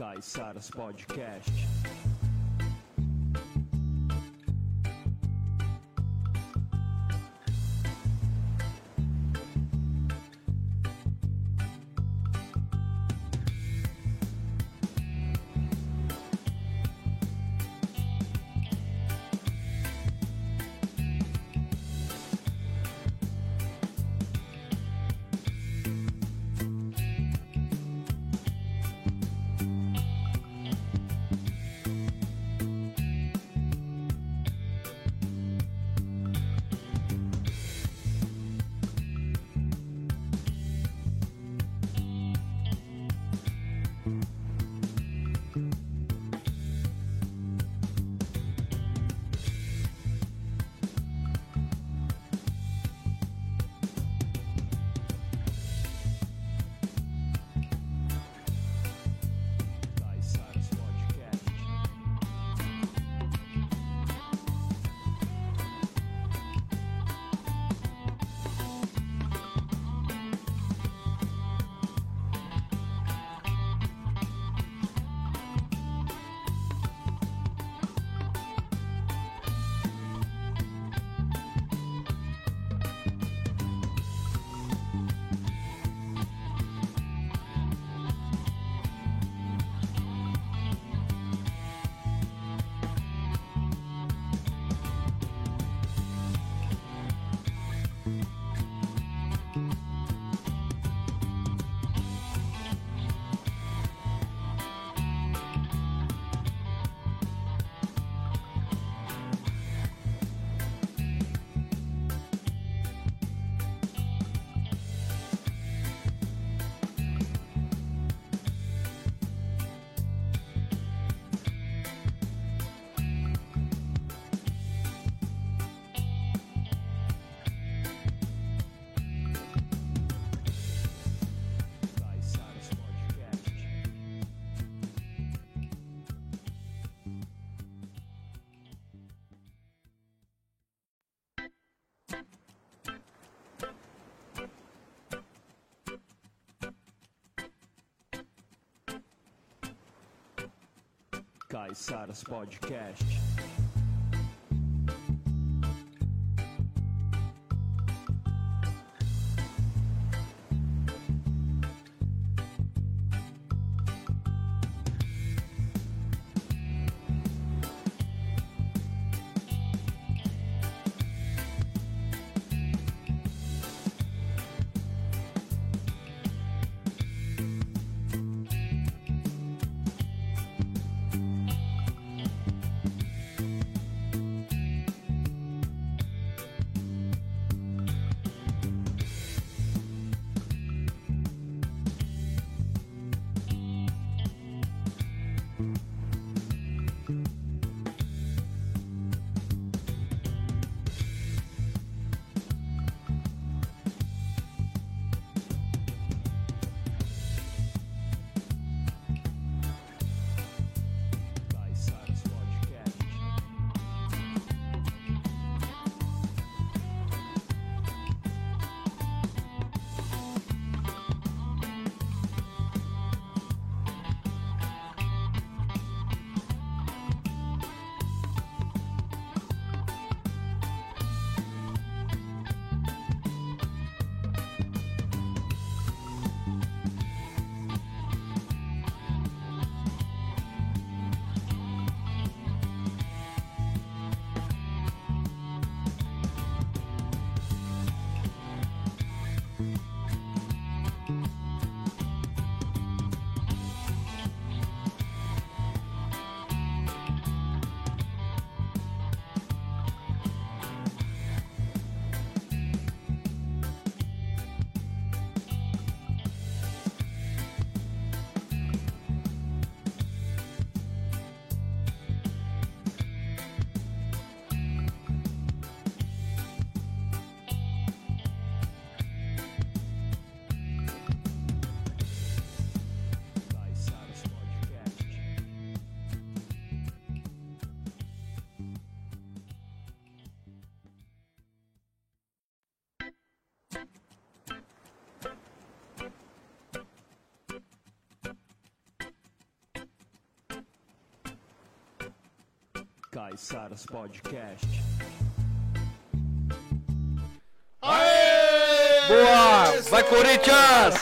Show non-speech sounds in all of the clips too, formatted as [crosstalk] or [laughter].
Caiçaras Podcast. Caiçaras Podcast. Caiçaras Podcast. Boa! Vai Corinthians!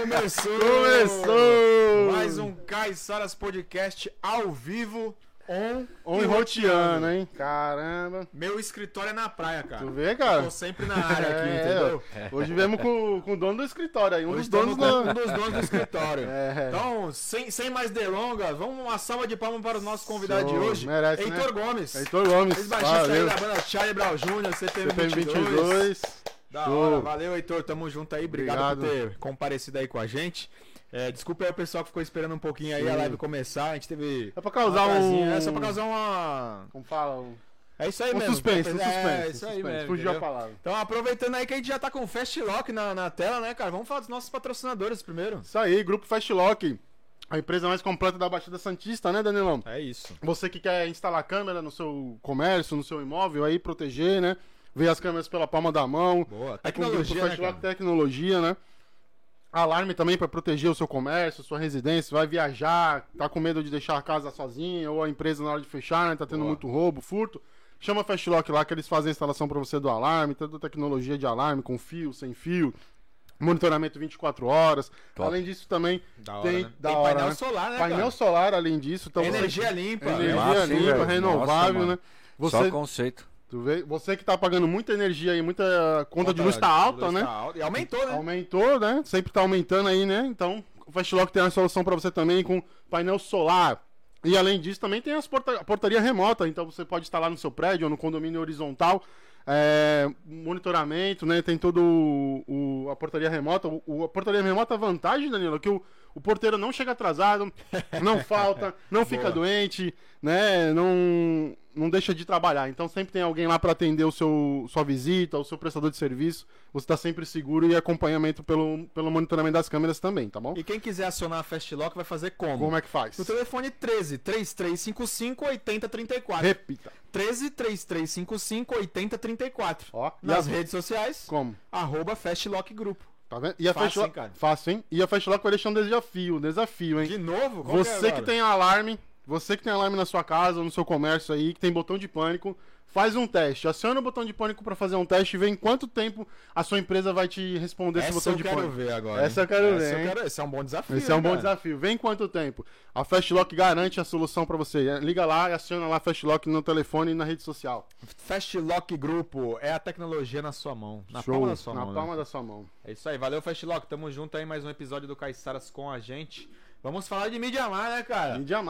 Começou! Começou! Mais um Caiçaras Podcast ao vivo, on, Um e roteando, hein? Caramba. Meu escritório é na praia, cara. Tu vê, cara? Tô sempre na área aqui, [laughs] É, entendeu? Hoje viemos com, com o dono do escritório aí, um Hoje dos donos da... um dos donos do escritório. [laughs] É. Então, sem, sem mais delongas, vamos uma salva de palmas para o nosso convidado Show, de hoje, merece, Heitor né? Gomes. Heitor Gomes, Ex-baixista aí da banda Charlie Brown Jr., CPM, CPM 22. 22. Da Show. hora, valeu, Heitor. Tamo junto aí. Obrigado, por Obrigado. ter comparecido aí com a gente. É, desculpa aí o pessoal que ficou esperando um pouquinho aí Sim. a live começar. A gente teve. É pra causar um... É só pra causar uma. Como fala? Um, É isso aí um mesmo. suspense, um É, suspense. É, um isso aí suspense. mesmo. Fugiu a palavra. Então, aproveitando aí que a gente já tá com o Fast Lock na, na tela, né, cara? Vamos falar dos nossos patrocinadores primeiro. Isso aí, Grupo Fastlock. A empresa mais completa da Baixada Santista, né, Danilão? É isso. Você que quer instalar câmera no seu comércio, no seu imóvel, aí proteger, né? Ver as câmeras pela palma da mão. Boa. É Tecnologia, né, Fastlock cara? Tecnologia, né? Alarme também para proteger o seu comércio, sua residência, vai viajar, tá com medo de deixar a casa sozinha ou a empresa na hora de fechar, né? Tá tendo Boa. muito roubo, furto. Chama a Fastlock lá que eles fazem a instalação para você do alarme, toda a tecnologia de alarme com fio, sem fio, monitoramento 24 horas. Top. Além disso também Da hora, tem né? da Tem hora, painel né? solar, né, painel cara? solar além disso, então você- Energia limpa. energia Massa, hein, limpa, velho? renovável, Nossa, né? Só Você, conceito. tu vê, você que tá pagando muita energia aí, muita conta, de luz tá alta, luz né? tá alta. E aumentou, né? Aumentou, né? Sempre tá aumentando aí, né? Então, o Fastlock tem uma solução para você também com painel solar. E além disso, também tem as porta portaria remota. Então, você pode instalar no seu prédio ou no condomínio horizontal. é, monitoramento, né? Tem todo o, o- a portaria remota. O- a portaria remota, a vantagem, Danilo, é que o, o porteiro não chega atrasado, não [laughs] falta, não fica doente, né? Não, não deixa de trabalhar. Então sempre tem alguém lá para atender o seu sua visita, o seu prestador de serviço. Você tá sempre seguro e acompanhamento pelo, pelo monitoramento das câmeras também, tá bom? E quem quiser acionar a Fast Lock vai fazer como? Como é que faz? No telefone 13 3355 8034. Repita. 13 3355 8034. Ó, e Nas redes sociais, Como? arroba Fastlock Grupo. Tá vendo? E a Fácil, Fastlock- hein, cara? Fácil, hein? E a Fastlock vai deixar um desafio, um desafio, hein? De novo? Qual Você é que tem alarme, você que tem alarme na sua casa, no seu comércio aí, que tem botão de pânico, faz um teste. Aciona o botão de pânico para fazer um teste e vê em quanto tempo a sua empresa vai te responder esse Essa botão eu de quero pânico. ver agora. Essa hein? eu quero Essa ver, eu quero- Esse é um bom desafio. Esse é um né, bom cara? desafio. Vem em quanto tempo? A Fastlock garante a solução para você. Liga lá e aciona lá a Fastlock no telefone e na rede social. Fastlock Grupo é a tecnologia na sua mão. Na Show. palma da sua na mão. né? palma da sua mão. É isso aí, valeu Fastlock. Tamo junto aí, mais um episódio do Caiçaras com a gente. Vamos falar de Mídia Mar, né, cara? Mídia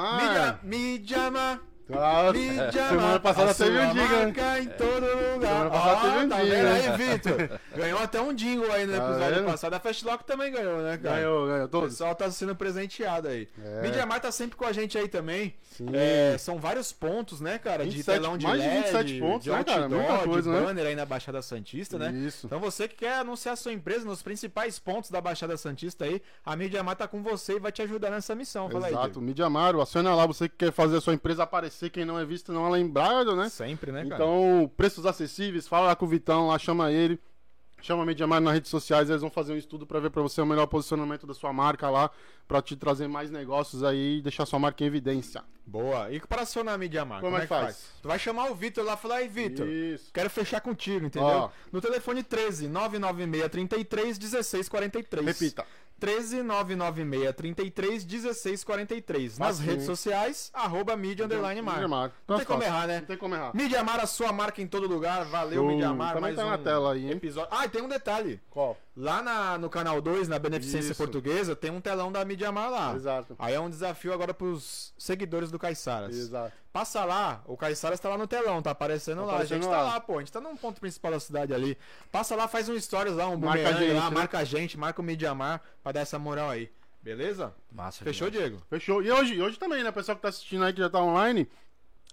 Mar. Mídia, Mídia Mar. Semana Mar, passada teve um né? marca em todo lugar. Semana passada Ó, teve um tá jingle, né? aí, Vitor? Ganhou até um jingle aí no Tá episódio passado. A Fastlock também ganhou, né, cara? Ganhou, ganhou. O Todos. pessoal tá sendo presenteado aí. É. Mídia Mar tá sempre com a gente aí também. Sim. É, são vários pontos, né, cara? De 27 telão de mais de LED, 27 pontos, de né, cara? outdoor, coisa, de né? banner aí na Baixada Santista, né? Isso. Então você que quer anunciar sua empresa nos principais pontos da Baixada Santista aí, a Mídia Mar tá com você e vai te ajudar nessa missão. Fala aí, Exato, Diego. Mídia Amaro, aciona lá, você que quer fazer a sua empresa aparecer, quem não é visto não é lembrado, né? Sempre, né, cara? Então, preços acessíveis, fala lá com o Vitão, lá chama ele, chama a Mídia Amaro nas redes sociais, eles vão fazer um estudo pra ver pra você o melhor posicionamento da sua marca lá, pra te trazer mais negócios aí e deixar sua marca em evidência. Boa. E para acionar a Mídia Mar, como, é que faz? Tu vai chamar o Vitor lá e falar, aí, Vitor, quero fechar contigo, entendeu? Ó. No telefone 13 996 33 16 43. Repita. 13 996 33 16 43. Nas redes sociais, arroba mídia underline mar. Não tem como errar, né? Não tem como errar. Mídia Mar, a sua marca em todo lugar. Valeu, Show. Mídia Mar. Também mais tá na um tela aí, hein? episódio. Ah, e tem um detalhe. Qual? Lá na- no canal 2, na Beneficência Isso. Portuguesa, tem um telão da Mídia Mar lá. Exato. Aí é um desafio agora pros seguidores do Caiçaras. Exato. Passa lá, o Caiçaras tá lá no telão, tá aparecendo Tá lá. a gente tá lá. lá, pô. A gente tá num ponto principal da cidade ali. Passa lá, faz um stories lá, um Marca gente, lá, né? marca a gente, marca o Midiamar pra dar essa moral aí. Beleza? Massa. Fechou, demais. Diego? Fechou. E hoje, hoje também, né? O pessoal que tá assistindo aí, que já tá online,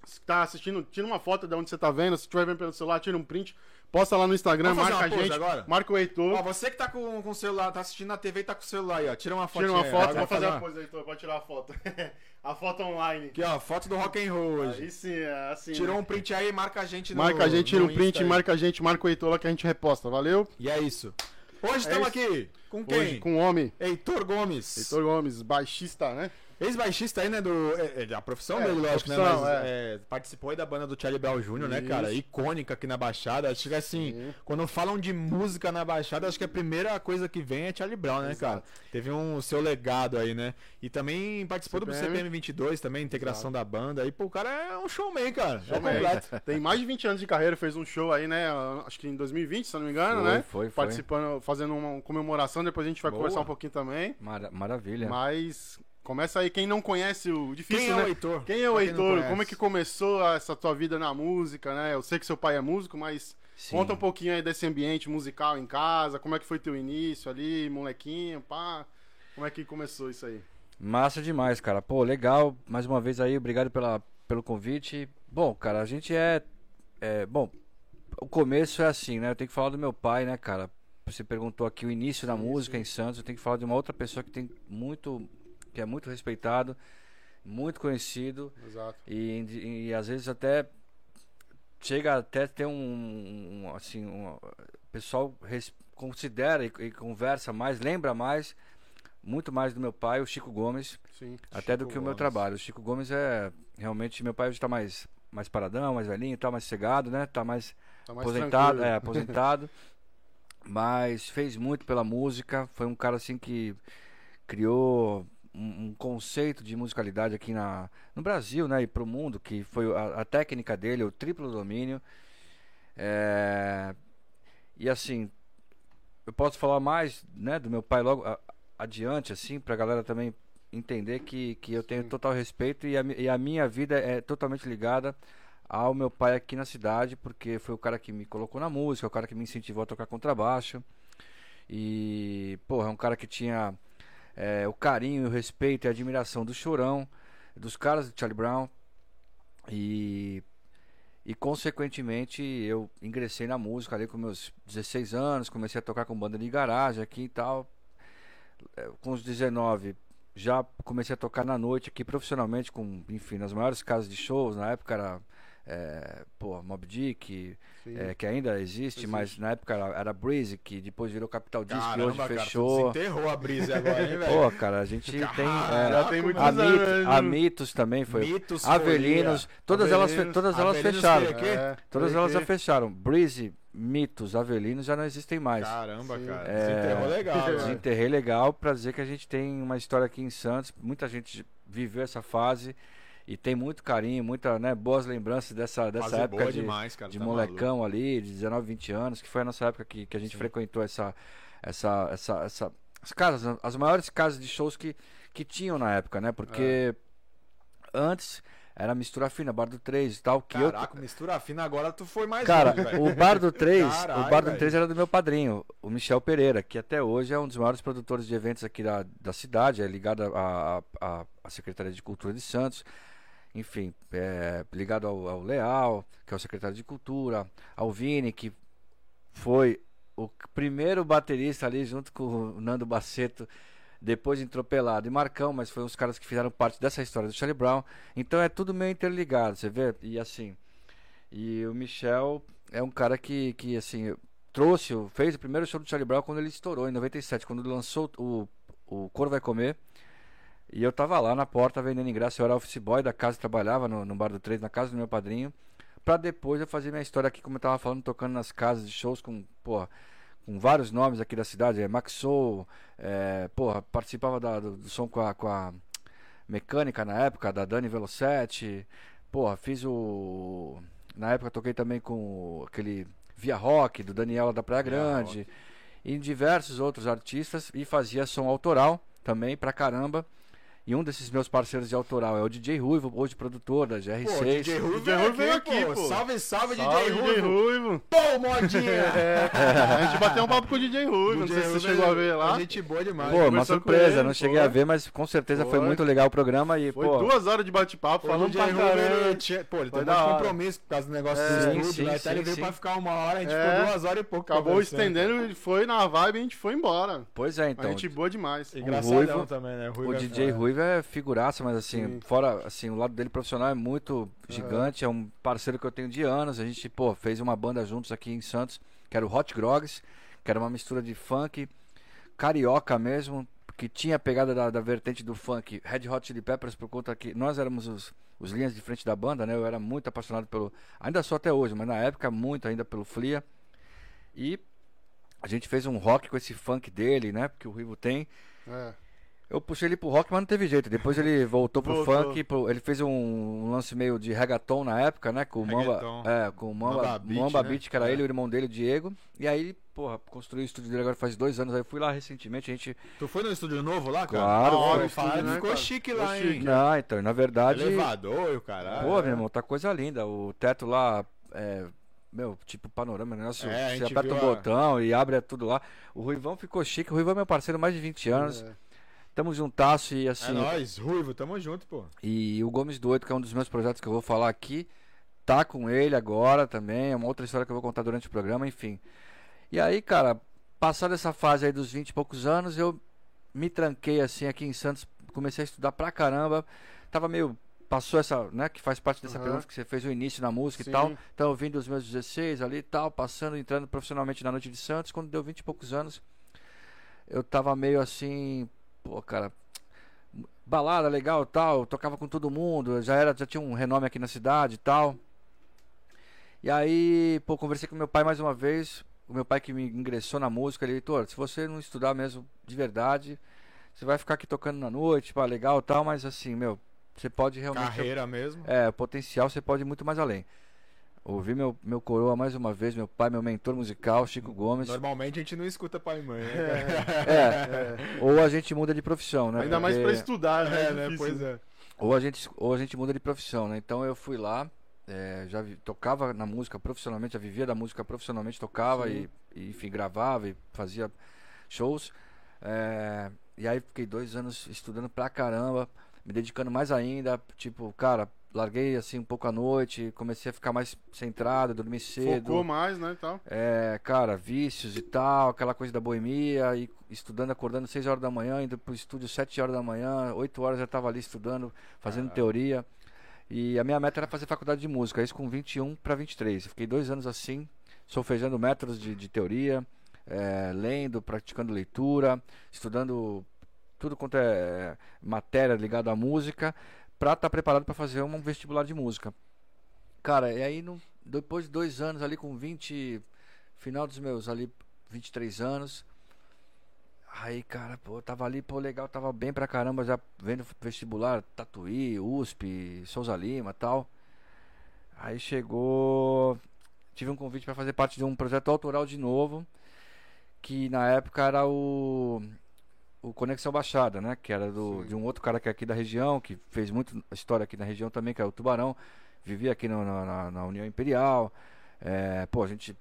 se tá assistindo, tira uma foto de onde você tá vendo. Se estiver vendo pelo celular, tira um print. Posta lá no Instagram, marca a pose gente. agora? Marca o Heitor. Ó, você que tá com, com o celular, tá assistindo na TV e tá com o celular aí, ó. Tira uma foto. Tira uma foto, vou fazer uma coisa, Heitor, pode tirar a foto. [laughs] a foto online. Aqui, ó, foto do rock and roll hoje. Aí sim, é assim. Tirou né? um print aí, marca a gente no Marca a gente, tira um print, Insta aí. marca a gente, marca o Heitor lá que a gente reposta. Valeu? E é isso. Hoje estamos isso. aqui com quem? Hoje com o homem, Heitor Gomes. Heitor Gomes, baixista, né? Ex-baixista aí, né? Do, é, é, a profissão É, dele, lógico, né? Mas é. é, participou aí da banda do Charlie Brown Jr., né, cara? Isso. Icônica aqui na Baixada. Acho que assim, Sim. quando falam de música na Baixada, acho que a primeira coisa que vem é Charlie Brown, né, cara? Teve um seu legado aí, né? E também participou do CPM. CPM 22 também, integração da banda. E, pô, o cara é um showman, cara. É Showman. completo. [laughs] Tem mais de 20 anos de carreira, fez um show aí, né? Acho que em 2020, se não me engano, Foi, né? foi, foi. Participando, fazendo uma comemoração, depois a gente vai Boa. conversar um pouquinho também. Mara- maravilha. Mas começa aí, quem não conhece o difícil, Quem é né? o Heitor? Quem é o quem Heitor? Como é que começou essa tua vida na música, né? Eu sei que seu pai é músico, mas Sim. conta um pouquinho aí desse ambiente musical em casa, como é que foi teu início ali, molequinho, pá. Como é que começou isso aí? Massa demais, cara. Pô, legal. Mais uma vez aí, obrigado pela, pelo convite. Bom, cara, a gente é, é. Bom, o começo é assim, né? Eu tenho que falar do meu pai, né, cara? Você perguntou aqui o início da Sim, música sim. em Santos. Eu tenho que falar de uma outra pessoa que tem muito. Que é muito respeitado, muito conhecido. Exato. E, e às vezes até chega até ter um, um, assim, um, o pessoal res- considera e, e conversa mais, lembra mais, muito mais do meu pai, o Chico Gomes, Sim. até do Chico que o meu Gomes. trabalho. O Chico Gomes é realmente meu pai hoje tá mais mais paradão, mais velhinho, tá mais cegado, né? Tá mais Tá mais aposentado, tranquilo. é, [laughs] aposentado. mas fez muito pela música, foi um cara assim que criou um, conceito de musicalidade aqui na, no Brasil, né, e pro mundo, que foi a, a técnica dele, o triplo domínio. É, e assim, eu posso falar mais, né, do meu pai logo a- adiante, assim, pra galera também entender que, que eu tenho Sim. total respeito e a, e a minha vida é totalmente ligada ao meu pai aqui na cidade, porque foi o cara que me colocou na música, o cara que me incentivou a tocar contrabaixo. E, porra, é um cara que tinha é, o carinho, o respeito e a admiração do Chorão, dos caras do Charlie Brown. E, e consequentemente eu ingressei na música ali com meus 16 anos, comecei a tocar com banda de garagem aqui e tal. É, Com os 19 já comecei a tocar na noite aqui profissionalmente com, enfim, nas maiores casas de shows, na época era é, pô, Mob Dick, é, que ainda existe, mas Existe. na época era, era Breezy, que depois virou Capital Disc, Caramba, hoje cara, fechou. desenterrou a brisa agora, hein, [laughs] velho? Pô, cara, a gente tem. é, Já tem muitos a. Mit, a Mitos também foi. Mitos, Avelinos, todas elas, fe- Avelinos, todas elas Avelinos fecharam. que- É, Todas elas já que- fecharam. Breezy, Mitos, Avelinos já não existem mais. Caramba, Sim. cara. É, Desenterrou legal. [laughs] Desenterrei legal pra dizer que a gente tem uma história aqui em Santos. Muita gente viveu essa fase e tem muito carinho, muita, né, boas lembranças dessa, dessa Fase época de, demais, cara, de tá molecão ali, de 19, 20 anos, que foi a nossa época que, que a gente Sim. frequentou essa, essa, essa, essa, as casas, as maiores casas de shows que, que tinham na época, né? Porque antes era mistura fina, bar do 3 e tal, que eu Caraca, mistura fina agora tu foi mais Cara, longe, o Bar do 3, Caralho, o Bar do velho. 3 era do meu padrinho, o Michel Pereira, que até hoje é um dos maiores produtores de eventos aqui da, da cidade, é ligado à à- à Secretaria de Cultura de Santos, enfim, é, ligado ao, ao Leal, que é o secretário de Cultura, ao Vini, que foi o primeiro baterista ali junto com o Nando Baceto, depois entrou Pelado e Marcão, mas foi os caras que fizeram parte dessa história do Charlie Brown. Então é tudo meio interligado, você vê? E assim, e o Michel é um cara que, que assim, trouxe, fez o primeiro show do Charlie Brown quando ele estourou, em 97, quando lançou o, o Coro Vai Comer. E eu tava lá na porta vendendo ingresso, eu era office boy da casa, trabalhava no, no Bar do 3, na casa do meu padrinho. Pra depois eu fazer minha história aqui, como eu tava falando, tocando nas casas de shows com, porra, com vários nomes aqui da cidade, é Max Soul, é, porra, participava da- do, do som com a, com a mecânica na época, da Dani Velocetti, porra, fiz o. Na época toquei também com aquele Via Rock, do Daniela da Praia Via Grande, e diversos outros artistas, e fazia som autoral também pra caramba. E um desses meus parceiros de autoral é o DJ Ruivo, hoje produtor da GR6. Pô, DJ Ruivo DJ veio Ruivo veio aqui, aqui, pô. pô. Salve, salve, Salve, DJ DJ Ruivo. Ruivo. Pô, modinha. [laughs] É, a gente bateu um papo com o DJ Ruivo, não sei se você chegou a ver lá. Gente boa demais. Pô, uma surpresa, ele, não cheguei foi. a ver, mas com certeza foi Foi. muito legal o programa e, Foi pô, duas horas de bate-papo, Falando pra Ruivo, ele caramba. tinha, pô, ele tem um compromisso por causa do negócio É, do sim, estúdio, sim, né? Até ele veio sim. pra ficar uma hora, a gente É. ficou duas horas e pouco. Acabou estendendo, ele foi na vibe e a gente foi embora. pois é, A então. gente boa demais. Engraçadão Ruivo- também, né? Ruivo O é- DJ é. Ruivo é figuraça, mas assim, Sim. fora assim, o lado dele profissional é muito gigante, é um parceiro que eu tenho de anos. A gente, pô, fez uma banda juntos aqui em Santos, que era o Hot Grogs, que era uma mistura de funk, carioca mesmo, que tinha a pegada da, da vertente do funk Red Hot Chili Peppers por conta que nós éramos os, os linhas de frente da banda, né? Eu era muito apaixonado pelo. Ainda sou até hoje, mas na época muito ainda pelo Flia. E a gente fez um rock com esse funk dele, né? Porque o Ruivo tem. É. Eu puxei ele pro rock, mas não teve jeito. Depois ele voltou pro Voltou. funk. pro- ele fez um, lance meio de reggaeton na época, né? Com o Mamba, é, com o Mamba, Mamba Beat, Mamba né? Que era É. ele, o irmão dele, o Diego. E aí, porra, construiu o estúdio dele agora faz dois anos. Aí eu fui lá recentemente, a gente. Tu foi no estúdio novo lá, cara? Claro, hora, foi. Estúdio, né, ficou cara? chique Ficou lá, chique. hein? Não, então, na verdade. Elevador e o caralho. Pô, meu irmão, tá coisa linda. O teto lá, é, meu, tipo panorama, negócio. É, a você aperta um a- botão e abre tudo lá. O Ruivão ficou chique. O Ruivão é meu parceiro há mais de 20 anos. É. Tamo juntasso e É assim. nóis, Ruivo, tamo junto, pô. E o Gomes do Oito, que é um dos meus projetos que eu vou falar aqui, tá com ele agora também. É uma outra história que eu vou contar durante o programa, enfim. E aí, cara, passada essa fase aí dos 20 e poucos anos, eu me tranquei assim aqui em Santos, comecei a estudar pra caramba. Tava meio. Passou essa, né? Que faz parte dessa Aham. pergunta que você fez o início na música Sim. e tal. Então eu vim dos meus 16 ali e tal, passando, entrando profissionalmente na Noite de Santos. Quando deu 20 e poucos anos, eu tava meio assim, pô, cara, balada legal tal, tocava com todo mundo, já era, já tinha um renome aqui na cidade e tal. E aí, pô, conversei com meu pai mais uma vez, o meu pai que me ingressou na música, ele, Heitor, se você não estudar mesmo de verdade, você vai ficar aqui tocando na noite, pá, legal e tal, mas assim, meu, você pode realmente Carreira mesmo. é, potencial você pode ir muito mais além. Ouvi meu, meu coroa mais uma vez, meu pai, meu mentor musical, Chico Gomes. Normalmente a gente não escuta pai e mãe, né? É, [laughs] ou a gente muda de profissão, né? Ainda mais pra estudar, né? É, né? Difícil. Pois é. ou a gente ou a gente muda de profissão, né? Então eu fui lá, é, já vi- tocava na música profissionalmente, já vivia da música profissionalmente, tocava e, e, enfim gravava e fazia shows. É, e aí fiquei dois anos estudando pra caramba, me dedicando mais ainda, tipo, cara, larguei assim um pouco à noite, comecei a ficar mais centrado, dormir cedo. Focou mais, né, e tal. É, cara, vícios e tal, aquela coisa da boemia, e estudando, acordando 6 horas da manhã, indo pro estúdio 7 horas da manhã, 8 horas eu tava ali estudando, fazendo Caralho. teoria. E a minha meta era fazer faculdade de música, isso com 21 para 23. Eu fiquei dois anos assim, solfejando métodos de, de teoria, é, lendo, praticando leitura, estudando tudo quanto é matéria ligada à música, pra estar preparado para fazer um vestibular de música. Cara, e aí no- depois de dois anos ali com 20, final dos meus ali 23 anos, aí cara, pô, tava ali, pô, legal, tava bem pra caramba já vendo vestibular, Tatuí, USP, Souza Lima, tal. Aí chegou, tive um convite para fazer parte de um projeto autoral de novo, que na época era o o Conexão Baixada, né? Que era do, Sim. de um outro cara que é aqui da região, que fez muito história aqui na região também, que é o Tubarão. Vivia aqui no- na, na- União Imperial. É, pô, a gente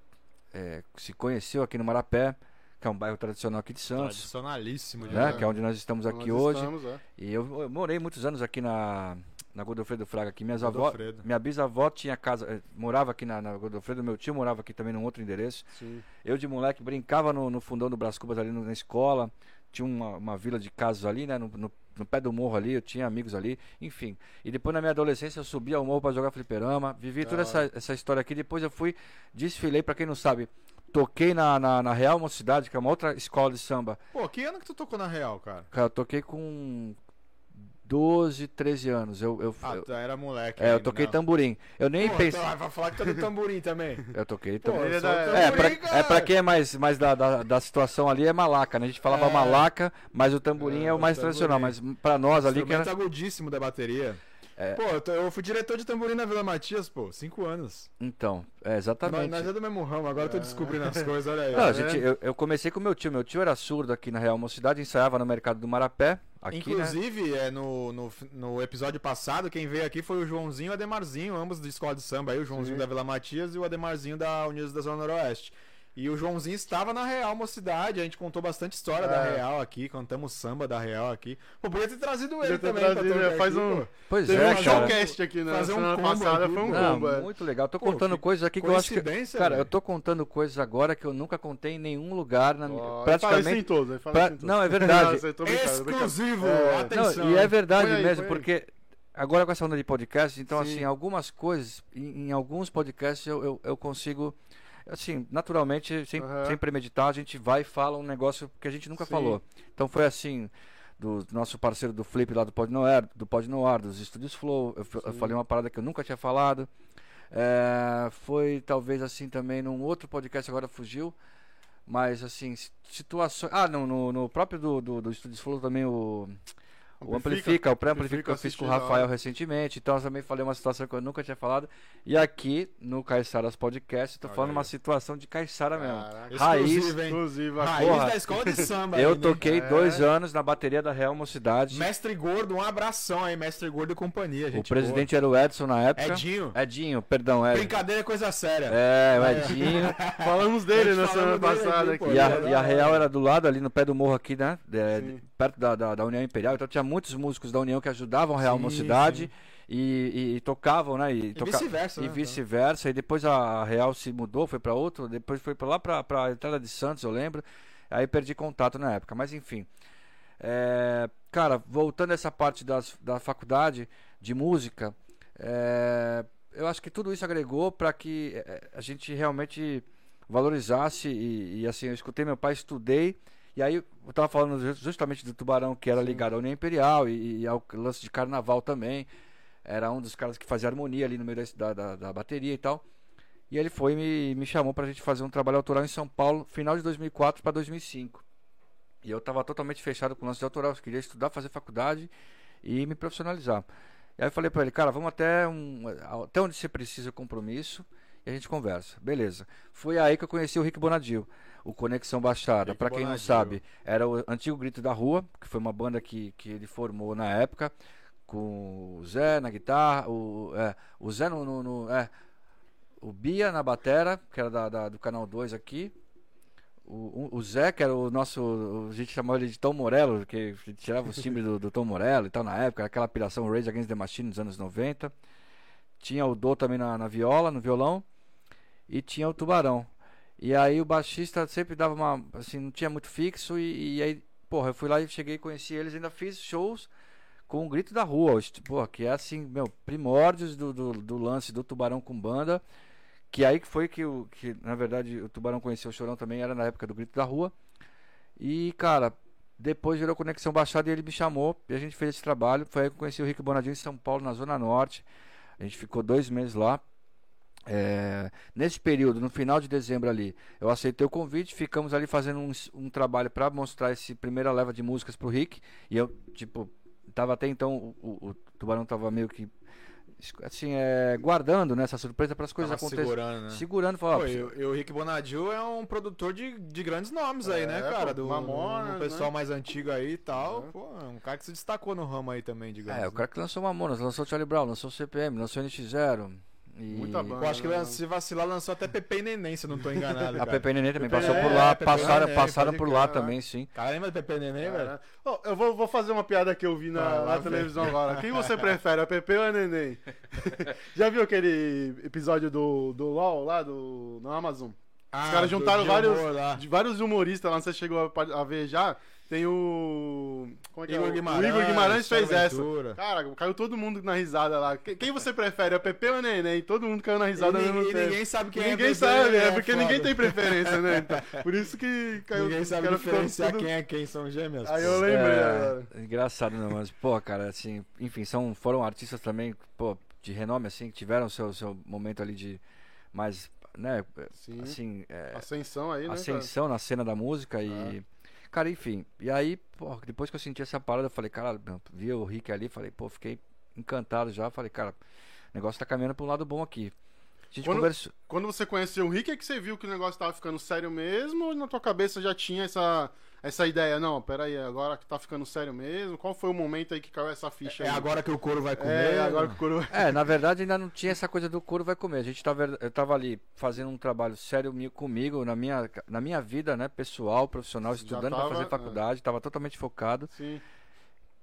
é, se conheceu aqui no Marapé, que é um bairro tradicional aqui de Santos, Tradicionalíssimo. né? É. Que é onde nós estamos aqui Nós hoje. estamos, é. E eu, eu morei muitos anos aqui na, na Godofredo Fraga, aqui. Minhas avó, minha bisavó tinha casa, eh, morava aqui na, na Godofredo, meu tio morava aqui também num outro endereço. Sim. Eu de moleque brincava no, no fundão do Brás Cubas ali no- na escola. Tinha uma, uma vila de casas ali, né? No, no- no pé do morro ali, eu tinha amigos ali, enfim. E depois na minha adolescência eu subia ao morro pra jogar fliperama. Vivi toda Da essa, essa história aqui. Depois eu fui, desfilei, pra quem não sabe, toquei na, na, na Real Mocidade, que é uma outra escola de samba. Pô, que ano que tu tocou na Real, cara? Cara, eu toquei com 12, 13 anos. Eu, eu, Ah, eu, tu era moleque. é, eu ainda, toquei não. tamborim. Eu nem Pô, pensei. então, vai falar que tu é do tamborim também. [laughs] Eu toquei Pô, tamborim. eu é da- É, tamborim, pra, cara. é, pra quem é mais, mais da, da, da situação ali é malaca, né? A gente falava É. malaca, mas o tamborim é, É, o mais tamborim. tradicional. Mas pra nós ali que era. agudíssimo da bateria. É. Pô, eu, tô- eu fui diretor de tamborim na Vila Matias, pô, cinco anos. Então, é exatamente. nós é do mesmo ramo, agora eu tô descobrindo as coisas, olha aí. Não, a Tá gente, eu, eu comecei com meu tio. Meu tio era surdo aqui na Real Mocidade, ensaiava no mercado do Marapé. Aqui, né? Inclusive, é, no, no, no episódio passado, quem veio aqui foi o Joãozinho e o Ademarzinho, ambos da escola de samba aí, o Joãozinho Sim. da Vila Matias e o Ademarzinho da Unidos da Zona Noroeste. E o Joãozinho estava na Real Mocidade, a gente contou bastante história da É. Real aqui, contamos samba da Real aqui. Pô, podia ter trazido ele também trazido, pra é, faz aqui, um-. Pois Teve é, um showcast aqui na fazer um semana combo passada, aqui, foi um. Não, combo. é. muito legal. Tô Pô, contando coisas aqui que eu acho que. Coincidência, Cara, velho. eu tô contando coisas agora que eu nunca contei em nenhum lugar na Fala praticamente. em todos, aí fala pra- todos. Não, é verdade. [laughs] Eu. Exclusivo! É. Atenção! Não, e é verdade aí, mesmo, porque agora com essa onda de podcast, então Sim. assim, algumas coisas, em, em alguns podcasts eu, eu, eu consigo. Assim, naturalmente, sem, Aham. sem premeditar, a gente vai e fala um negócio que a gente nunca Sim. falou. Então foi assim, do nosso parceiro do Flip lá do Pod Noir, do Pod Noir, dos Estúdios Flow, eu, eu falei uma parada que eu nunca tinha falado. É, foi talvez assim também num outro podcast, agora fugiu. Mas assim, si- situações. Ah, no, no, no próprio do, do, do Estúdios Flow também o. O Amplifica, o pré-amplifica que eu fiz com o Rafael recentemente. Então eu também falei uma situação que eu nunca tinha falado. E aqui no Caixaras Podcast, eu tô Olha falando aí. uma situação de Caixara mesmo. Raiz. Inclusive, a Raiz Porra. da escola de samba. Eu aí, né? toquei É. dois anos na bateria da Real Mocidade. Mestre Gordo, um abração aí, Mestre Gordo e companhia, O gente. presidente era o Edson na boa. época. Edinho. Edinho, perdão, é. Brincadeira é coisa séria. É, o Edinho. [laughs] Falamos dele na semana passada aqui. E a, e a Real era do lado, ali no pé do morro aqui, né? É, Sim. perto da, da, da União Imperial. Então tinha muitos músicos da União que ajudavam a Real Sim, Mocidade sim. e, e- e tocavam, né? E, toca- vice-versa, E né? vice-versa. E depois a Real se mudou, foi pra outro, depois foi pra lá pra, pra entrada de Santos, eu lembro. Aí perdi contato na época, mas enfim. É, cara, voltando a essa parte das, da faculdade de música, é, eu acho que tudo isso agregou para que é, a gente realmente valorizasse e, e, assim, eu escutei meu pai, estudei, e aí eu tava falando ju- justamente do Tubarão, que era ligado à União Imperial e, e ao lance de carnaval também, era um dos caras que fazia harmonia ali no meio da, da, da- bateria e tal, e ele foi e me, me chamou pra gente fazer um trabalho autoral em São Paulo, final de 2004 para 2005. E eu tava totalmente fechado com o lance de autoral, eu queria estudar, fazer faculdade e me profissionalizar. E aí eu falei pra ele, cara, vamos até, um, até onde você precisa o compromisso e a gente conversa. Beleza. Foi aí que eu conheci o Rick Bonadil, o Conexão Baixada. Pra quem não sabe, era o antigo Grito da Rua, que foi uma banda que, que ele formou na época, com o Zé na guitarra, o, é, o Zé no, no- no- é, o Bia na batera, que era da, da- do canal 2 aqui. O, o- o Zé, que era o nosso. A gente chamava ele de Tom Morello, que tirava os timbres do, do Tom Morello e tal na época, aquela piração Rage Against the Machine nos anos 90. Tinha o Dô também na, na viola, no violão. E tinha o Tubarão. E aí o baixista sempre dava uma. Assim, não tinha muito fixo. E, e aí, porra, eu fui lá e cheguei conheci eles. Ainda fiz shows com o Grito da Rua. os- Porra, que é assim, meu, primórdios do, do, do lance do Tubarão com banda. Que aí foi que, o, que, na verdade, o Tubarão conheceu o Chorão também, era na época do Grito da Rua. E, cara, depois virou Conexão Baixada e ele me chamou e a gente fez esse trabalho. Foi aí que eu conheci o Rick Bonadinho em São Paulo, na Zona Norte. A gente ficou dois meses lá. É, nesse período, no final de dezembro ali, eu aceitei o convite, ficamos ali fazendo um, um trabalho para mostrar esse primeira leva de músicas pro Rick. E eu, tipo, tava até então, o, o- o Tubarão tava meio que, assim, é, guardando né, essa surpresa para as coisas acontecerem. segurando, né? Segurando, falando, Pô, e, o- Rick Bonadil é um produtor de, de grandes nomes aí, É, né, cara? Do, Mamonas, do pessoal né? mais antigo aí e tal. É. Pô, é um cara que se destacou no ramo aí também, digamos. É, o cara que lançou Mamonas, lançou Charlie Brown, lançou CPM, lançou NX0. E... Muita banda. Eu acho que lan- se vacilar lançou até Pepe e Neném, se eu não tô enganado. [laughs] A cara. Pepe e Neném também Pepe passou Neném, por lá, Pepe passaram, Neném, passaram por lá né? também, sim. Cara, lembra do Pepe e Neném, velho? Cara, ó, eu vou, vou fazer uma piada que eu vi na, lá, na televisão agora. Quem você prefere, a Pepe ou a Neném? [laughs] Já viu aquele episódio do, do LOL lá do, no Amazon? Ah, caras do- juntaram vários- humor vários humoristas lá, você chegou a, a ver já. Tem o. Como é que é? Igor O- Guimarães, O Igor Guimarães fez essa. Cara, caiu todo mundo na risada lá. Quem, você prefere, a Pepe ou a Neném? Todo mundo caiu na risada e, ao mesmo e tempo. ninguém sabe quem é ninguém Pepe, sabe, é né? porque Foda. ninguém tem preferência, né? Então, por isso que caiu Ninguém sabe diferenciar tudo- quem é quem, são gêmeos. Aí eu lembrei É, agora. engraçado, não, mas, pô, cara, assim, enfim, são, foram artistas também, pô, de renome, assim, que tiveram seu, seu momento ali de mais, né, Sim. assim, é, Ascensão aí, né? ascensão na cena da música e. Cara, enfim. E aí, pô, depois que eu senti essa parada, eu falei, cara, vi o Rick ali, falei, pô, fiquei encantado já. Falei, cara, o negócio tá caminhando pra um lado bom aqui. A gente Quando- conversou. Quando você conheceu o Rick, é que você viu que o negócio tava ficando sério mesmo? Ou na tua cabeça já tinha essa, essa ideia? Não, peraí, agora que tá ficando sério mesmo? Qual foi o momento aí que caiu essa ficha É aí? agora que o couro vai comer. É, agora que o coro... É, na verdade ainda não tinha essa coisa do couro vai comer. A gente tava, eu tava ali fazendo um trabalho sério mi- comigo, na minha, na minha vida, né, pessoal, profissional, estudando tava, pra fazer é. faculdade, tava totalmente focado. Sim.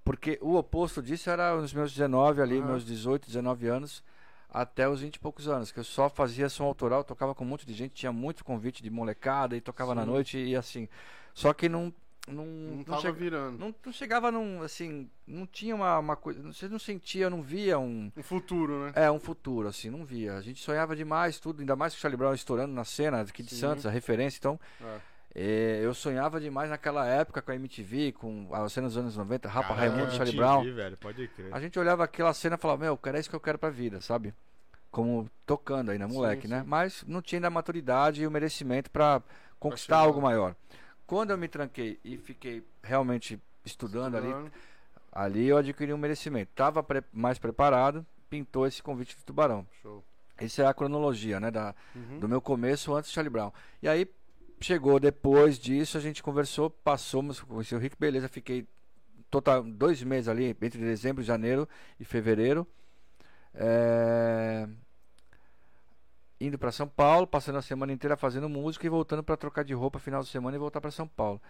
Porque o oposto disso era os meus 19 ali, meus 18, 19 anos, até os 20 e poucos anos, que eu só fazia som autoral, tocava com um monte de gente, tinha muito convite de molecada e tocava na Sim. noite e assim. Só que não não, Não não, tava chega- virando. não- não chegava num, assim, não tinha uma, uma coisa, você não sentia, não via um, Um futuro, né? é, um futuro, assim, não via. A gente sonhava demais, tudo, ainda mais com o Charlie Brown estourando na cena aqui de Sim. Santos, a referência, então, É. é, eu sonhava demais naquela época com a MTV, com a cena dos anos 90, Rapa Caraca, Raimundo, MTV, Charlie Brown. velho, pode crer. A gente olhava aquela cena e falava, meu, cara, é isso que eu quero pra vida, sabe? Como tocando aí, né, moleque, Sim, né? sim. Mas não tinha ainda a maturidade e o merecimento pra conquistar algo maior. Quando eu me tranquei e fiquei realmente estudando ali, ali eu adquiri um merecimento. Tava pre- mais preparado, pintou esse convite do Tubarão. Show. Essa é a cronologia, né, da, Uhum. do meu começo antes do Charlie Brown. E aí chegou depois disso, a gente conversou, passamos, conheci o Rick, beleza, fiquei total dois meses ali, entre dezembro, janeiro e fevereiro. É, Indo para São Paulo, passando a semana inteira fazendo música e voltando para trocar de roupa final de semana e voltar para São Paulo.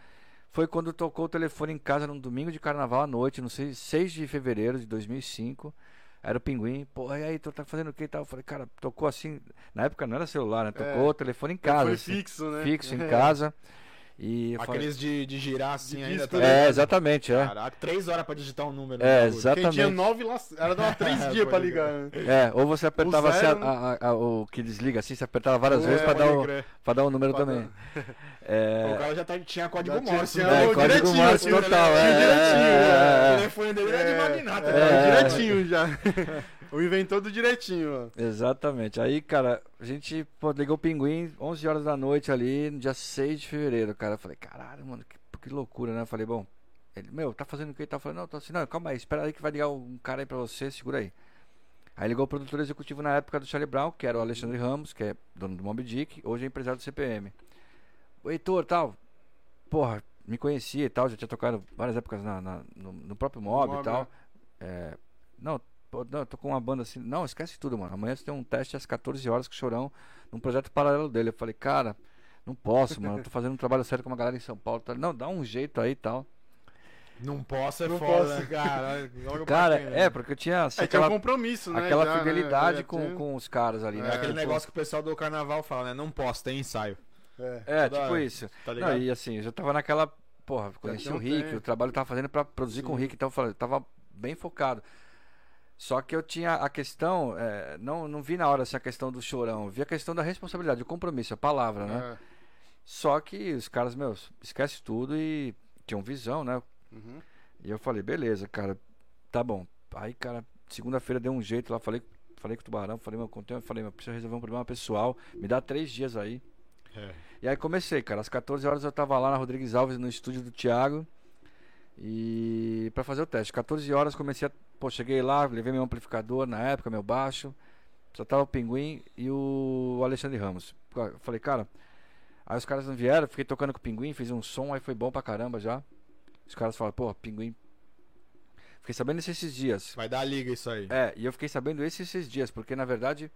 Foi quando tocou o telefone em casa num domingo de carnaval à noite, não sei, 6 de fevereiro de 2005. Era o Pinguim, pô, e aí, tu tá fazendo o que e tal? Eu falei, cara, tocou assim. Na época não era celular, né? Tocou É. o telefone em casa. Foi assim, fixo, né? fixo em [laughs] É. casa. E Aqueles de, de girar assim De ainda. disco, tá né? é, exatamente, é. Caraca, três horas pra digitar um número. É, no bagulho. Quem exatamente. tinha nove lá, era dar três [laughs] É, dias pra ligar, né? É, ou você apertava assim, zero, a- a- a- o que desliga assim, você apertava várias É, vezes pra dar, o, pra dar o número Pra também. [laughs] O É, cara já tá- tinha código tinha- Morse. tinha né? é, o código Morse tinha o total. direitinho, É, direitinho, é, O é, é. telefone dele era de magnata. É, né? direitinho já. [laughs] o inventor do direitinho, ó. Exatamente. Aí, cara, a gente pô, ligou o pinguim 11 horas da noite ali, no dia 6 de fevereiro, cara. Eu falei, caralho, mano, que, que loucura, né? Eu falei, bom, ele, meu, tá fazendo o que? Ele tá falando, não, tô assim, não, calma aí, espera aí que vai ligar um cara aí pra você, segura aí. Aí ligou o produtor executivo na época do Charlie Brown, que era o Alexandre Ramos, que é dono do Mob Dick, hoje é empresário do CPM. O Heitor, tal, porra, me conhecia e tal, já tinha tocado várias épocas na, na- no, no próprio Mob, Mob, e tal. É, não, pô, não, eu tô com uma banda assim. Não, esquece tudo, mano. Amanhã você tem um teste às 14 horas com o Chorão, num projeto paralelo dele. Eu falei, cara, não posso, mano. Eu tô fazendo um trabalho sério com uma galera em São Paulo. Tá? Não, dá um jeito aí e tal. Não posso é Não foda, posso. né, cara? [laughs] Logo Cara, quem, né? é, porque eu tinha assim, É, tinha um aquela, compromisso, né? aquela já, né? fidelidade É, com, com os caras ali, É né? aquele Tipo, negócio que o pessoal do carnaval fala, né? Não posso, tem ensaio. É. É, tipo hora, isso. Tá Não, e assim, eu já tava naquela. Porra, conheci o um Rick, tempo. o trabalho que eu tava fazendo pra produzir com o Sim. Rick, então eu falei, eu tava bem focado. Só que eu tinha a questão, é, não, não vi na hora assim, a questão do chorão, vi a questão da responsabilidade, do compromisso, a palavra, né? É. Só que os caras, meus, esquece tudo e tinham visão, né? Uhum. E eu falei, beleza, cara, tá bom. Aí, cara, segunda-feira deu um jeito lá, falei, falei com o Tubarão, falei, meu, contei, falei, meu, preciso resolver um problema pessoal, me dá três dias aí. É. E aí comecei, cara, às 14 horas eu tava lá na Rodrigues Alves, no estúdio do Thiago, e pra fazer o teste. 14 horas comecei a, pô, cheguei lá, levei meu amplificador na época, meu baixo, só tava o Pinguim e o Alexandre Ramos. Eu falei, cara, aí os caras não vieram, fiquei tocando com o Pinguim, fiz um som, aí foi bom pra caramba já. Os caras falaram, pô, Pinguim. Fiquei sabendo isso esses dias. Vai dar liga isso aí. É, e eu fiquei sabendo isso esses dias, porque na verdade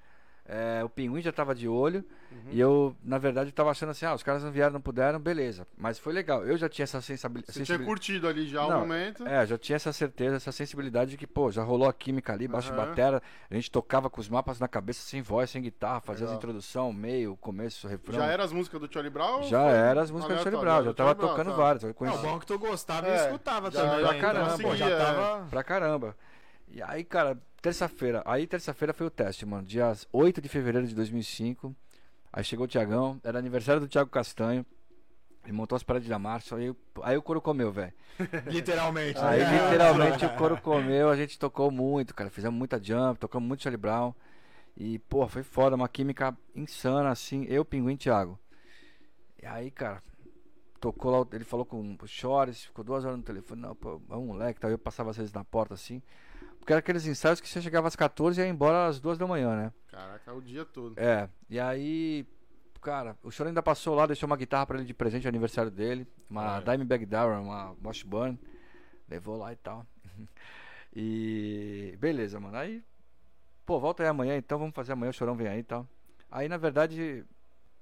é, o Pinguim já tava de olho Uhum. e eu, na verdade, tava achando assim, ah, os caras não vieram, não puderam, beleza. Mas foi legal, eu já tinha essa sensabil- Você tinha sensibilidade. curtido ali já o Não, momento. É, já tinha essa certeza, essa sensibilidade de que, pô, já rolou a química ali, baixo de Aham. batera, a gente tocava com os mapas na cabeça, sem voz, sem guitarra, fazia as Legal. introdução, meio, começo, refrão. Já era as músicas do Charlie Brown? Já foi era as músicas do Charlie? Brown, já do tava Charlie Brown, tocando tá. várias. Eu Não, conheci... bom que tu gostava e É, escutava já- também. pra né? caramba, Então, já tava... Pra caramba. E aí, cara, terça-feira. Aí, terça-feira foi o teste, mano. Dia 8 de fevereiro de 2005. Aí chegou o Tiagão. Era aniversário do Thiago Castanho. Ele montou as paredes da marcha. Aí, aí o couro comeu, velho. [laughs] Literalmente. Aí, né? literalmente, o couro comeu. A gente tocou muito, cara. Fizemos muita jump, tocamos muito Charlie Brown. E, pô, foi foda. Uma química insana, assim. Eu, Pinguim e Thiago. E aí, cara, tocou lá. Ele falou com o Chores, ficou duas horas no telefone. Não, pô, é um moleque, tal. Eu passava às vezes na porta assim. Porque era aqueles ensaios que você chegava às 14 e ia embora às duas da manhã, né? Caraca, o dia todo. É. E aí, cara, o Choro ainda passou lá, deixou uma guitarra pra ele de presente de aniversário dele. Uma É. Dimebag Darrell, uma Washburn. Levou lá e tal. [laughs] e beleza, mano. Aí, pô, volta aí amanhã então, vamos fazer amanhã, o Chorão vem aí e tal. Aí, na verdade,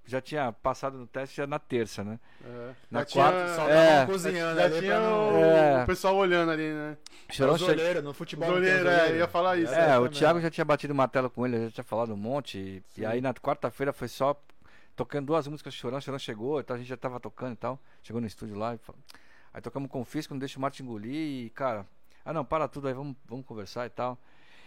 já tinha passado no teste já na terça, né? É. Na Já tinha- quarta, Só É. tava cozinhando Já ali tinha não... É. o pessoal olhando ali, né? Chorão Os che- no futebol. É, ia falar isso. É, o. Thiago já tinha batido o martelo com ele, já tinha falado um monte. E, Sim. e aí na quarta-feira foi só tocando duas músicas chorando, chorando chegou, então a gente já tava tocando e tal. Chegou no estúdio lá e falou. Aí tocamos confisco, não deixa o Martin engolir e, cara, ah não, para tudo aí, vamos, vamos conversar e tal.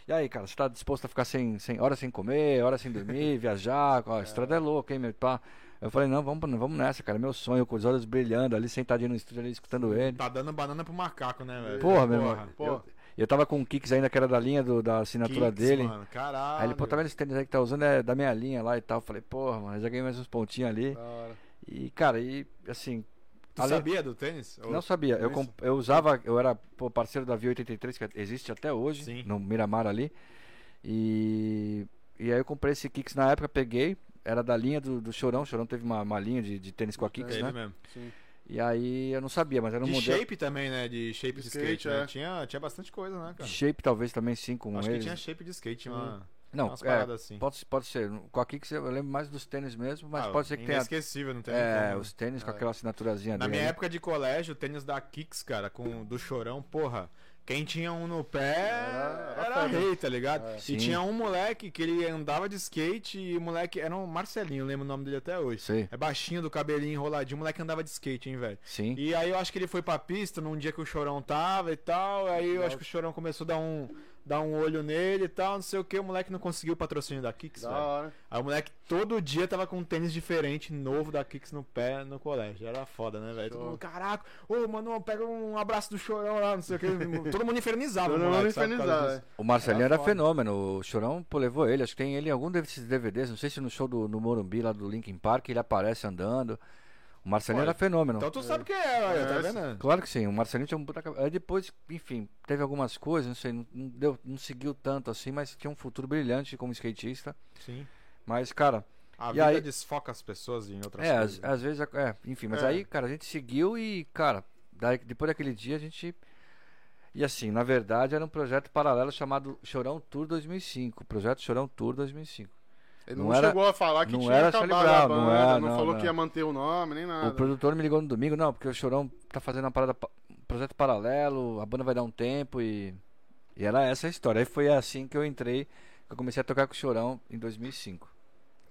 E aí, cara, você tá disposto a ficar sem, sem hora sem comer, hora sem dormir, [laughs] viajar? Ó, a estrada é louca, hein, meu pá. Eu falei, não, vamos, vamos nessa, cara. Meu sonho, com os olhos brilhando, ali sentadinho no estúdio, ali escutando ele. Tá dando banana pro macaco, né, velho? Porra, meu irmão. Pô, Eu, eu tava com o Kicks ainda, que era da linha do, da assinatura Kicks, dele. Mano, caralho. Aí ele, pô, tá vendo esse tênis aí que tá usando? É da minha linha lá e tal. Eu falei, porra, mano, já ganhei mais uns pontinhos ali. E, cara, e assim. Tu sabia do tênis? Ou- Não sabia. Eu, comp- eu usava, eu era pô, parceiro da V83, que existe até hoje, Sim. no Miramar ali. E, e aí eu comprei esse Kicks na época, peguei. Era da linha do, do Chorão. O Chorão teve uma, uma linha de, de tênis com a Kicks, Teve né? mesmo. Sim. E aí eu não sabia, mas era um De modelo. shape também, né? De shape de skate, Skate, né? é. Tinha, tinha bastante coisa, né, cara? Shape talvez também sim com Acho ele. que tinha shape de skate, tinha uma, Não, umas é, paradas assim. pode, pode ser. Com a Kicks eu lembro mais dos tênis mesmo, mas Ah, pode ser que tenha. Inesquecível, não tem É, como. os tênis com É. aquela assinaturazinha Na dele. minha época de colégio, o tênis da Kicks, cara, com do chorão, porra. Quem tinha um no pé Era- era, rei, tá ligado? É. Sim. E tinha um moleque que ele andava de skate e o moleque era um Marcelinho, eu lembro o nome dele até hoje. Sei. É baixinho, do cabelinho enroladinho, o moleque andava de skate, hein, velho. Sim. E aí eu acho que ele foi pra pista num dia que o Chorão tava e tal. Aí eu acho que o Chorão começou a dar um, dar um olho nele e tal, não sei o que. O moleque não conseguiu o patrocínio da Kicks, Da velho. hora. Aí o moleque todo dia tava com um tênis diferente, novo da Kicks no pé no colégio. Era foda, né, velho? Todo mundo, caraca, ô, mano, pega um abraço do Chorão lá, não sei o que. [laughs] Todo mundo infernizava, Todo moleque, sabe, infernizava. O Marcelinho Era era fenômeno. O Chorão pô, levou ele. Acho que tem ele em algum desses DVDs. Não sei se no show do no Morumbi, lá do Linkin Park, ele aparece andando. O Marcelinho Olha, era fenômeno. Então tu sabe o que é, olha, tá É, vendo? Claro que sim, o Marcelinho tinha um puta cabeça. Aí depois, enfim, teve algumas coisas, não sei, não, deu, não seguiu tanto assim, mas tinha um futuro brilhante como skatista. Sim. Mas, cara, A E vida aí- desfoca as pessoas em outras é, coisas. às, às vezes, é, enfim, mas É. aí, cara, a gente seguiu e, cara, daí, depois daquele dia a gente. E assim, na verdade, era um projeto paralelo chamado Chorão Tour 2005. Projeto Chorão Tour 2005. Ele Não não, era- chegou a falar que não tinha era acabado Charlie a Brown, não banda, era, não, não, falou não. que ia manter o nome, nem nada. O produtor me ligou no domingo, não, porque o Chorão tá fazendo uma parada, pa- um projeto paralelo, a banda vai dar um tempo e. E era essa a história. Aí foi assim que eu entrei, que eu comecei a tocar com o Chorão em 2005.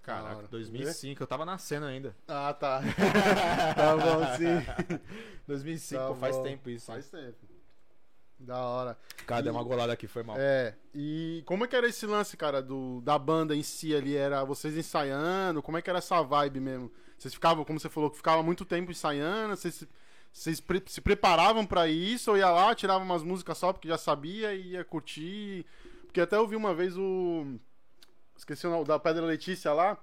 Caraca, Da hora. 2005, eu tava nascendo ainda. Ah, tá. [laughs] tá bom, sim. [laughs] 2005, Tá pô, faz bom. tempo isso. Faz tempo. Da hora. Cara, deu uma golada aqui, foi mal. É, e como é que era esse lance, cara, do, da banda em si ali? Era vocês ensaiando? Como é que era essa vibe mesmo? Vocês ficavam, como você falou, que ficava muito tempo ensaiando? Vocês, se- vocês pre- se preparavam pra isso? Ou ia lá, tirava umas músicas só porque já sabia e ia curtir? Porque até eu vi uma vez o. Esqueci o nome, da Pedra Letícia lá.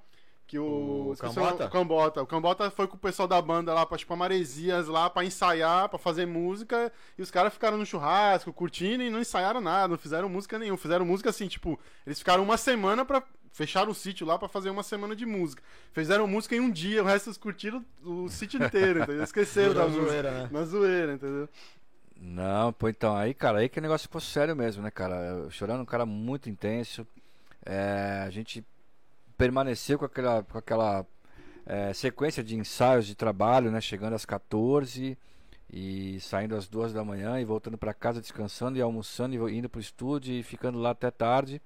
Que o. O Cambota? o Cambota. O Cambota foi com o pessoal da banda lá, pra, tipo, Maresias lá, pra ensaiar, pra fazer música. E os caras ficaram no churrasco, curtindo e não ensaiaram nada, não fizeram música nenhuma. Fizeram música assim, tipo, eles ficaram uma semana pra. Fecharam o sítio lá pra fazer uma semana de música. Fizeram música em um dia, o resto eles curtiram o sítio inteiro, entendeu? Esqueceram [laughs] da zoeira, né? Na zoeira, entendeu? Não, pô, então, aí, cara, aí que o negócio ficou sério mesmo, né, cara? O Chorão é um cara muito intenso. É, a gente permaneceu com aquela, com aquela é, sequência de ensaios de trabalho, né? Chegando às 14 e saindo às 2 da manhã e voltando pra casa descansando e almoçando e indo pro estúdio e ficando lá até tarde.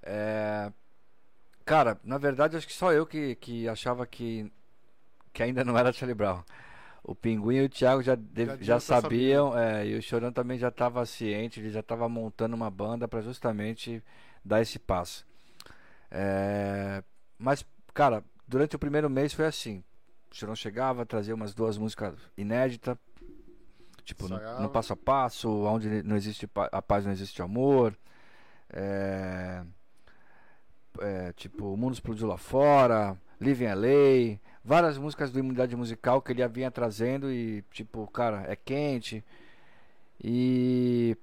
É, cara, na verdade, acho que só eu que, que achava que, que ainda não era Charlie Brown. O Pinguim e o Thiago já, Já já, já sabiam, é, e o Chorão também já estava ciente, ele já estava montando uma banda para justamente dar esse passo. É, mas, cara, durante o primeiro mês foi assim. O Chorão chegava, trazia umas duas músicas inéditas, tipo no, no passo a passo, onde não existe pa- a paz não existe amor. É, é, tipo, O Mundo Explodiu Lá Fora, Living LA, várias músicas do Imunidade Musical que ele vinha trazendo e, tipo, cara, é quente. E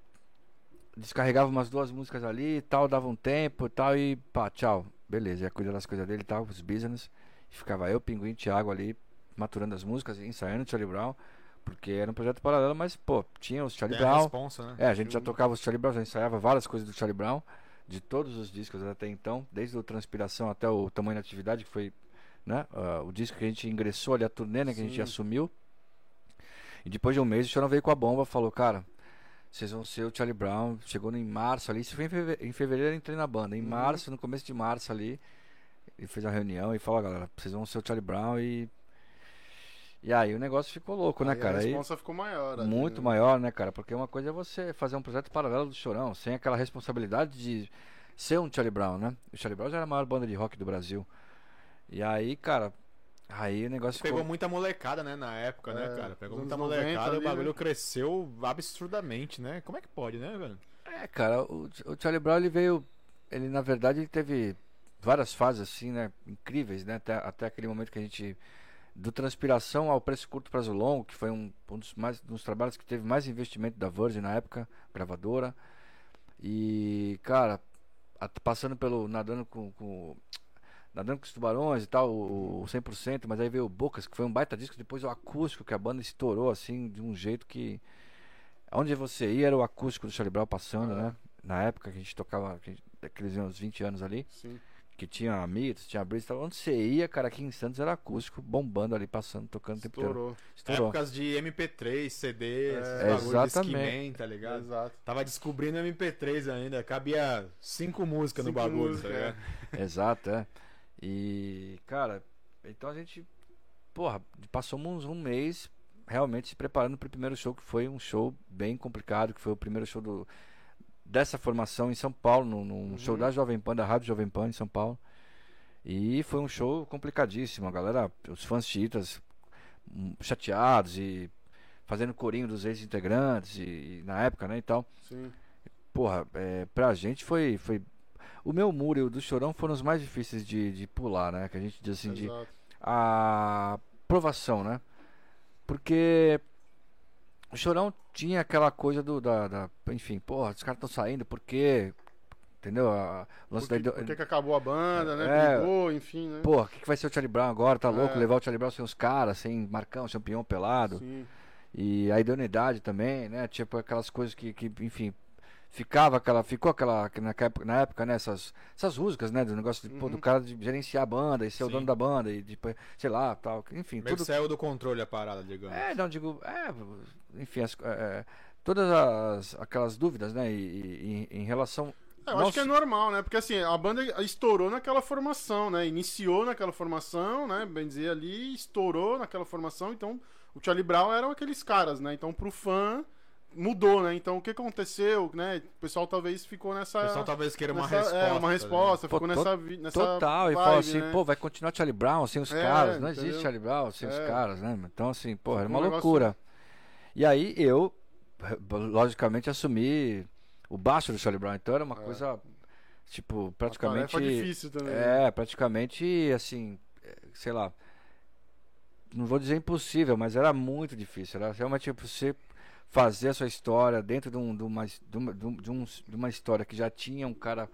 descarregava umas duas músicas ali e tal, dava um tempo e tal, e pá, tchau. Beleza, ia cuidar das coisas dele e tal, os business. E ficava eu, Pinguim e Thiago ali, maturando as músicas, ensaiando Charlie Brown, porque era um projeto paralelo, mas, pô, tinha os Charlie Tem a Brown. responsa, né? É, a gente já tocava os Charlie Brown, já ensaiava várias coisas do Charlie Brown, de todos os discos até então, desde o Transpiração até o Tamanho da Atividade, que foi né, ah, o disco que a gente ingressou ali, a turnê né, que a gente Sim. assumiu. E depois de um mês o Chorão veio com a bomba falou, cara, vocês vão ser o Charlie Brown. Chegou em março ali, isso foi em fevereiro, em fevereiro eu entrei na banda. Em Uhum. março, no começo de março ali, ele fez a reunião e falou, "Ó, galera, vocês vão ser o Charlie Brown e. E aí o negócio ficou louco, né, Aí cara? A Aí, responsa ficou maior. ali, muito né? maior, né, cara? Porque uma coisa é você fazer um projeto paralelo do Chorão, sem aquela responsabilidade de ser um Charlie Brown, né? O Charlie Brown já era a maior banda de rock do Brasil. E aí, cara, aí o negócio Pegou ficou... muita molecada, né, na época, né, É, cara? Pegou muita anos 90 molecada e ali, o bagulho né? cresceu absurdamente, né? Como é que pode, né, velho? É, cara, o, o Charlie Brown ele veio. Ele na verdade ele teve várias fases assim, né? Incríveis, né? Até, até aquele momento que a gente. Do Transpiração ao Preço Curto Prazo Longo, que foi um, um dos, mais, dos trabalhos que teve mais investimento da Virgin na época, gravadora. E, cara, passando pelo. Nadando com. com Nadando com os tubarões e tal, o, o 100%, mas aí veio o Bocas, que foi um baita disco, depois o acústico, que a banda estourou assim, de um jeito que. Onde você ia era o acústico do Charlie Brown passando, né? Na época que a gente tocava, que aqueles uns 20 anos ali, Sim. que tinha a Mitos, tinha a Breeze, e tal. onde você ia, cara, aqui em Santos era acústico, bombando ali, passando, tocando o tempo inteiro. Estourou. Estourou. Épocas de MP3, CD, esses É, bagulho de exatamente. Discman, tá ligado? Exato. Tava descobrindo MP3 ainda, cabia cinco músicas no Cinco bagulho, músicas, tá ligado? Exato, é. E, cara, então a gente, porra, passamos um mês realmente se preparando pro primeiro show, que foi um show bem complicado, que foi o primeiro show do, dessa formação em São Paulo, num, num show da Jovem Pan, da Rádio Jovem Pan em São Paulo. E foi um show complicadíssimo, a galera, os fãs chiitas hum, chateados e fazendo corinho dos ex-integrantes e, e na época, né, e tal. Sim. Porra, é, pra gente foi, foi. O meu muro e o do Chorão foram os mais difíceis de, de pular, né? Que a gente diz assim, de. Exato. A provação, né? Porque o Chorão tinha aquela coisa do. Da, da- enfim, porra, os caras estão saindo, por quê? Entendeu? A, lance da por que acabou a banda, né? É. Brigou, enfim, né? Porra, o que, que vai ser o Charlie Brown agora? Tá louco? É. Levar o Charlie Brown sem os caras, sem Marcão, campeão pelado. Sim. E a idoneidade também, né? Tipo aquelas coisas que, que enfim, ficava aquela, ficou aquela na época, na época né? Essas, essas músicas, né? Do negócio de, pô, Uhum. do cara de gerenciar a banda e ser o Sim. dono da banda e depois, sei lá, tal, enfim, Meio tudo. saiu do controle a parada, digamos. É, não digo, é, enfim, as- é, todas as aquelas dúvidas, né? E, e- em relação É, eu não acho que é normal, né? Porque assim, a banda estourou naquela formação, né? Iniciou naquela formação, né? Bem dizer ali, estourou naquela formação. Então, o Charlie Brown eram aqueles caras, né? Então, pro fã, mudou, né? Então, o que aconteceu, né? O pessoal talvez ficou nessa. O pessoal talvez queira uma nessa- resposta. É, uma tá resposta. Pô, ficou to- nessa, nessa. Total, e vibe, fala assim, né? pô, vai continuar Charlie Brown sem os É, caras. Não existe entendeu? Charlie Brown sem os É. caras, né? Então, assim, pô, era uma um negócio- loucura. E aí eu, logicamente, assumi o baixo do Charlie Brown. Então era uma coisa, tipo, É. Uma praticamente. tarefa difícil também. né? É, praticamente, assim, é, sei lá. Não vou dizer impossível, mas era muito difícil. Era realmente tipo, você fazer a sua história dentro de, um, de, uma, de, uma, de um- de um- uma história que já tinha um cara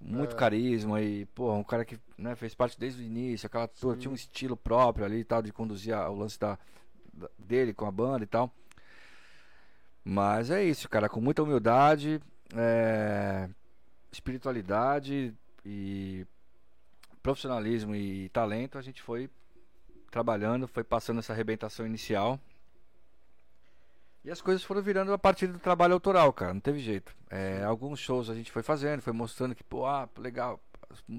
muito É. carisma e, porra, um cara que né, fez parte desde o início, aquela toda, tinha um estilo próprio ali e tal, de conduzir a- o lance da, da- dele com a banda e tal. Mas é isso, cara, com muita humildade, é, espiritualidade e profissionalismo e talento, a gente foi trabalhando, foi passando essa arrebentação inicial. E as coisas foram virando a partir do trabalho autoral, cara, não teve jeito. É, alguns shows a gente foi fazendo, foi mostrando que, pô, ah, legal,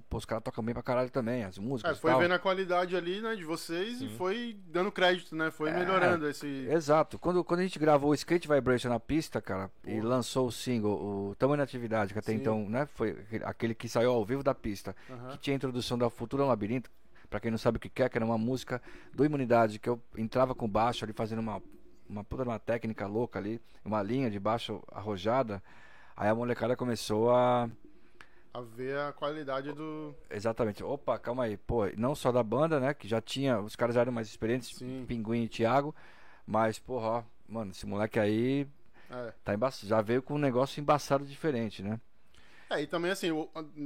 pô, os caras tocam bem pra caralho também, as músicas É, e foi tal. vendo a qualidade ali, né, de vocês e foi dando crédito, né? Foi É. melhorando esse. Exato. Quando, quando a gente gravou o Skate Vibration na pista, cara, e Porra. lançou o single, o Tamanho da Atividade, que até Sim. então, né, foi aquele- que saiu ao vivo da pista, Aham. que tinha a introdução da Futura Labirinto, pra quem não sabe o que que é, que era uma música do Imunidade, que eu entrava com baixo ali, fazendo uma, uma puta uma técnica louca ali, uma linha de baixo arrojada, aí a molecada começou a... A ver a qualidade do. Exatamente. Opa, calma aí. Pô, não só da banda, né? Que já tinha. Os caras já eram mais experientes, Sim. Pinguim e Thiago. Mas, porra, ó, mano, esse moleque aí É. tá emba... já veio com um negócio embaçado diferente, né? É, e também assim,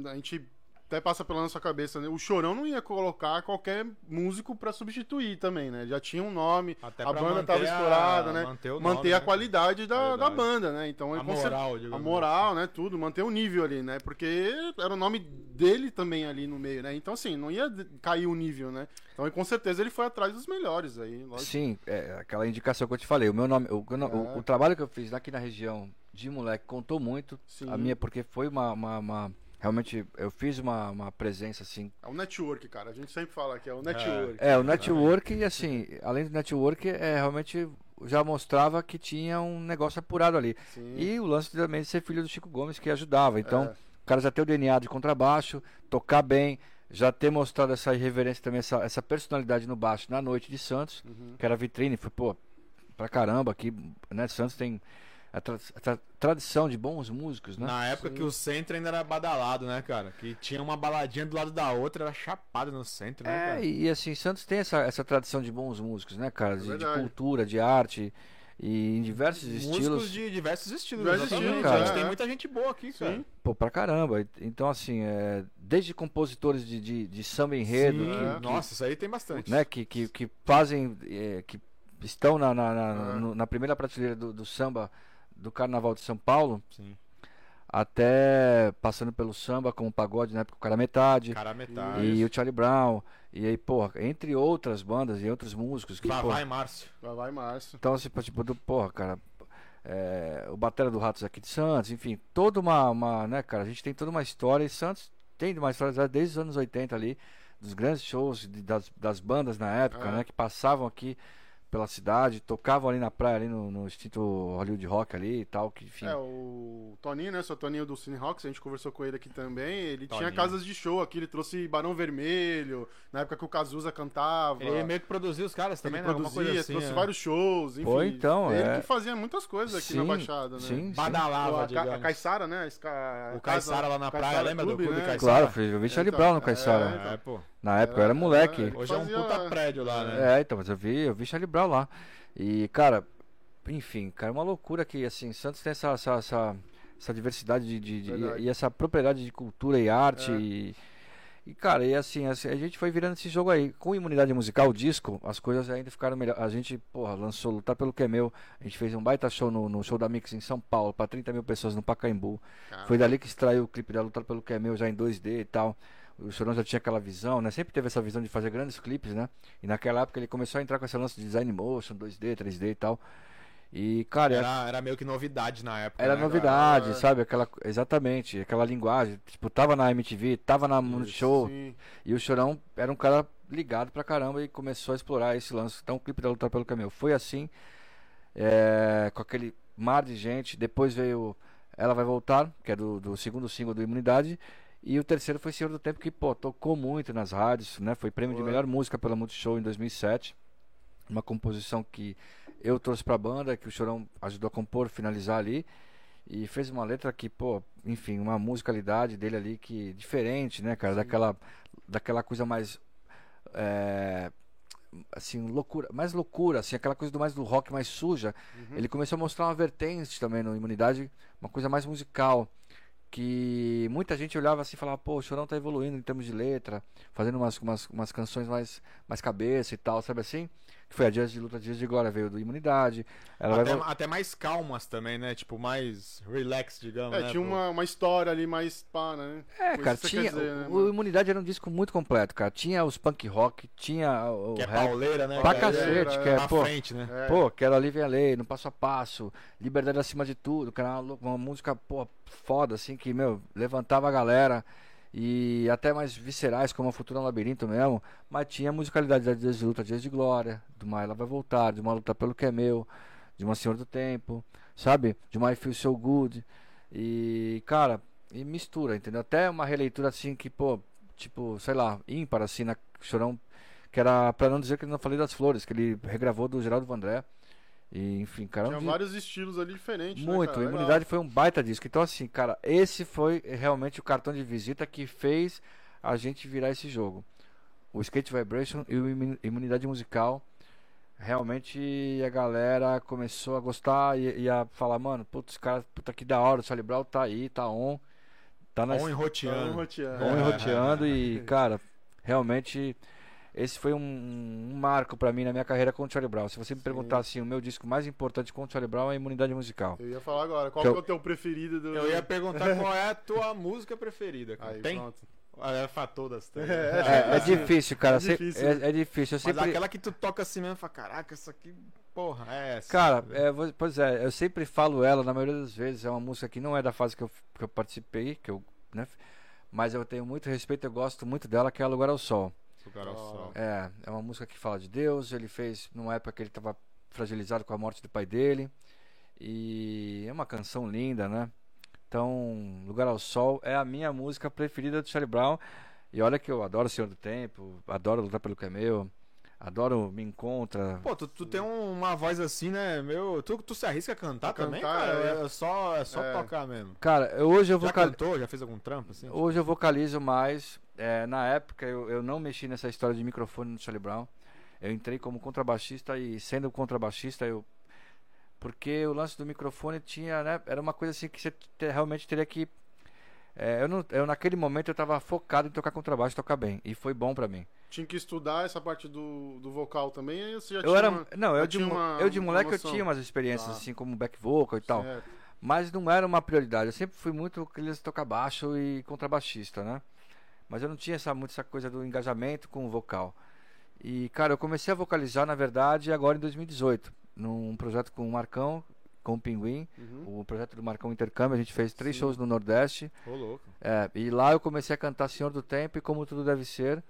a gente até passa pela nossa cabeça, né? O Chorão não ia colocar qualquer músico pra substituir também, né? Já tinha um nome, Até a banda manter tava a- estourada, né? manter o manter nome, a né? qualidade da, da Qualidade. banda, né? Então, A moral, a digamos moral, né? Tudo, manter o nível ali, né? Porque era o nome dele também ali no meio, né? Então, assim, não ia cair o nível, né? Então, com certeza, ele foi atrás dos melhores aí, lógico. Sim, é aquela indicação que eu te falei. O meu nome, o, o- o- É. o trabalho que eu fiz aqui na região de moleque contou muito. Sim. A minha, porque foi uma, uma, uma, realmente eu fiz uma, uma presença assim. É o network, cara. A gente sempre fala que é o network. É, o network, e assim, além do network, é realmente já mostrava que tinha um negócio apurado ali. Sim. E o lance também de ser filho do Chico Gomes que ajudava. Então, É. o cara já ter o DNA de contrabaixo, tocar bem, já ter mostrado essa irreverência também, essa, essa personalidade no baixo na noite de Santos, Uhum. que era vitrine, foi, pô, pra caramba aqui, né? Santos tem a, tra- a tra- tradição de bons músicos, né? Na época que o centro ainda era badalado, né, cara? Que tinha uma baladinha do lado da outra, era chapado no centro, né, É, cara? e assim, Santos tem essa, essa tradição de bons músicos, né, cara? De, de verdade. cultura, de arte, e em diversos Músicos estilos. de diversos estilos, Diversos exatamente. estilos, a gente é, tem é. muita gente boa aqui, cara. Sim. Pô, pra caramba. Então, assim, é, desde compositores de, de, de samba enredo, Sim, que- é. que, Nossa, isso aí tem bastante. né, que, que, que fazem, é, que estão na, na, na, É. no- na primeira prateleira do, do samba do Carnaval de São Paulo, Sim. até passando pelo samba com o pagode, na época o cara metade, Cara, metade. e o Charlie Brown, e aí, porra, entre outras bandas e outros músicos que, Vai, porra, vai, Márcio. Vai, vai, Márcio. Então, assim, tipo, do, porra, cara, é, o Batera do Ratos aqui de Santos, enfim, toda uma, uma, né, cara, a gente tem toda uma história e Santos tem uma história já desde os anos 80 ali, dos grandes shows de- das, das bandas na época, É. né, que passavam aqui pela cidade, tocavam ali na praia, ali no, no Instinto Hollywood Rock ali e tal, que enfim. É, o Toninho, né? Seu Toninho do Cine Rocks, a gente conversou com ele aqui também. Ele tinha Toninho. casas de show aqui, ele trouxe Barão Vermelho, na época que o Cazuza cantava. Ele meio que produziu os caras também, ele né? Produzia, coisa assim, trouxe é. vários shows, enfim. Pô, então, ele é. que fazia muitas coisas aqui na Sim, Baixada, né? sim, sim. Badalava, a, a. Caissara, né? a O a casa- Caissara lá na praia, lembra do Clube né? Caissara? Claro, filho, eu vi Charlie Então, Brown no é, Caissara. então. É, pô. Na época eu era É, moleque. é. Hoje é um puta prédio lá, né? É, então, mas eu vi, eu vi Charlie Brown lá. E, cara, enfim, cara, é uma loucura que, assim, Santos tem essa, essa, essa, essa diversidade de, de- de- e, essa propriedade de cultura e arte. É. E, e, cara, e assim, assim, a gente foi virando esse jogo aí. Com imunidade musical, o disco, as coisas ainda ficaram melhor. A gente, porra, lançou Lutar pelo Que é Meu. A gente fez um baita show no, no show da Mix em São Paulo, pra 30 mil pessoas no Pacaembu. Cara, Foi dali que extraiu o clipe da Lutar pelo Que é Meu já em 2D e tal. O Chorão já tinha aquela visão, né? Sempre teve essa visão de fazer grandes clipes, né? E naquela época ele começou a entrar com esse lance de design motion, 2D, 3D e tal. E, cara, era, Era, era meio que novidade na época. era né, novidade, cara? sabe? Aquela, exatamente, aquela linguagem. Tipo, tava na MTV, tava na isso, show. E o Chorão era um cara ligado pra caramba e começou a explorar esse lance. Então o clipe da Lutar pelo Caminho foi assim, é, com aquele mar de gente. Depois veio Ela Vai Voltar, que é do, do segundo single do Imunidade. E o terceiro foi Senhor do Tempo, que pô, tocou muito nas rádios, né? Foi prêmio de melhor música pela Multishow em 2007. Uma composição que eu trouxe pra banda, que o Chorão ajudou a compor, finalizar ali. E fez uma letra que, pô, enfim, uma musicalidade dele ali que diferente, né, cara? Daquela, daquela coisa mais. é, assim, loucura, mais loucura, assim, aquela coisa do mais do rock mais suja. Ele começou a mostrar uma vertente também no Imunidade, uma coisa mais musical. Que muita gente olhava assim e falava, pô, o Chorão tá evoluindo em termos de letra, fazendo umas, umas, umas canções mais, mais cabeça e tal, sabe assim? Que foi a Dias de Luta, Dias de Glória, veio do Imunidade. Ela Até, vai até mais calmas também, né? Tipo, mais relax, digamos, É, né? tinha pô? uma, uma história ali mais pá, né? É, cara, que tinha. dizer, né, o, Imunidade era um disco muito completo, cara. Tinha os punk rock, tinha o, Que é rap. pauleira, né? Pra cara? cacete, é, que é, Pra pô, frente, né? É. Pô, quero alívio a lei, no passo a passo, liberdade acima de tudo, que era uma, lou- uma música, pô, foda, assim, que, meu, levantava a galera. E até mais viscerais, como a Futura Labirinto mesmo. Mas tinha a musicalidade da Dias de Luta, Dias de Glória, do uma Ela Vai Voltar, de uma Luta pelo Que é Meu, de uma Senhor do Tempo, sabe? De uma I Feel So Good. E, cara, e mistura, entendeu? Até uma releitura assim que, pô, tipo, sei lá, ímpar, assim, na Chorão que era pra não dizer que não falei das flores, que ele regravou do Geraldo Vandré. E, enfim, cara, Tinha um vários estilos ali diferentes, né, muito. Legal. Imunidade foi um baita disco. Então, assim, cara, esse foi realmente o cartão de visita que fez a gente virar esse jogo. O Skate Vibration e o Imu- Imunidade Musical. Realmente a galera começou a gostar e, e a falar, mano, putz, cara, puta que da hora, o Charlie Brown tá aí, tá on. Tá na On Tá no enroteando. roteando. bom e roteando e, [laughs] cara, realmente esse foi um, um marco pra mim na minha carreira com o Charlie Brown. Se você me Sim. perguntar assim, o meu disco mais importante com o Charlie Brown é a Imunidade Musical. Eu ia falar agora, qual Que é o teu preferido do. Eu ia perguntar qual é a [laughs] tua música preferida. cara. Aí, Tem? pronto. Ah, É pra todas. Tem. É, é difícil, cara. É se- difícil, é, né? é difícil. Eu Mas sempre, aquela que tu toca assim mesmo, fala, caraca, essa aqui, porra, é essa. Cara, é, pois é, eu sempre falo ela, na maioria das vezes, é uma música que não é da fase que eu, que eu participei, que eu, né, mas eu tenho muito respeito, eu gosto muito dela, que é Lugar ao Sol. Lugar ao sol. É, é uma música que fala de Deus. Ele fez numa época que ele estava fragilizado com a morte do pai dele. E é uma canção linda, né? Então, Lugar ao Sol é a minha música preferida do Charlie Brown. E olha que eu adoro o Senhor do Tempo, adoro lutar pelo que é meu, adoro Me Encontra. Pô, tu, tu tem um- uma voz assim, né? Meu, tu, tu se arrisca a cantar Cantar, também, cara? é. É, só, é só É. tocar mesmo. Cara, hoje eu Já vocal... cantou? Já fez algum trampo assim? Hoje eu vocalizo mais. É, na época eu, eu não mexi nessa história de microfone no Charlie Brown. Eu entrei como contrabaixista e sendo contrabaixista eu porque o lance do microfone tinha, né, era uma coisa assim que você te- realmente teria que é, eu, não, eu naquele momento eu estava focado em tocar contrabaixo, tocar bem e foi bom pra mim. Tinha que estudar essa parte do, do vocal também, Eu era, uma- não, eu de, uma- eu de moleque eu tinha umas experiências Tá. assim como back vocal e tal. Certo. Mas não era uma prioridade. Eu sempre fui muito aqueles tocar baixo e contrabaixista, né? Mas eu não tinha essa, muito essa coisa do engajamento com o vocal. E, cara, eu comecei a vocalizar, na verdade, agora em 2018, num projeto com o Marcão, com o Pinguim, Uhum. o projeto do Marcão Intercâmbio. A gente fez três Sim. shows no Nordeste. Ô, louco. É, e lá eu comecei a cantar Senhor do Tempo e Como Tudo Deve Ser,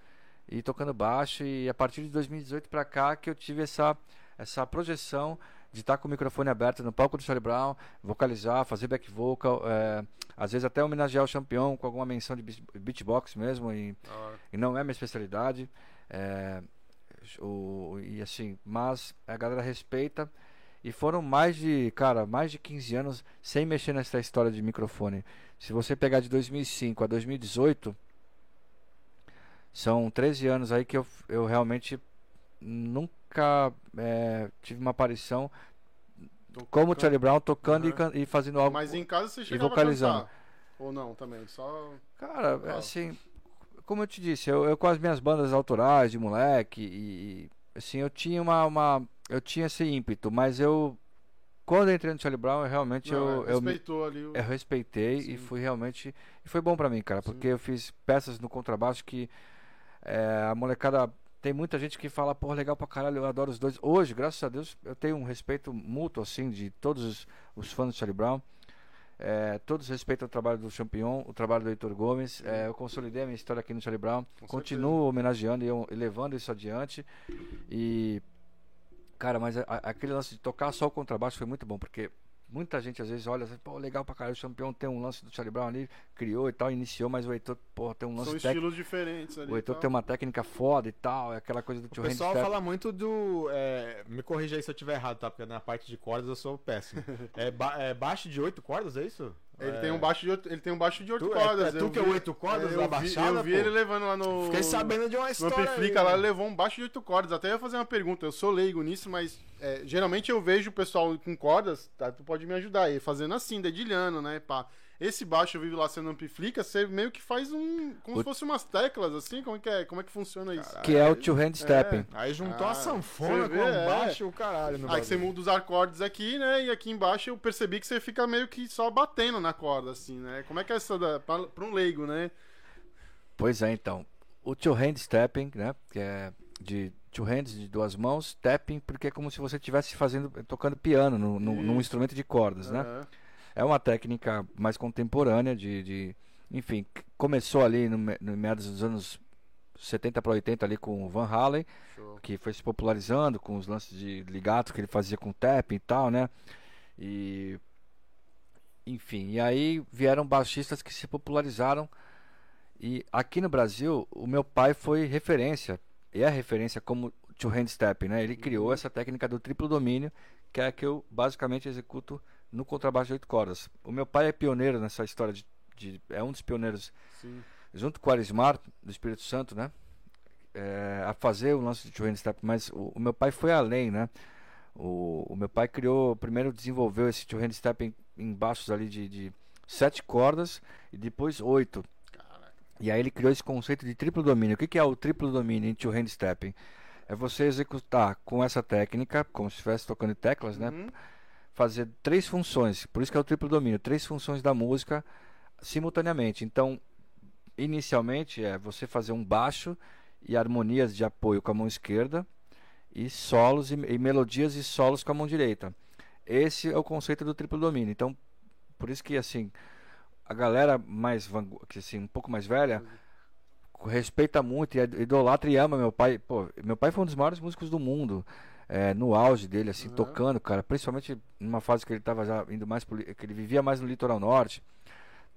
e tocando baixo. E a partir de 2018 pra cá que eu tive essa, essa projeção de estar com o microfone aberto no palco do Charlie Brown, vocalizar, fazer back vocal, é, às vezes até homenagear o campeão com alguma menção de beat- beatbox mesmo, e, hora. e não é minha especialidade. é, o, e assim, mas a galera respeita. E foram mais de, cara, mais de 15 anos sem mexer nessa história de microfone. Se você pegar de 2005 a 2018, são 13 anos aí que eu, eu realmente nunca é, tive uma aparição Tô como o tocando. Charlie Brown tocando e Aham. can- e, fazendo algo. Mas em casa você chegava vocalizando. a cantar? Ou não também? Só... Cara, é assim, como eu te disse, eu, eu com as minhas bandas autorais de moleque e, e, assim, eu tinha uma, uma eu tinha esse ímpeto, mas eu quando eu entrei no Charlie Brown, eu realmente Não, eu, é, eu, respeitou ali o... eu respeitei Sim. e fui realmente e foi bom pra mim, cara, Sim. porque eu fiz peças no contrabaixo que é, a molecada tem muita gente que fala, pô, legal pra caralho, eu adoro os dois. Hoje, graças a Deus, eu tenho um respeito mútuo, assim, de todos os, os fãs do Charlie Brown. É, todos respeitam o trabalho do Champion, o trabalho do Heitor Gomes. É, eu consolidei a minha história aqui no Charlie Brown. Com Continuo homenageando e, e levando isso adiante. E, cara, mas a- a- aquele lance de tocar só o contrabaixo foi muito bom, porque muita gente às vezes olha pô, legal pra caralho, o Champion tem um lance do Charlie Brown ali, criou e tal, iniciou, mas o Heitor, pô, tem um lance São estilos diferentes ali. O Heitor tem uma técnica foda e tal, é aquela coisa do O tio pessoal handstep. fala muito do. é, me corrija aí se eu estiver errado, tá? Porque na parte de cordas eu sou péssimo. [laughs] É, ba- é baixo de oito cordas, é isso? Ele É, tem um baixo de oito, ele tem um baixo de oito Tu- é- cordas. é tu eu que é vi- oito cordas eu baixada, Eu vi pô? ele levando lá no... Fiquei sabendo de uma No história. Amplifica aí, lá, né? ele levou um baixo de oito cordas. Até ia fazer uma pergunta. Eu sou leigo nisso, mas é, geralmente eu vejo o pessoal com cordas. Tá, tu pode me ajudar aí, fazendo assim, dedilhando, né? Pá. Esse baixo vive lá sendo amplifica, você meio que faz um. Como O- se fosse umas teclas, assim. Como é que, é? Como é que funciona isso? Que é o two hand stepping. Aí juntou Ah, a sanfona com o é. baixo e o caralho no Aí que você muda os acordes aqui, né? E aqui embaixo eu percebi que você fica meio que só batendo na corda, assim, né? Como é que é essa da, pra, pra um leigo, né? Pois é, então. O two hand stepping, né? Que é de two hands, de duas mãos, stepping, porque é como se você estivesse fazendo, tocando piano no, no- num instrumento de cordas, né? É uma técnica mais contemporânea de, de- enfim, começou ali no, no meados dos anos 70 para 80 ali com o Van Halen, Show. que foi se popularizando com os lances de ligato que ele fazia com tap e tal, né? E enfim, e aí vieram baixistas que se popularizaram e aqui no Brasil o meu pai foi referência, e é referência como two hand step, né? Ele criou essa técnica do triplo domínio, que é a que eu basicamente executo no contrabaixo de oito cordas. O meu pai é pioneiro nessa história de, de- é um dos pioneiros Sim. junto com o Arismar do Espírito Santo, né? É, a fazer o lance de two hand step, mas o, o meu pai foi além, né? O, o meu pai criou, primeiro desenvolveu esse two hand step em, em baixos ali de, de sete cordas e depois oito. Caraca. E aí ele criou esse conceito de triplo domínio. O que, que é o triplo domínio em two hand stepping? É você executar com essa técnica, como se estivesse tocando teclas, né? Fazer três funções, por isso que é o triplo domínio, três funções da música simultaneamente. Então, inicialmente é você fazer um baixo e harmonias de apoio com a mão esquerda e solos e, e melodias e solos com a mão direita. Esse é o conceito do triplo domínio. Então, por isso que assim, a galera mais que assim, um pouco mais velha respeita muito e ad- idolatra e ama meu pai. Pô, meu pai foi um dos maiores músicos do mundo. É, no auge dele, assim, Uhum. tocando, cara. Principalmente numa fase que ele tava já indo mais pro, que ele vivia mais no litoral norte.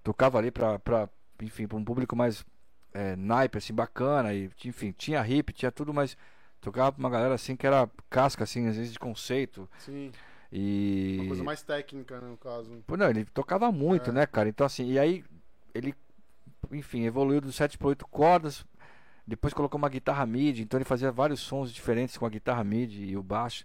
Tocava ali pra, pra enfim, pra um público mais é, naipe, assim, bacana. E, enfim, tinha hip, tinha tudo, mas tocava pra uma galera assim que era casca, assim, às vezes de conceito. Sim. E. Uma coisa mais técnica, né, no caso. Pô, não, ele tocava muito, É. né, cara? Então, assim, e aí ele, enfim, evoluiu do 7 para 8 cordas, depois colocou uma guitarra MIDI, então ele fazia vários sons diferentes com a guitarra MIDI e o baixo.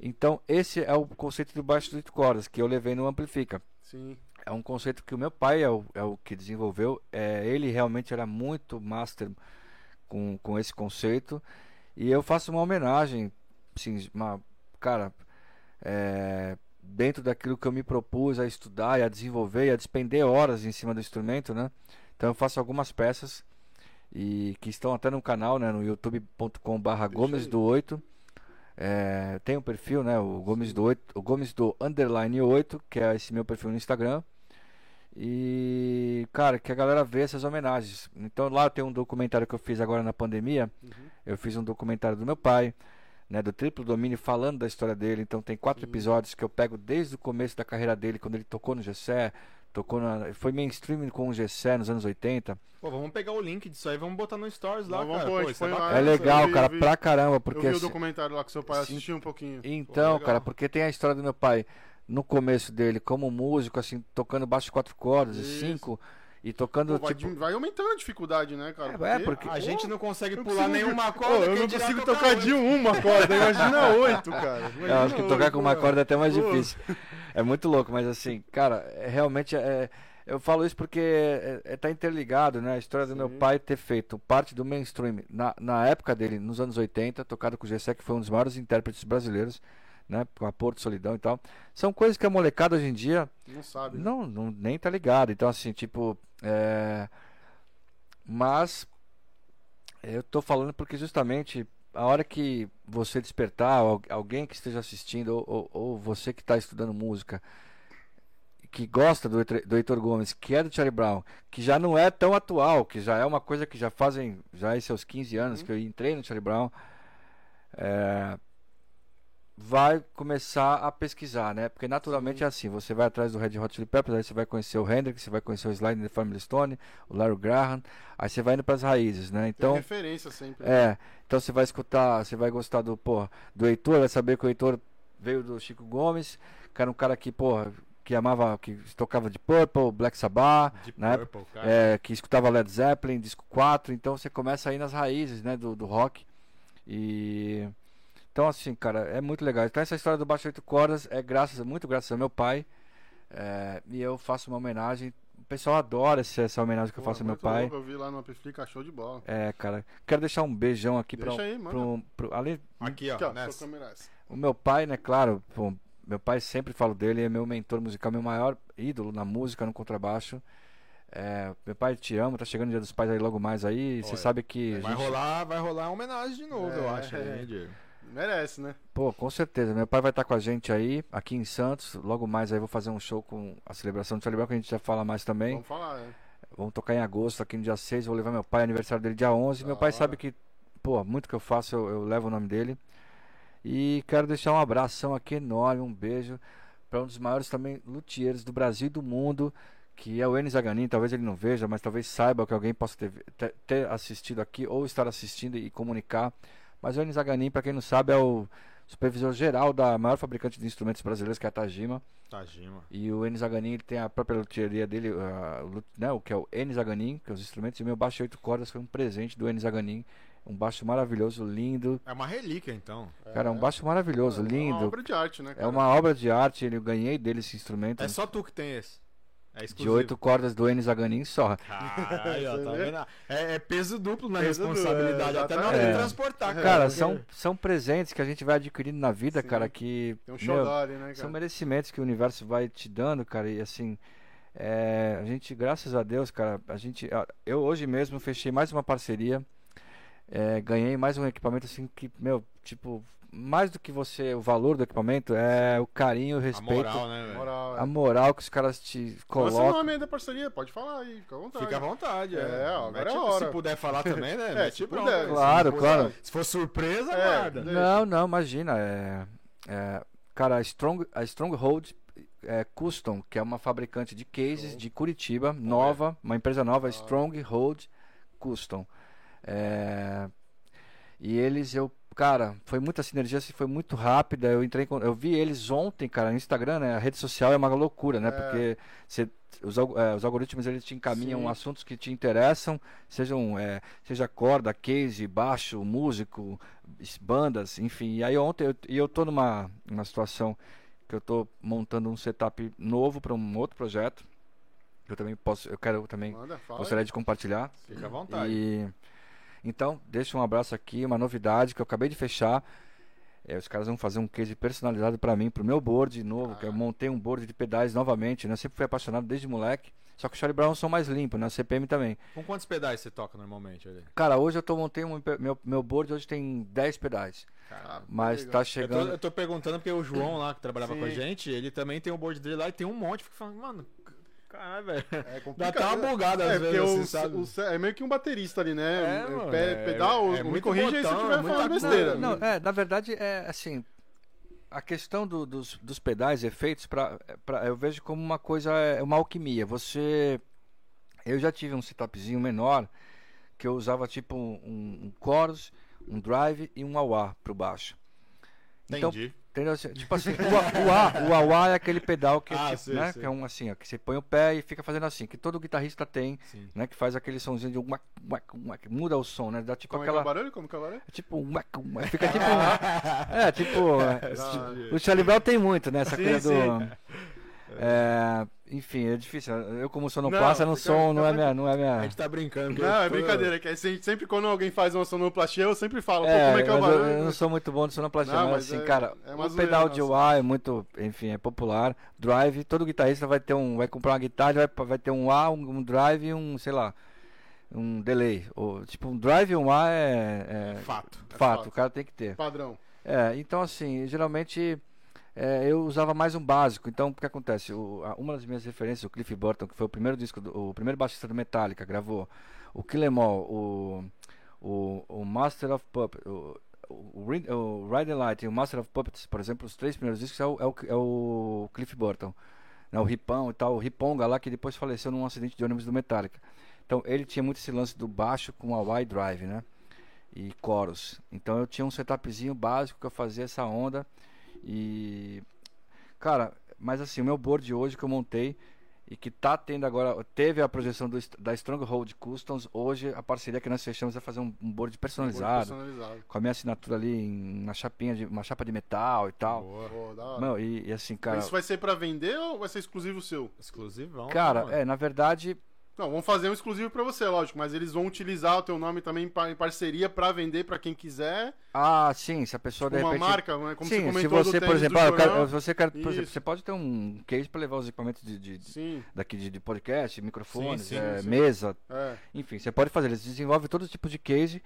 Então, esse é o conceito do baixo de 8 cordas que eu levei no Amplifica. Sim. É um conceito que o meu pai é o, é o que desenvolveu. É, ele realmente era muito master com, com esse conceito. E eu faço uma homenagem, assim, uma, cara, é, dentro daquilo que eu me propus a estudar e a desenvolver e a despender horas em cima do instrumento, né? Então eu faço algumas peças e que estão até no canal, né? No youtube.com/barra Gomes do 8. É, tem um perfil, né? O Gomes do 8, o Gomes do underline 8, que é esse meu perfil no Instagram. E, cara, que a galera vê essas homenagens. Então lá tem um documentário que eu fiz agora na pandemia. Uhum. Eu fiz um documentário do meu pai, né, do Triplo Domínio, falando da história dele. Então tem quatro Sim. episódios que eu pego desde o começo da carreira dele, quando ele tocou no Gessé, tocou na, foi mainstream com o Gessé nos anos 80. Pô, vamos pegar o link disso aí e vamos botar no Stories lá, Vamos cara. Pô, isso é lá. é eu legal, vi, cara, vi. pra caramba, Eu porque vi o assim, documentário lá que seu pai Sim. assistiu um pouquinho. Então, legal. cara, porque tem a história do meu pai no começo dele como músico, assim, tocando baixo de quatro cordas, e Isso. cinco, e tocando Pô, vai, tipo. vai aumentando a dificuldade, né, cara? É, é, porque- A gente não consegue eu pular consigo- nenhuma Pô, corda. eu quem não consigo tocar tocar de uma corda, imagina [laughs] oito, cara. Imagina Eu acho que tocar oito, com uma pô. corda é até mais Pô. difícil. É muito louco, mas assim, cara, é, realmente é, eu falo isso porque é, é- tá interligado, né? A história do meu pai ter feito parte do mainstream na, na época dele, nos anos 80, tocado com o Gessé, que foi um dos maiores intérpretes brasileiros, né? Com a Porto Solidão e tal. São coisas que a molecada hoje em dia Não sabe. não, não nem tá ligado. Então, assim, tipo. É... Mas. Eu tô falando porque justamente a hora que você despertar, al- alguém que esteja assistindo, ou, ou- ou você que está estudando música, que gosta do, Heitor- do Heitor Gomes, que é do Charlie Brown, que já não é tão atual, que já é uma coisa que já fazem já é seus 15 anos Uhum. que eu entrei no Charlie Brown. é, vai começar a pesquisar, né? Porque naturalmente Sim. é assim, você vai atrás do Red Hot Chili Peppers, aí você vai conhecer o Hendrix, você vai conhecer o Slide the Family Stone, o Larry Graham, aí você vai indo para as raízes, né? Tem Então, referência sempre. é, então você vai escutar, você vai gostar do, porra, do Heitor, vai saber que o Heitor veio do Chico Gomes, que era um cara que, porra, que amava, que tocava de Purple, Black Sabbath, Deep na Purple, é, que escutava Led Zeppelin, disco 4, então você começa aí nas raízes, né, do, do rock. E então assim, cara, é muito legal. Então essa história do baixo oito cordas é graças, muito graças ao meu pai. é, e eu faço uma homenagem. O pessoal adora esse- essa homenagem que eu Pô, faço ao meu pai. louco, Eu vi lá no Amplifica, show de bola. É, cara, quero deixar um beijão aqui para pro, além Aqui, ó. Aqui, ó, nessa. é essa. o meu pai, né, claro, pô, meu pai sempre falo dele, é meu mentor musical, meu maior ídolo na música, no contrabaixo. É, meu pai te amo, tá chegando o dia dos pais aí logo mais aí. Você sabe que. Vai gente- rolar, vai rolar uma homenagem de novo, eu É. acho. Aí, hein, Diego? Merece, né? Pô, com certeza. Meu pai vai estar com a gente aí, aqui em Santos. Logo mais aí vou fazer um show com a celebração do Charlie Brown, que a gente já fala mais também. Vamos falar, né? Vamos tocar em agosto, aqui no dia 6. Vou levar meu pai, aniversário dele dia 11. Meu Da pai hora. sabe que, pô, muito que eu faço, eu, eu levo o nome dele. E quero deixar um abração aqui enorme, um beijo para um dos maiores também luthiers do Brasil e do mundo, que é o Enes Aganin. Talvez ele não veja, mas talvez saiba que alguém possa ter, ter assistido aqui ou estar assistindo e comunicar. Mas o Enes Aganin, para quem não sabe, é o supervisor geral da maior fabricante de instrumentos brasileiros, que é a Tajima. Tajima. E o Enes Aganin ele tem a própria luthieria dele, né, o que é o Enes Aganin, que é os instrumentos. E o meu baixo de 8 cordas foi um presente do Enes Aganin. Um baixo maravilhoso, lindo. É uma relíquia, então. Cara, um baixo maravilhoso, É uma lindo. obra de arte, né? É cara? uma obra de arte, ele- eu ganhei dele esse instrumento. É só tu que tem esse. É de oito cordas do Enes Aganin só. Caralho, [laughs] tá vendo? É, é peso duplo na Peso duplo, responsabilidade, é, até na hora de exatamente. transportar, cara. Cara, porque- são, são presentes que a gente vai adquirindo na vida, Sim. cara, que Tem um meu, Shodori, né, são cara? merecimentos que o universo vai te dando, cara, e assim, é, a gente, graças a Deus, cara, a gente, eu hoje mesmo fechei mais uma parceria, é, ganhei mais um equipamento assim que, meu, tipo, mais do que você, o valor do equipamento, é o carinho, o A respeito, moral, né? Moral, é. a moral que os caras te Qual é o colocam. nome aí da parceria? Pode falar aí, fica à vontade. Fica à vontade, é. É, ó, agora Mete- é a hora. Se puder falar [laughs] também, né? É, bronca. puder. Claro, se claro. Se for surpresa, É, guarda. Não, não, imagina. É, é, cara, a, Strong, a Stronghold é, Custom, que é uma fabricante de cases de Curitiba, nova, uma empresa nova, Stronghold Custom. É, e eles, eu, cara, foi muita sinergia, assim, foi muito rápida. Eu entrei, eu vi eles ontem, cara, no Instagram, né? A rede social é uma loucura, né? É. Porque você- os, é, os algoritmos eles te encaminham Sim. assuntos que te interessam, sejam, é, seja corda, case, baixo, músico, bandas, enfim. E aí ontem eu, e eu tô numa, numa situação que eu tô montando um setup novo para um outro projeto. Eu também posso, eu quero também Manda, gostaria de compartilhar. Fica à vontade. E então, deixa um abraço aqui, uma novidade que eu acabei de fechar. É, os caras vão fazer um case personalizado para mim, pro meu board novo, que eu montei um board de pedais novamente, né? Eu sempre fui apaixonado desde moleque. Só que o Charlie Brown são mais limpos, né? A CPM também. Com quantos pedais você toca normalmente ali? Cara, hoje eu tô montei um meu meu board hoje tem 10 pedais, Ah, mas legal. tá Eu tô, chegando eu tô perguntando porque o João lá, que trabalhava Sim. com a gente, ele também tem o board dele lá e tem um monte. Fico falando, mano, caralho, velho. É Dá complicado. até uma bugada às É, porque vezes, o, assim, sabe? o é meio que um baterista ali, né? É, mano, Pé- é- pedal, é me muito corrige aí se eu botão, estiver é falando besteira. coisa. Não, é, na verdade é assim, a questão do- dos, dos pedais efeitos para eu vejo como uma coisa é uma alquimia. Você eu já tive um setupzinho menor que eu usava tipo um, um chorus, um drive e um wah pro baixo. Então, Entendi. Entendeu? Tipo assim, o, a- o A, é aquele pedal que, Ah, tipo, sei, né, sei. que é um assim, ó, que você põe o pé e fica fazendo assim, que todo guitarrista tem, Sim. né, que faz aquele somzinho de um uac, uac, uac, muda o som, né? Dá tipo Como é que é o aquela barulho? Como que é o barulho? é tipo um. uac, uac, Fica tipo. um- é, tipo. [laughs] Ah, O Charlie Brown tem muito, né? Essa Sim, coisa sim. do. É, enfim, é difícil. Eu, como sonoplastia, Não, não, sou, não é minha. Não é A minha... gente tá brincando. Não, é tô- brincadeira. é Que sempre, sempre quando alguém faz uma sonoplastia, eu sempre falo, pô, É, como é que é o mas eu, barulho? eu não sou muito bom de sonoplastia, Não, mas, mas assim, é- cara, é o pedal de nossa. wah é muito, enfim, é popular. Drive, todo guitarrista vai ter um, vai comprar uma guitarra, vai, vai ter um wah, um, um drive e um, sei lá, um delay. Ou, tipo, um drive e um wah é, é Fato. É fato, fato. o cara tem que ter. Padrão. É, então assim, geralmente é, eu usava mais um básico. Então, o que acontece? O- a- uma das minhas referências, o Cliff Burton, que foi o primeiro disco, do, o primeiro baixista do Metallica, gravou o Kill 'Em All, o, o, o Master of Puppets, o, o, o Riding Light e o Master of Puppets, por exemplo, os três primeiros discos é o, é o, é o Cliff Burton. Né, o Ripão e tal, o Riponga lá, que depois faleceu num acidente de ônibus do Metallica. Então, ele tinha muito esse lance do baixo com a wide drive, né? e coros. Então eu tinha um setupzinho básico que eu fazia essa onda e cara, mas assim, o meu board hoje que eu montei e que tá tendo agora, teve a projeção do, da Stronghold Customs, hoje a parceria que nós fechamos é fazer um, um board personalizado, Personalizado. com a minha assinatura ali em uma chapinha de uma chapa de metal e tal. Boa. Hora. Não, e, e assim, cara, Isso vai ser pra vender ou vai ser exclusivo seu? Exclusivão. cara, mano. é, na verdade, Não, vão fazer um exclusivo pra você, lógico, mas eles vão utilizar o teu nome também em pa- em parceria pra vender pra quem quiser. ah, sim, se a pessoa Tipo de uma repente marca, né? como você Sim, se comentou do você, por exemplo, ah, quero- você, quer, por exemplo, você pode ter um case para levar os equipamentos de, de- de- daqui de, de podcast, microfones, Sim, sim, é, mesa, é. enfim, você pode fazer. Eles desenvolvem todo tipo de case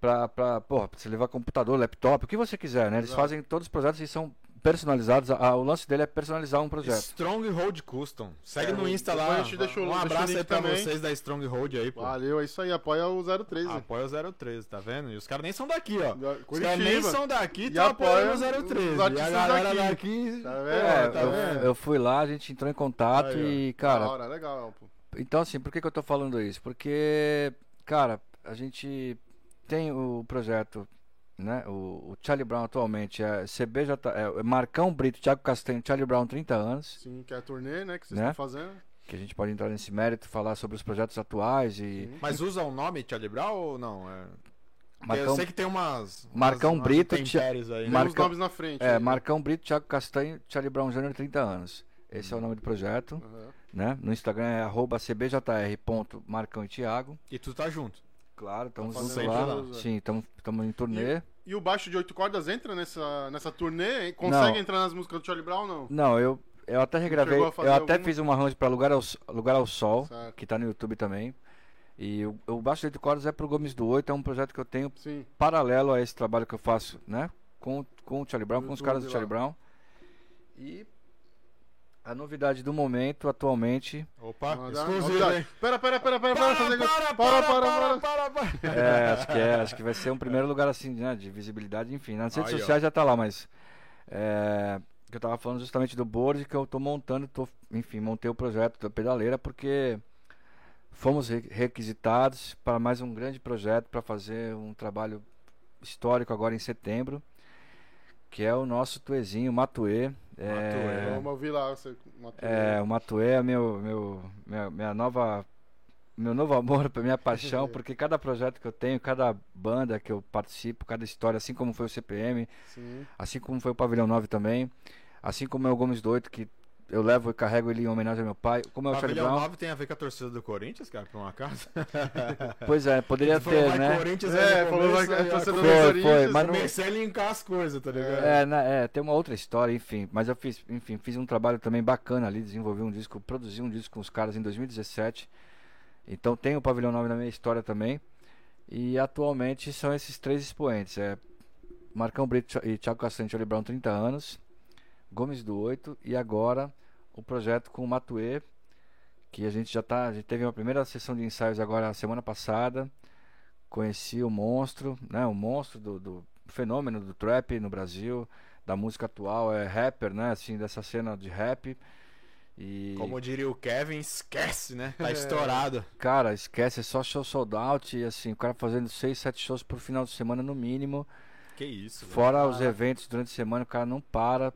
para, pra, porra, pra você levar computador, laptop, o que você quiser, né? Eles Exato. fazem todos os projetos e são personalizados. A- o lance dele é personalizar um projeto. Stronghold Custom. Segue É, no Insta lá. a gente deixa o- um abraço aí pra também. vocês da Stronghold aí, pô. Valeu, é isso aí, apoia o 013. Apoia o 013, tá vendo? E os caras nem são daqui, ó. Da- Os caras nem Curitiba. são daqui, E estão apoiando o apoia 013. os E a galera daqui. daqui. Tá vendo? É, tá eu, vendo? eu fui lá, a gente entrou em contato Aí, e, ó. cara, Da hora, legal, pô. Então, assim, por que, que eu tô falando isso? Porque, cara, a gente tem o projeto, né? O, o Charlie Brown atualmente é CBJ, é Marcão Brito, Thiago Castanho, Charlie Brown 30 anos, Sim, que é a turnê, né, que vocês Né? estão fazendo. que a gente pode entrar nesse mérito, falar sobre os projetos atuais e Sim. Mas usa o nome Charlie Brown ou não? É... Porque Marcão, Eu sei que tem umas. Marcão umas, Brito, Umas Tia- intempéries aí, né? Os nomes na frente. é, aí, né? Marcão Brito, Thiago Castanho, Charlie Brown Jr., 30 anos. Esse é o nome do projeto, Aham. né? No Instagram é arroba cbjr.marcão e Thiago. E tu tá junto. Claro, estamos Tá juntos lá. é. Sim, estamos em turnê. E o baixo de oito cordas entra nessa, nessa turnê? hein? Consegue Não. entrar nas músicas do Charlie Brown ou não? Não, eu, eu até regravei. Eu até alguma? fiz um arranjo para Lugar ao, Lugar ao Sol, Certo. que tá no YouTube também. E o, o Baixo de Cordas é pro Gomes do Oito, é um projeto que eu tenho Sim. paralelo a esse trabalho que eu faço, né? Com, com o Charlie Brown, com os caras do lá. Charlie Brown. E a novidade do momento, atualmente, Opa, novidade. hein? Pera, pera, pera, pera, Para, para, para, para, para, para, para. para, para. [laughs] É, acho que é, acho que vai ser um primeiro lugar assim, né, de visibilidade, enfim. Nas redes Aí, ó. sociais já tá lá, mas é, que eu tava falando justamente do board que eu tô montando, tô, enfim, montei o projeto da pedaleira porque fomos re- requisitados para mais um grande projeto para fazer um trabalho histórico agora em setembro, que é o nosso tuezinho Matuê. É, Vamos ouvir lá. Você, Matheus. é, o Matuê é meu, meu, minha, minha nova. Meu novo amor, [laughs] minha paixão, [laughs] porque cada projeto que eu tenho, cada banda que eu participo, cada história, assim como foi o CPM, Sim. assim como foi o Pavilhão 9 também, assim como é o Gomes do Oito, que eu levo e carrego ele em homenagem ao meu pai, como é o Charlie Pavilhão Brown. 9 tem a ver com a torcida do Corinthians, cara, por um acaso? [laughs] Pois é, poderia falou, ter, vai né? Corinthians É, falou, vai- ó, torcedor do Corinthians, foi, mas não, Comecei a linkar as coisas, tá ligado? É, na- é, tem uma outra história, enfim. Mas eu fiz, enfim, fiz um trabalho também bacana ali, desenvolvi um disco, produzi um disco com os caras em 2017. Então tem o Pavilhão 9 na minha história também. E atualmente são esses três expoentes. É Marcão Brito e Thiago Castanho Charlie Brown, 30 anos. Gomes do 8 e agora o projeto com o Matuê, que a gente já tá, a gente teve uma primeira sessão de ensaios agora semana passada. Conheci o monstro, né, o monstro do, do fenômeno do trap no Brasil, da música atual, é rapper, né, assim, dessa cena de rap. E Como diria o Kevin, esquece, né? Tá estourado. cara, esquece, é só show sold out e assim, o cara fazendo 6, 7 shows por final de semana no mínimo. Que isso, velho. Fora os eventos durante a semana, o cara não para.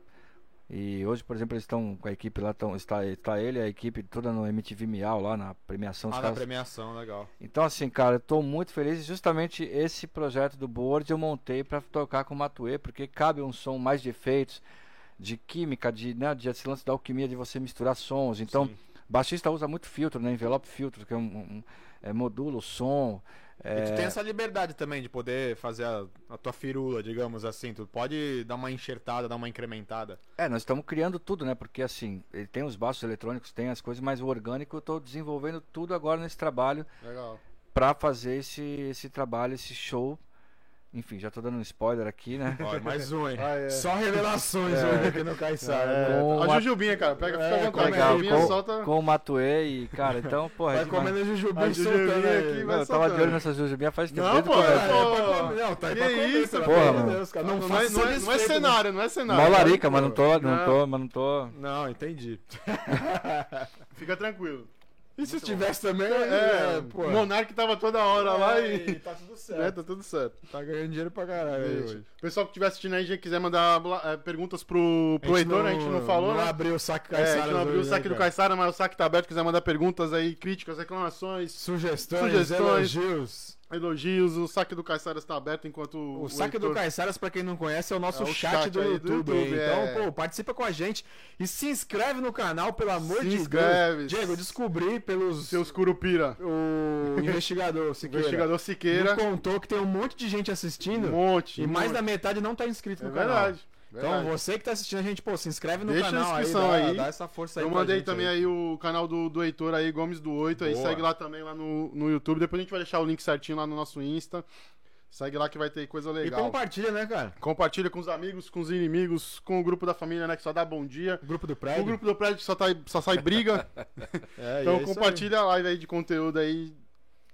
E hoje, por exemplo, eles estão com a equipe lá, tão, está, está ele e a equipe toda no MTV Miau lá na premiação. Ah, na caras- premiação, legal. Então, assim, cara, eu tô muito feliz. Justamente esse projeto do board eu montei pra tocar com o Matuê, porque cabe um som mais de efeitos, de química, de, né, de esse lance da alquimia de você misturar sons. Então, Sim. baixista usa muito filtro, né? Envelope filtro, que é um, um- é, modula o som. E É, tu tem essa liberdade também de poder fazer a, a tua firula, digamos assim. Tu pode dar uma enxertada, dar uma incrementada. é, nós estamos criando tudo, né? Porque assim, ele tem os baixos eletrônicos, tem as coisas, mas o orgânico eu tô desenvolvendo tudo agora nesse trabalho Legal. pra fazer esse, esse trabalho, esse show. Enfim, já tô dando um spoiler aqui, né? [laughs] Ó, mais um, hein? Ah, é. Só revelações hoje aqui no Caissara. É, né? Com a Jujubinha, cara. Pega, fica É, à vontade. legal, A Jujubinha com, solta. com o Matuê e, cara, então, porra, é Vai demais. comendo A jujubim Jujubinha soltando aqui aí. vai Não, eu tava de olho nessa jujubinha faz tempo. Não, pô, é, É, comer, não, tá aí Que pra isso, pelo porra, amor de mano. Deus, cara. Não, Não, não, é, não, é, não é cenário, não é cenário. Mó larica, mas não tô, Não. tô, mas não tô. Não, entendi. Fica tranquilo. E se tivesse também, É, é, pô. o Monark tava toda hora lá e. Tá tudo certo. tá tudo certo. Tá ganhando dinheiro pra caralho aí hoje. O pessoal que estiver assistindo aí, já quiser mandar é, perguntas pro, pro Heitor, a gente não falou, não né? abriu o saco É, a gente não abriu o saque né, do? Caissara, mas o saque tá aberto. Quiser mandar perguntas aí, críticas, reclamações, Sugestões, Sugestões. elogios. Elogios. O saque do Caissara está aberto enquanto o, O saque do Caissaras, pra quem não conhece, é o nosso É o chat, chat do, aí do YouTube. YouTube, hein? é. Então, pô, participa com a gente e se inscreve no canal, pelo amor Se de inscreve. Deus. Diego, eu descobri pelos. Seus Curupira. O [laughs] investigador, O Siqueira. investigador Siqueira. Me contou que tem um monte de gente assistindo Um monte. e um mais monte. da metade não tá inscrito É no canal. verdade. Então, você que tá assistindo a gente, pô, se inscreve no Deixa a canal aí, inscrição dá, aí. dá essa força aí Eu mandei também aí o canal do, do Heitor aí, Gomes do 8, aí segue lá também lá no, no YouTube. Depois a gente vai deixar o link certinho lá no nosso Insta. Segue lá que vai ter coisa E legal. compartilha, né, cara? Compartilha com os amigos, com os inimigos, com o grupo da família, né? Que só dá bom dia. O grupo do O prédio. grupo do prédio que só, tá, só sai briga. [laughs] É, e então é aí. compartilha a live aí de conteúdo aí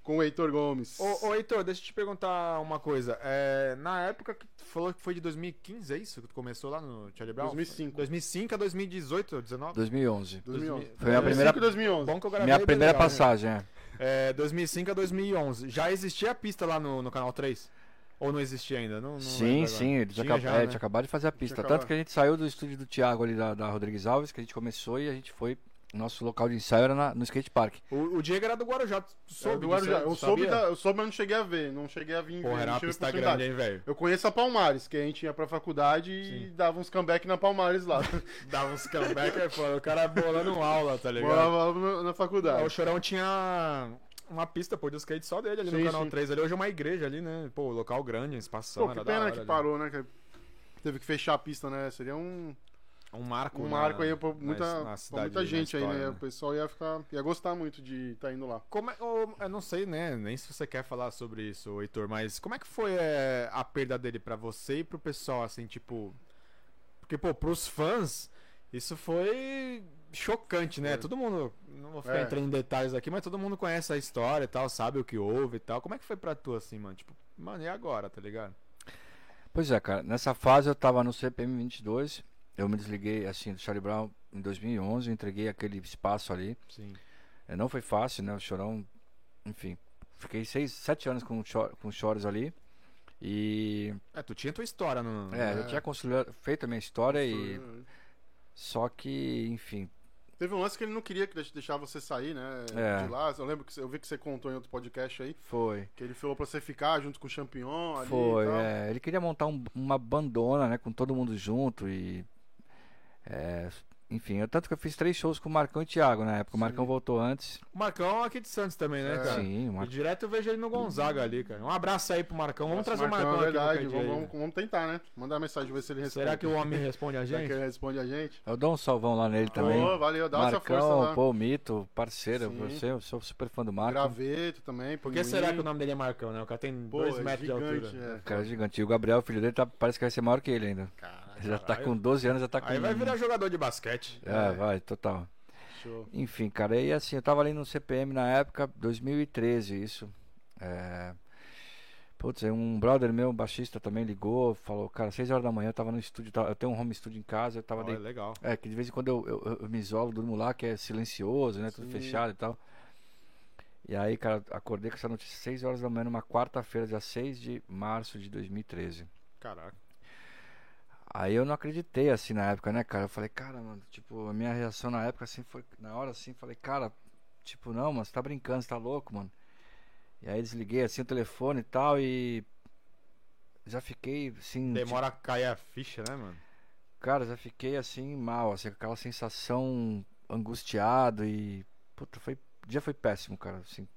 com o Heitor Gomes. Ô, ô Heitor, deixa eu te perguntar uma coisa. É, na época que tu falou que foi de 2015, é isso? Que tu começou lá no Charlie Brown? 2005. 2005 a 2018 ou 19? 2011. 2011. Foi a minha 2005 primeira- e 2011. Bom que eu gravei Minha primeira legal, né? passagem, é. É, 2005 a 2011. Já existia a pista lá no, no canal 3? Ou não existia ainda? Não, não Sim, sim, eles Tinha acab... já, é, né? tinha acabado de fazer a pista. Tanto que a gente saiu do estúdio do Thiago ali da, da Rodrigues Alves, que a gente começou e a gente foi. Nosso local de ensaio era na- no skate park. O, o Diego era do Guarujá. Soube do Guarujá. aí? Eu soube, da- eu soube, mas não cheguei a ver. Não cheguei a vir. Porra, ver, era uma pista oportunidade. grande, hein, velho? Eu conheço a Palmares, que a gente ia pra faculdade e dava uns comeback na Palmares lá. [laughs] Dava uns comeback, é foda. O cara bolando aula, tá ligado? Morava na, na faculdade. O Chorão tinha uma pista, pô, de skate só dele ali Sim, no canal sim. 3. Ali hoje é uma igreja ali, né? Pô, local grande, espação. Pô, que era da pena hora que ali. parou, né? Que teve que fechar a pista, né? Seria um. Um marco. Um na- marco aí pra na- muita, na pra cidade, muita na gente aí, história, né? O pessoal ia ficar. ia gostar muito de estar indo lá. Como é, ô, eu não sei, né? Nem se você quer falar sobre isso, Heitor, mas como é que foi é, a perda dele pra você e pro pessoal, assim, tipo. Porque, pô, pros fãs, isso foi chocante, né? Foi. Todo mundo. Não vou ficar É. entrando em detalhes aqui, mas todo mundo conhece a história e tal, sabe o que houve e tal. Como é que foi pra tu, assim, mano? Tipo, mano, e agora, tá ligado? Pois é, cara. Nessa fase eu tava no CPM 22. Eu me desliguei, assim, do Charlie Brown em 2011. Entreguei aquele espaço ali. Sim. É, não foi fácil, né? O Chorão, enfim. Fiquei seis, sete anos com, o Cho- com Chores ali. E. É, tu tinha tua história no. É, É. já tinha construído, feito a minha história e. Só que, enfim. Teve um lance que ele não queria que deix- deixar você sair, né? É. De lá. Eu lembro que eu vi que você contou em outro podcast aí. Foi. Que ele falou pra você ficar junto com o Champignon ali. Foi, e tal. é, ele queria montar um- uma bandona, né, com todo mundo junto e é, enfim, eu, tanto que eu fiz três shows com o Marcão e o Thiago na época. O Marcão voltou antes. O Marcão é aqui de Santos também, né, É. cara? Sim, o E Mar... direto eu vejo ele no Gonzaga ali, cara. Um abraço aí pro Marcão. Vamos Nossa, trazer o Marcão, é verdade. Vamos, aí, vamos, vamos tentar, né? Mandar mensagem, ver se ele responde. Será que o homem responde a [laughs] Será gente? que ele responde a gente? eu dou um salvão lá nele também. Pô, valeu, dá essa força Marcão, lá. pô, mito, parceiro, Sim. você, eu sou super fã do Marco. Graveto também. Por que será que o nome dele é Marcão, né? O cara tem Pô, dois é metros de gigante, altura. é. Cara gigante. E o Gabriel, o filho dele, tá- parece que vai ser maior que ele ainda. Caralho, Já tá com 12 anos, já tá com. Aí vai virar jogador de basquete. É, vai, total. show. Enfim, cara, e assim, eu tava ali no CPM na época, 2013, isso. É... Putz, um brother meu, um baixista, também ligou, falou, cara, 6 horas da manhã eu tava no estúdio, eu tenho um home studio em casa, eu tava Olha, dei- legal. É, que de vez em quando eu, eu, eu me isolo, durmo lá, que é silencioso, né? Tudo Sim. fechado e tal. E aí, cara, acordei com essa notícia 6 horas da manhã, numa quarta-feira, dia 6 de março de 2013. Caraca. Aí eu não acreditei assim na época, né, cara? Eu falei, cara, mano, tipo, a minha reação na época assim foi, na hora assim, falei, cara, tipo, não, mano, você tá brincando, você tá louco, mano. E aí desliguei assim o telefone e tal e já fiquei assim, Demora a cair a ficha, né, mano? tipo, cara, já fiquei assim mal, assim, com aquela sensação angustiado e puta, foi, o dia foi péssimo, cara, assim.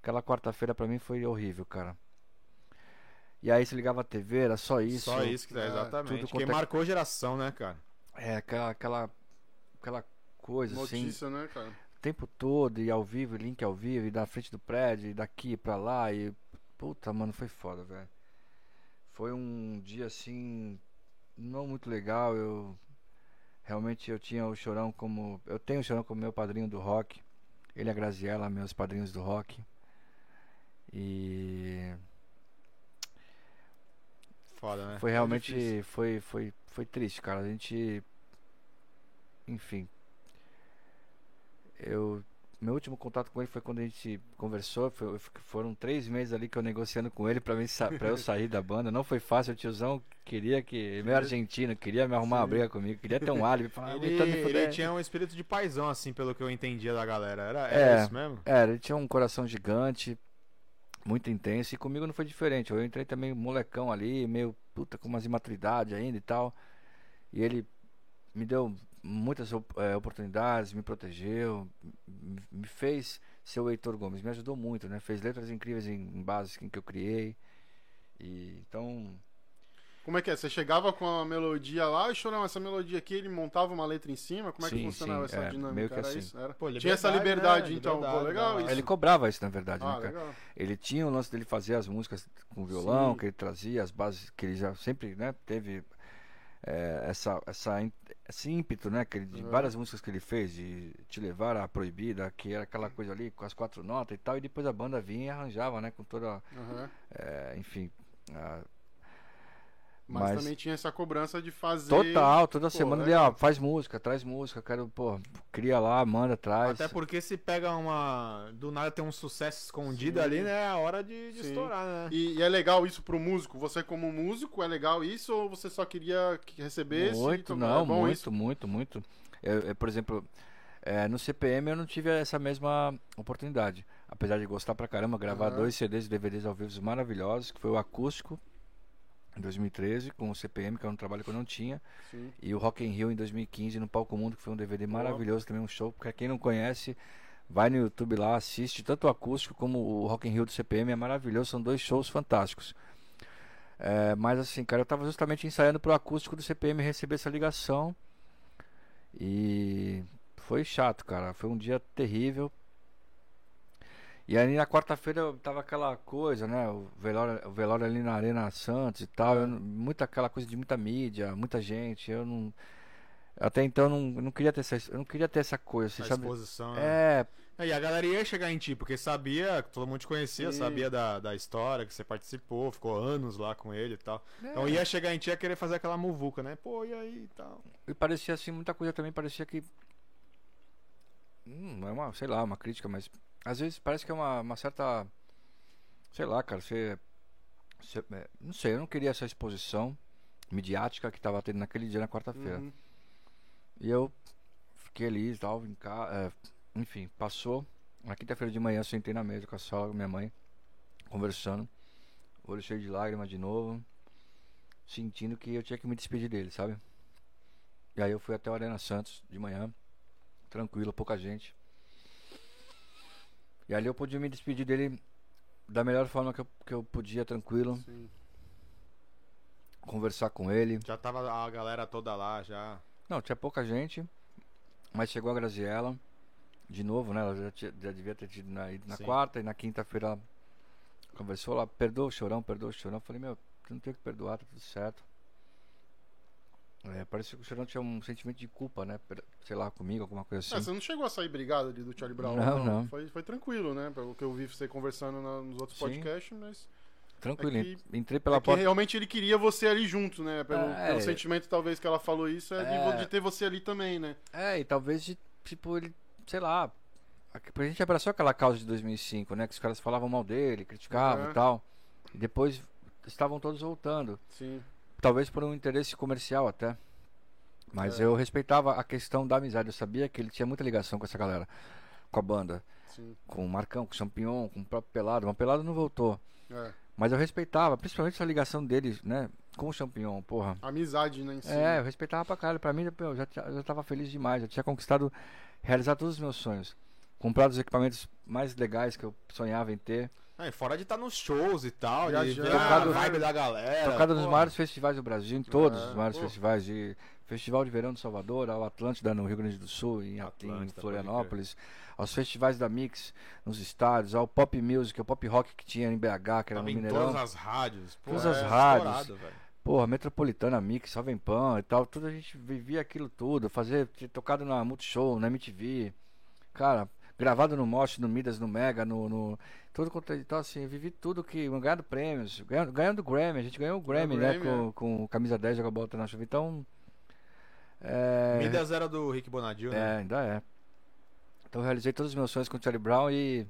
Aquela quarta-feira pra mim foi horrível, cara. E aí se ligava a TV, era só isso. Só isso que é, é, exatamente. tudo Quem quanto é- marcou geração, né, cara? É, aquela aquela aquela coisa assim, Notícia, né, cara? o tempo todo, e ao vivo, e link ao vivo, e da frente do prédio, e daqui pra lá, e. Puta, mano, foi foda, velho. Foi um dia assim. Não muito legal. Eu. Realmente eu tinha o Chorão como. Eu tenho o Chorão como meu padrinho do rock. Ele e a Graziella, meus padrinhos do rock. E. Foda, né? Foi realmente. Foi, foi, foi triste, cara. A gente. Enfim. Eu. Meu último contato com ele foi quando a gente conversou. foi- foram três meses ali que eu negociando com ele pra, mim, pra eu sair da banda. Não foi fácil. O tiozão queria que. Meu argentino queria me arrumar uma briga comigo. Queria ter um álibi. Falar, Ele, "Ah, ele fuder." tinha um espírito de paizão, assim, pelo que eu entendia da galera. Era, É. era isso mesmo? É, ele tinha um coração gigante, muito intenso, e comigo não foi diferente. Eu entrei também molecão ali, meio puta com umas imaturidade ainda e tal. E ele me deu muitas eh, oportunidades, me protegeu, me fez ser o Heitor Gomes, me ajudou muito, né? Fez letras incríveis em, em bases que eu criei. E então, Como é que é? Você chegava com a melodia lá e chorava essa melodia aqui, ele montava uma letra em cima? Como é que Sim, funcionava sim, essa é, dinâmica? meio que Era assim. isso? Era? Pô, Tinha essa liberdade, né? então. Pô, Liberdade, legal da- isso. ele cobrava isso na verdade, Ah, né, cara? legal. Ele tinha o lance dele fazer as músicas com violão, Sim. que ele trazia, as bases que ele já sempre né, teve é, essa, essa, esse ímpeto, né? Que ele- de Uhum. várias músicas que ele fez, de Te Levar à Proibida, que era aquela coisa ali com as quatro notas e tal, e depois a banda vinha e arranjava, né? Com toda. Aham. é, enfim. a- Mas, Mas- também tinha essa cobrança de fazer. Total, toda Pô, semana ele, legal. ó, faz música, traz música, quero, pô, cria lá, manda, traz. Até porque se pega uma. Do nada tem um sucesso escondido Sim. ali, né? É a hora de, de estourar, né? E, e é legal isso pro músico? Você, como músico, é legal isso? Ou você só queria que recebesse? Muito, Então, não, é bom muito, isso? muito, muito. Eu- eu, por exemplo, é, no CPM eu não tive essa mesma oportunidade. Apesar de gostar pra caramba, gravar Aham. dois CDs e DVDs ao vivo maravilhosos, que foi o Acústico em 2013, com o CPM, que era um trabalho que eu não tinha, Sim. e o Rock in Rio em 2015 no Palco Mundo, que foi um DVD maravilhoso, também um show. Pra quem não conhece, vai no YouTube lá, assiste tanto o acústico como o Rock in Rio do CPM, é maravilhoso, são dois shows fantásticos. É, mas assim, cara, eu tava justamente ensaiando pro acústico do CPM receber essa ligação. E foi chato, cara. Foi um dia terrível. E aí na quarta-feira tava aquela coisa, né? O velório, o velório ali na Arena Santos e tal. eu muita aquela coisa de muita mídia, muita gente. Eu não. Até então não, não queria ter essa, eu não queria ter essa coisa, você A sabe? exposição. né? É, É, E a galera ia chegar em ti, porque sabia, todo mundo te conhecia, Sim. sabia da, da história, que você participou, ficou anos lá com ele e tal. Então é. ia chegar em ti e ia querer fazer aquela muvuca, né? Pô, e aí e tal. E parecia assim, muita coisa também parecia que. Hum, é uma, sei lá, uma crítica, mas às vezes parece que é uma, uma certa. Sei lá, cara, você. você- é, não sei, eu não queria essa exposição midiática que tava tendo naquele dia na quarta-feira. Uhum. E eu fiquei ali e tal, em casa. enfim, passou. Na quinta-feira de manhã eu sentei na mesa com a sogra, com minha mãe, conversando. Olho cheio de lágrimas de novo. Sentindo que eu tinha que me despedir dele, sabe? E aí eu fui até o Arena Santos de manhã. Tranquilo, pouca gente. E ali eu pude me despedir dele da melhor forma que eu, que eu podia, tranquilo. Sim. Conversar com ele. Já tava a galera toda lá, já. Não, tinha pouca gente, mas chegou a Graziella de novo, né? Ela já, tinha- já devia ter tido na, ido na Sim. quarta e na quinta-feira ela conversou lá, perdoa o chorão, perdoa o chorão. Eu falei, meu, tu não tem que perdoar, tá tudo certo. É, parecia que o chorão tinha um sentimento de culpa, né? Sei lá, comigo, alguma coisa Ah, assim. você não chegou a sair brigado ali do Charlie Brown? Não, não. Foi, foi tranquilo, né? Pelo que eu vi você conversando na- nos outros Sim. podcasts, mas. Tranquilo, é que- entrei pela é porta. realmente ele queria você ali junto, né? Pelo, É. pelo sentimento, talvez, que ela falou isso, é, de É. de, ter você ali também, né? É, e talvez de, tipo, ele, sei lá, a, a gente abraçou aquela causa de 2005, né? Que os caras falavam mal dele, criticavam Uhum. e tal. E depois estavam todos voltando. Sim. Talvez por um interesse comercial até. Mas É. eu respeitava a questão da amizade. Eu sabia que ele tinha muita ligação com essa galera, com a banda, Sim. com o Marcão, com o Champignon, com o próprio Pelado. Mas o Pelado não voltou. É. Mas eu respeitava, principalmente essa ligação dele, né? Com o Champignon, porra. Amizade, né? Em si. É, eu respeitava pra caralho. Pra mim, eu já, já tava feliz demais. Eu tinha conquistado, realizado todos os meus sonhos. Comprado os equipamentos mais legais que eu sonhava em ter. É, fora de estar nos shows e tal, de Viajando, ver a Tocado- vibe da galera. Tocado nos maiores festivais do Brasil, em todos É, os maiores pô. festivais de Festival de Verão de Salvador, ao Atlântida no Rio Grande do Sul, em, At- em Atlântida, Florianópolis, aos festivais da Mix nos estádios, ao Pop Music, ao Pop Rock que tinha em BH, que era Tava no Mineirão. todas as rádios. Pô, Todas é as rádios. estourado, velho. Porra, Metropolitana, Mix, Jovem Pan e tal, tudo a gente vivia aquilo tudo, fazer, tocado na Multishow, na MTV, cara, gravado no Mosh, no Midas, no Mega, no, no tudo quanto, então assim, vivi tudo que, ganhando prêmios, ganhando, ganhando Grammy, a gente ganhou o Grammy, né, Grammy, com, com camisa 10 joga bola na chuva, então, é, Midas era do Rick Bonadil, é, né? ainda é. Então realizei todos os meus sonhos com o Charlie Brown e.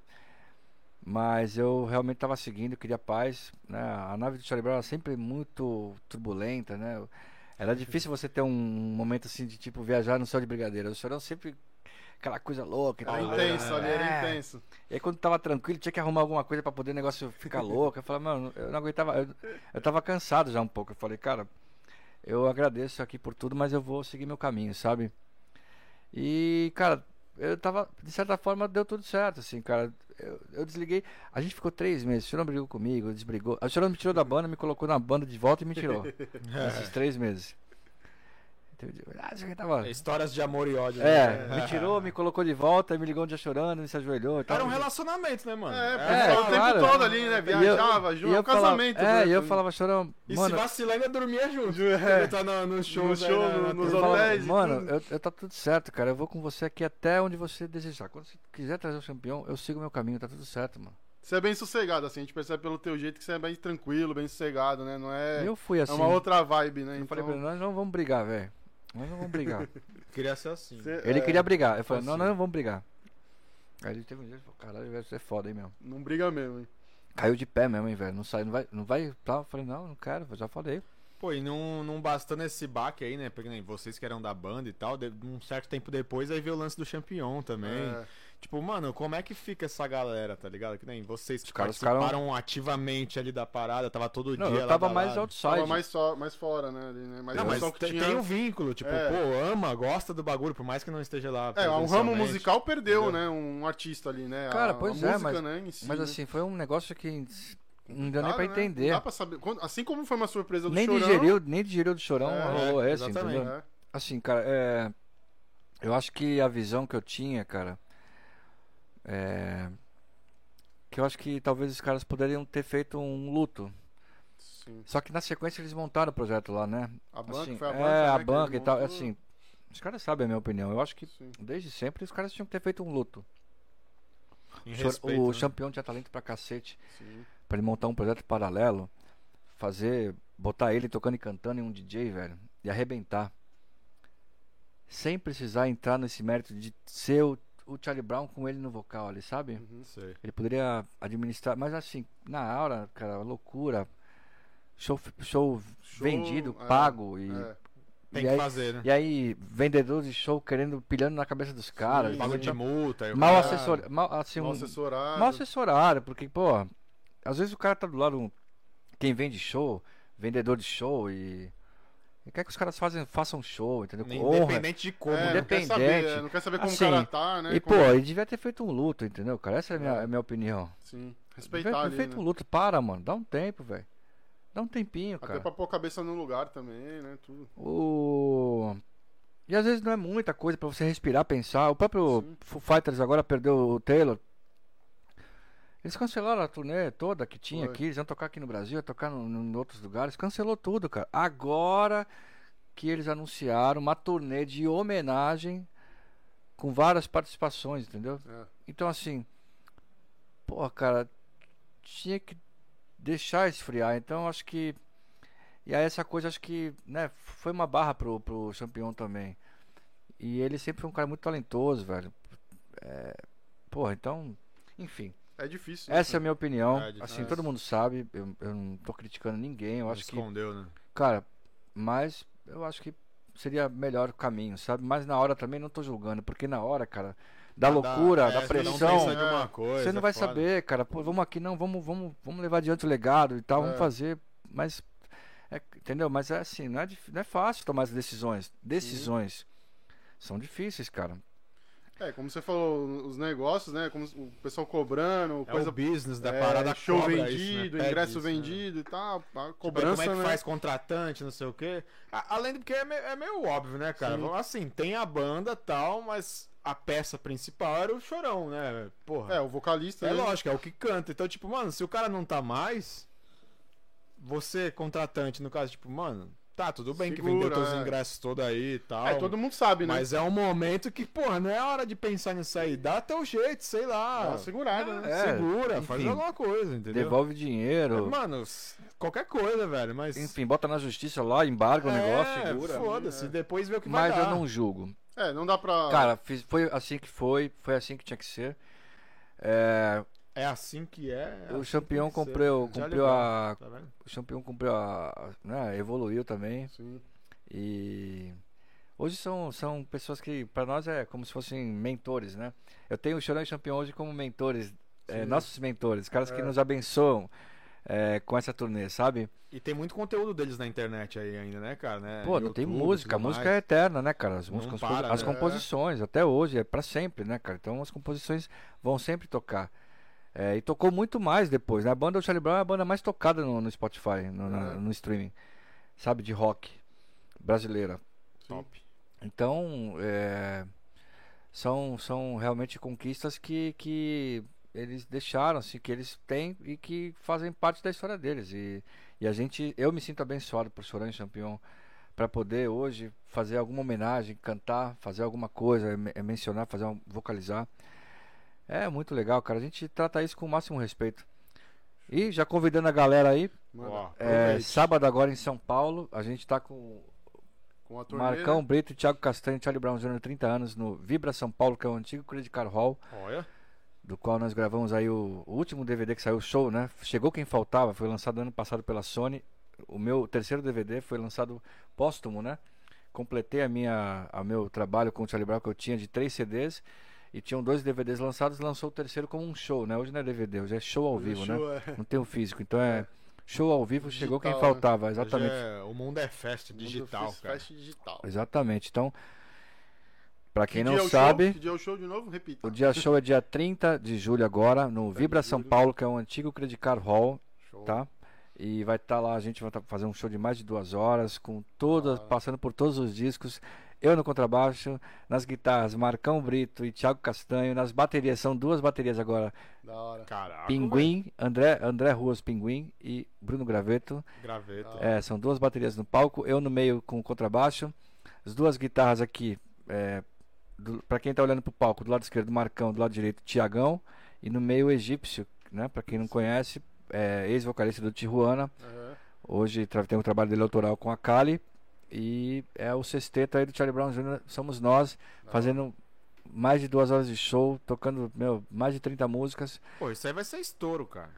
Mas eu realmente estava seguindo, queria paz. Né? A nave do Charlie Brown era sempre muito turbulenta, né? Era difícil você ter um momento assim de tipo viajar no céu de brigadeiro. O chorão sempre aquela coisa louca. e Era tal. intenso ali, era É. intenso. E aí quando tava tranquilo, tinha que arrumar alguma coisa pra poder o negócio ficar louco. Eu falei, mano, eu não aguentava. Eu, eu tava cansado já um pouco. Eu falei, cara, eu agradeço aqui por tudo, mas eu vou seguir meu caminho, sabe? E, cara, eu tava. De certa forma deu tudo certo, assim, cara. Eu, eu desliguei. A gente ficou três meses. O senhor brigou comigo, desbrigou. O senhor me tirou da banda, me colocou na banda de volta e me tirou. [laughs] Esses três meses. Isso aqui tava. Histórias de amor e ódio. É, né? me tirou, me colocou de volta, me ligou um dia chorando, me se ajoelhou. Era um relacionamento, né, mano? É, pô, É, o tempo claro. todo ali, né? Viajava junto, um falava- casamento. É, né? e eu falava, chorão, E mano, se vacilar, ainda dormia junto. É. Tá no, nos. No show, na- no- na nos eu TV. falava, hotéis mano, eu, eu tá tudo certo, cara. Eu vou com você aqui até onde você desejar. Quando você quiser trazer o campeão, eu sigo meu caminho, tá tudo certo, mano. Você é bem sossegado, assim, a gente percebe pelo teu jeito que você é bem tranquilo, bem sossegado, né? Não é. eu fui assim. é uma outra vibe, né? Eu falei Então, pra ele, nós não vamos brigar, velho. Nós não vamos brigar. [laughs] Queria ser assim. você- ele é, queria brigar. Eu falei, não, assim. nós não vamos brigar. Aí ele teve um dia e falou, caralho, velho, você é foda, hein, meu. Não briga mesmo, hein? Caiu de pé mesmo, hein, velho. Não sai, não vai, não vai, tá? Eu falei, não, não quero, já falei. Pô, e não, não bastando esse baque aí, né? Porque nem vocês que eram da banda e tal, de- um certo tempo depois aí veio o lance do Champion também. É, Tipo, mano, como é que fica essa galera, tá ligado? Que nem vocês que Os caras participaram ativamente ali da parada, tava todo Não, dia eu lá tava mais lado. outside. tava mais, só, mais fora, né? Ali, né? Mas, Não, o mas tem, tinha... tem um vínculo, tipo, É. pô, ama, gosta do bagulho, por mais que não esteja lá. É, um ramo musical perdeu, Entendeu? né? Um artista ali, né? Cara, a, pois a é, música, mas- né? Em si, Mas né? assim, foi um negócio que não deu nem pra né? entender. Não dá pra saber. Assim como foi uma surpresa do nem Chorão... digeriu, nem digeriu do chorão, É, rolou é, exatamente. entendeu? É. Assim, cara, é. Eu acho que a visão que eu tinha, cara, é. Que eu acho que talvez os caras poderiam ter feito um luto. Sim. Só que na sequência eles montaram o projeto lá, né? A banca Assim, foi a é, banca. né, a que banca e tal. montou. Assim, os caras sabem a minha opinião. Eu acho que Sim. desde sempre os caras tinham que ter feito um luto. Em O respeito, o né? campeão tinha talento pra cacete. Sim. Pra ele montar um projeto paralelo, fazer, botar ele tocando e cantando em um DJ, velho, e arrebentar. Sem precisar entrar nesse mérito de ser o, o Charlie Brown com ele no vocal ali, sabe? Uhum. Sei. Ele poderia administrar, mas assim, na hora, cara, loucura. Show, show, Show, vendido, é, pago e, É. Tem e que aí, fazer, né? e aí vendedor de show querendo pilhando na cabeça dos caras. Pago de multa. o mal cara- assessor, mal assim, Mal assessorado. mal assessorado, porque pô, às vezes o cara tá do lado quem vende show, vendedor de show e quer que os caras fazem, façam show, entendeu? Com honra. Independente de como. É, né? não quer saber, independente. é, não quer saber como Assim, o cara tá, né? E pô, ele devia ter feito um luto, entendeu, cara? Essa é a minha, É. a minha opinião. Sim. Devia Respeitar ter ali, feito né? um luto, para, mano, dá um tempo, velho. Dá um tempinho, Até cara. pra pôr a cabeça no lugar também, né? Tudo. O... E às vezes não é muita coisa pra você respirar, pensar. O próprio Sim. Foo Fighters agora perdeu o Taylor. Eles cancelaram a turnê toda que tinha Foi. aqui. Eles iam tocar aqui no Brasil, ia tocar em outros lugares. Cancelou tudo, cara. Agora que eles anunciaram uma turnê de homenagem com várias participações, entendeu? É. Então assim, pô, cara, tinha que deixar esfriar. Então acho que e aí essa coisa acho que, né, foi uma barra pro pro campeão também. E ele sempre foi um cara muito talentoso, velho. É, porra, então, enfim, É difícil. né, essa é a minha opinião. É assim, todo mundo sabe, eu, eu não tô criticando ninguém, eu acho que Escondeu, né? Cara, mas eu acho que seria melhor o caminho, sabe? Mas na hora também não tô julgando, porque na hora, cara, da Ah, loucura, é, da você pressão, Não pensa de uma coisa, você não vai foda. saber, cara. Pô, vamos aqui não, vamos, vamos, vamos levar adiante o legado e tal, É. vamos fazer, mas é, entendeu? Mas é assim, não é, não é fácil tomar as decisões. Decisões são difíceis, cara. É, como você falou, os negócios, né? Como o pessoal cobrando, É coisa. o business da é, parada show cobra isso, né? vendido, Pede ingresso isso, né? vendido e tal. A Tipo, cobrança, como é que né? faz contratante, não sei o quê. Além do que é meio, é meio óbvio, né, cara? Sim. Assim, tem a banda tal, mas a peça principal era o chorão, né? Porra. É, o vocalista. É né? lógico, é o que canta. Então, tipo, mano, se o cara não tá mais, você, contratante, no caso, tipo, mano, tá, tudo bem que vendeu Segura, teus é. ingressos todo aí e tal. É, todo mundo sabe, né? Mas é um momento que, porra, não é hora de pensar nisso aí. Dá teu jeito, sei Dá lá. uma segurada, né? É, Segura, faz enfim, alguma coisa, entendeu? Devolve É, dinheiro. Mano, s- qualquer coisa, velho, mas. Enfim, bota na justiça lá, embarga o negócio, é, segura. Foda-se, É. depois vê o que vai Mas eu não julgo. É, não dá pra. Cara, foi assim que foi, foi assim que tinha que ser. É, É assim que é. é o assim campeão que que ser, cumpriu, né? Já cumpriu a, Tá o campeão cumpriu a, né, evoluiu também Sim. e hoje são, são pessoas que para nós é como se fossem mentores, né? Eu tenho o Chorão e o Campeão hoje como mentores, é, nossos mentores, caras que É. nos abençoam é, com essa turnê, sabe? E tem muito conteúdo deles na internet aí ainda, né, cara? Né? Pô, não tem YouTube, música, a música mais. é eterna, né, cara? As músicas, para, as né? composições, até hoje, é pra sempre, né, cara? Então as composições vão sempre tocar. É, e tocou muito mais depois, né? A banda do Charlie Brown é a banda mais tocada no, no Spotify, no, É. no streaming, sabe? De rock brasileira. Sim. Então, é, são, são realmente conquistas que, que eles deixaram, assim, que eles têm e que fazem parte da história deles. E, e a gente, eu me sinto abençoado por e Champion para poder hoje fazer alguma homenagem, cantar, fazer alguma coisa, me- mencionar, fazer um, vocalizar. É muito legal, cara. A gente trata isso com o máximo respeito. E já convidando a galera aí, Manda. Ó, é, sábado agora em São Paulo, a gente tá com Com Marcão? Brito, Thiago Castanho, Charlie Brown Jr., 30 anos, no Vibra São Paulo, que é o antigo Credit Card Hall, Olha. do qual nós gravamos aí o, o último DVD que saiu, o show, né? Chegou Quem Faltava, foi lançado ano passado pela Sony. O meu terceiro DVD foi lançado póstumo, né? Completei a minha, a meu trabalho com o Charlie Brown, que eu tinha de três CDs, e tinham dois DVDs lançados, lançou o terceiro como um show, né? Hoje não é DVD, hoje é show ao vivo, né? Show, é. Não tem o físico, então é show ao vivo, chegou quem Digital, né? faltava, exatamente. Hoje é- o mundo é festa digital, Mundo cara. Fest digital. Exatamente. Então, pra quem Que não é sabe, Show? Que dia é o show de novo? Repita. o dia show é dia 30 de julho agora, no Vibra São. Paulo, que é o antigo Credit Card Hall, Show. tá? E vai estar lá, a gente vai tá fazer um show de mais de duas horas, com todas, Ah. passando por todos os discos. Eu no contrabaixo, nas guitarras Marcão Brito e Thiago Castanho, nas baterias, são duas baterias agora, Da hora. Caraca. Pinguim, André, André Ruas Pinguim e Bruno Graveto. velho. Graveta. É, são duas baterias no palco, eu no meio com o contrabaixo, as duas guitarras aqui, é, para quem tá olhando pro palco, do lado esquerdo Marcão, do lado direito Tiagão e no meio o Egípcio, né? Para quem não conhece, é, ex-vocalista do Tijuana, Aham. hoje tem um trabalho dele autoral com a Kali e é o sexteto aí do Charlie Brown Jr. Somos nós fazendo mais de duas horas de show, tocando meu mais de 30 músicas. Pô, isso aí vai ser estouro, cara.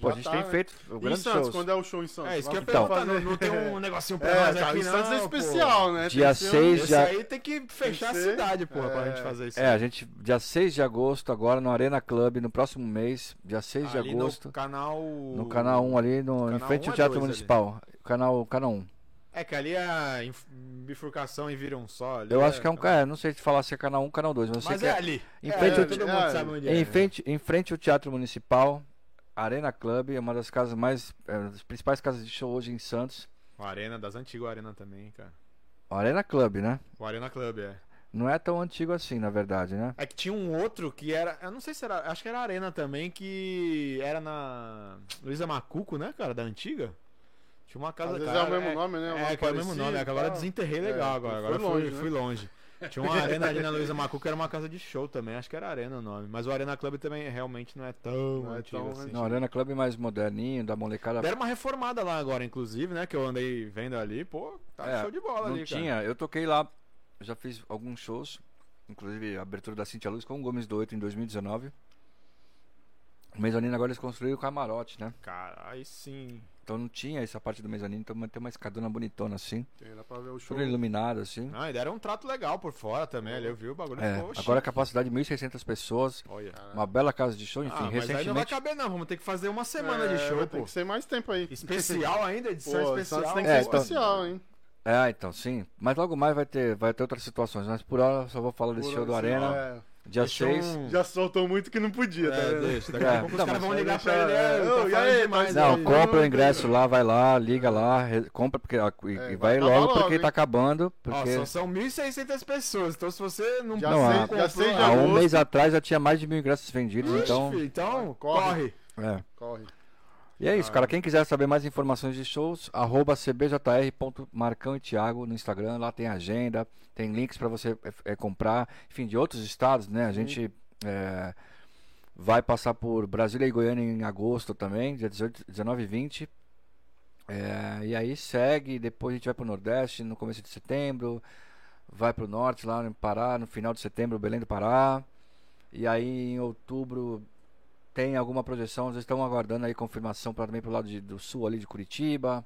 Pô, a gente tá, tem né? feito em grandes Santos, shows. quando é o show em Santos? É, isso que eu ia Então. perguntar. Não, não tem um [laughs] negocinho pra É, nós tá, aqui, em Santos não, é pô. especial, né? Dia Tem que ser um- seis Esse já- aí tem que fechar Tem a cidade, porra, pra É. gente fazer isso. É, aí. a gente, dia 6 de agosto, agora no Arena Club, no próximo mês, dia 6 de Ali agosto, no canal... no canal 1 ali, no, em Canal frente 1 ao é Teatro Municipal. Canal, canal 1. É que ali é a bifurcação e vira um só. ali Eu acho que é um. É, não sei te falar se é canal 1 ou canal 2, mas sei Mas que é é. ali. Em É, frente é, ao- todo mundo é, sabe onde é. Em frente, em frente ao Teatro Municipal, Arena Club, é uma das casas mais. É, das principais casas de show hoje em Santos. O Arena, das antigas Arena também, cara. O Arena Club, né? O Arena Club, é. Não é tão antigo assim, na verdade, né? É que tinha um outro que era. Eu não sei se era. Acho que era Arena também, que era na. Luísa Macuco, né, cara? Da antiga. Tinha uma casa. Às vezes cara, é o mesmo nome, né? Um É, que é o mesmo nome. É agora desenterrei É, legal agora. Agora fui longe, longe, né? fui longe. Tinha uma arena ali na Luísa Macuco que era uma casa de show também. Acho que era Arena o nome. Mas o Arena Club também realmente não é tão Não é antigo tão assim. Não, Arena Club é mais moderninho, da molecada. Deram uma reformada lá agora, inclusive, né? Que eu andei vendo ali. Pô, tá É, show de bola Não ali, cara. tinha, eu toquei lá, já fiz alguns shows, inclusive a abertura da Cintia Luz com o Gomes do Oito em 2019. O mezanino agora eles construíram o camarote, né? Cara, aí sim. Então não tinha essa parte do mezanino, então tem uma escadona bonitona assim, Tem, dá pra ver o show. tudo iluminado assim. Ah, e deram um trato legal por fora também ali. Eu vi o bagulho É, ficou agora a capacidade de 1.600 pessoas, Olha. uma bela casa de show, enfim, ah, mas aí não vai recentemente. caber não, vamos ter que fazer uma semana É, de show, pô. ter que ser mais tempo aí. Especial [laughs] ainda, edição Pô, especial. Tem que É, ser então- especial, hein? É, então sim. Mas logo mais vai ter, vai ter outras situações, mas por hora eu só vou falar desse Por show do Arena, é. Dia Deixa 6. um- Já soltou muito que não podia, tá É, vendo? deixa, daqui É, a pouco os não, caras vão ligar pra ele, é, é, tá e aí, demais Não, aí. compra o não, ingresso não. lá, vai lá, liga lá, re- compra porque e, É, e vai vai logo logo, porque hein? tá acabando, Ó, porque são, são 1.600 pessoas, então se você não, Já Não, sei, a- já comprou sei ainda- há um mês atrás já tinha mais de mil ingressos vendidos, Ixi, então, filho, então Corre. corre. é. Corre. E é isso, cara. Quem quiser saber mais informações de shows, arroba cbjr.marcão e Thiago no Instagram. Lá tem agenda, tem links para você é, é, comprar. Enfim, de outros estados, né? A gente é, vai passar por Brasília e Goiânia em agosto também, dia 18, 19 e 20. É, e aí segue, depois a gente vai pro Nordeste no começo de setembro, vai pro Norte lá no Pará, no final de setembro, Belém do Pará. E aí em outubro tem alguma projeção, eles estão aguardando aí confirmação para também pro lado de- do sul ali de Curitiba.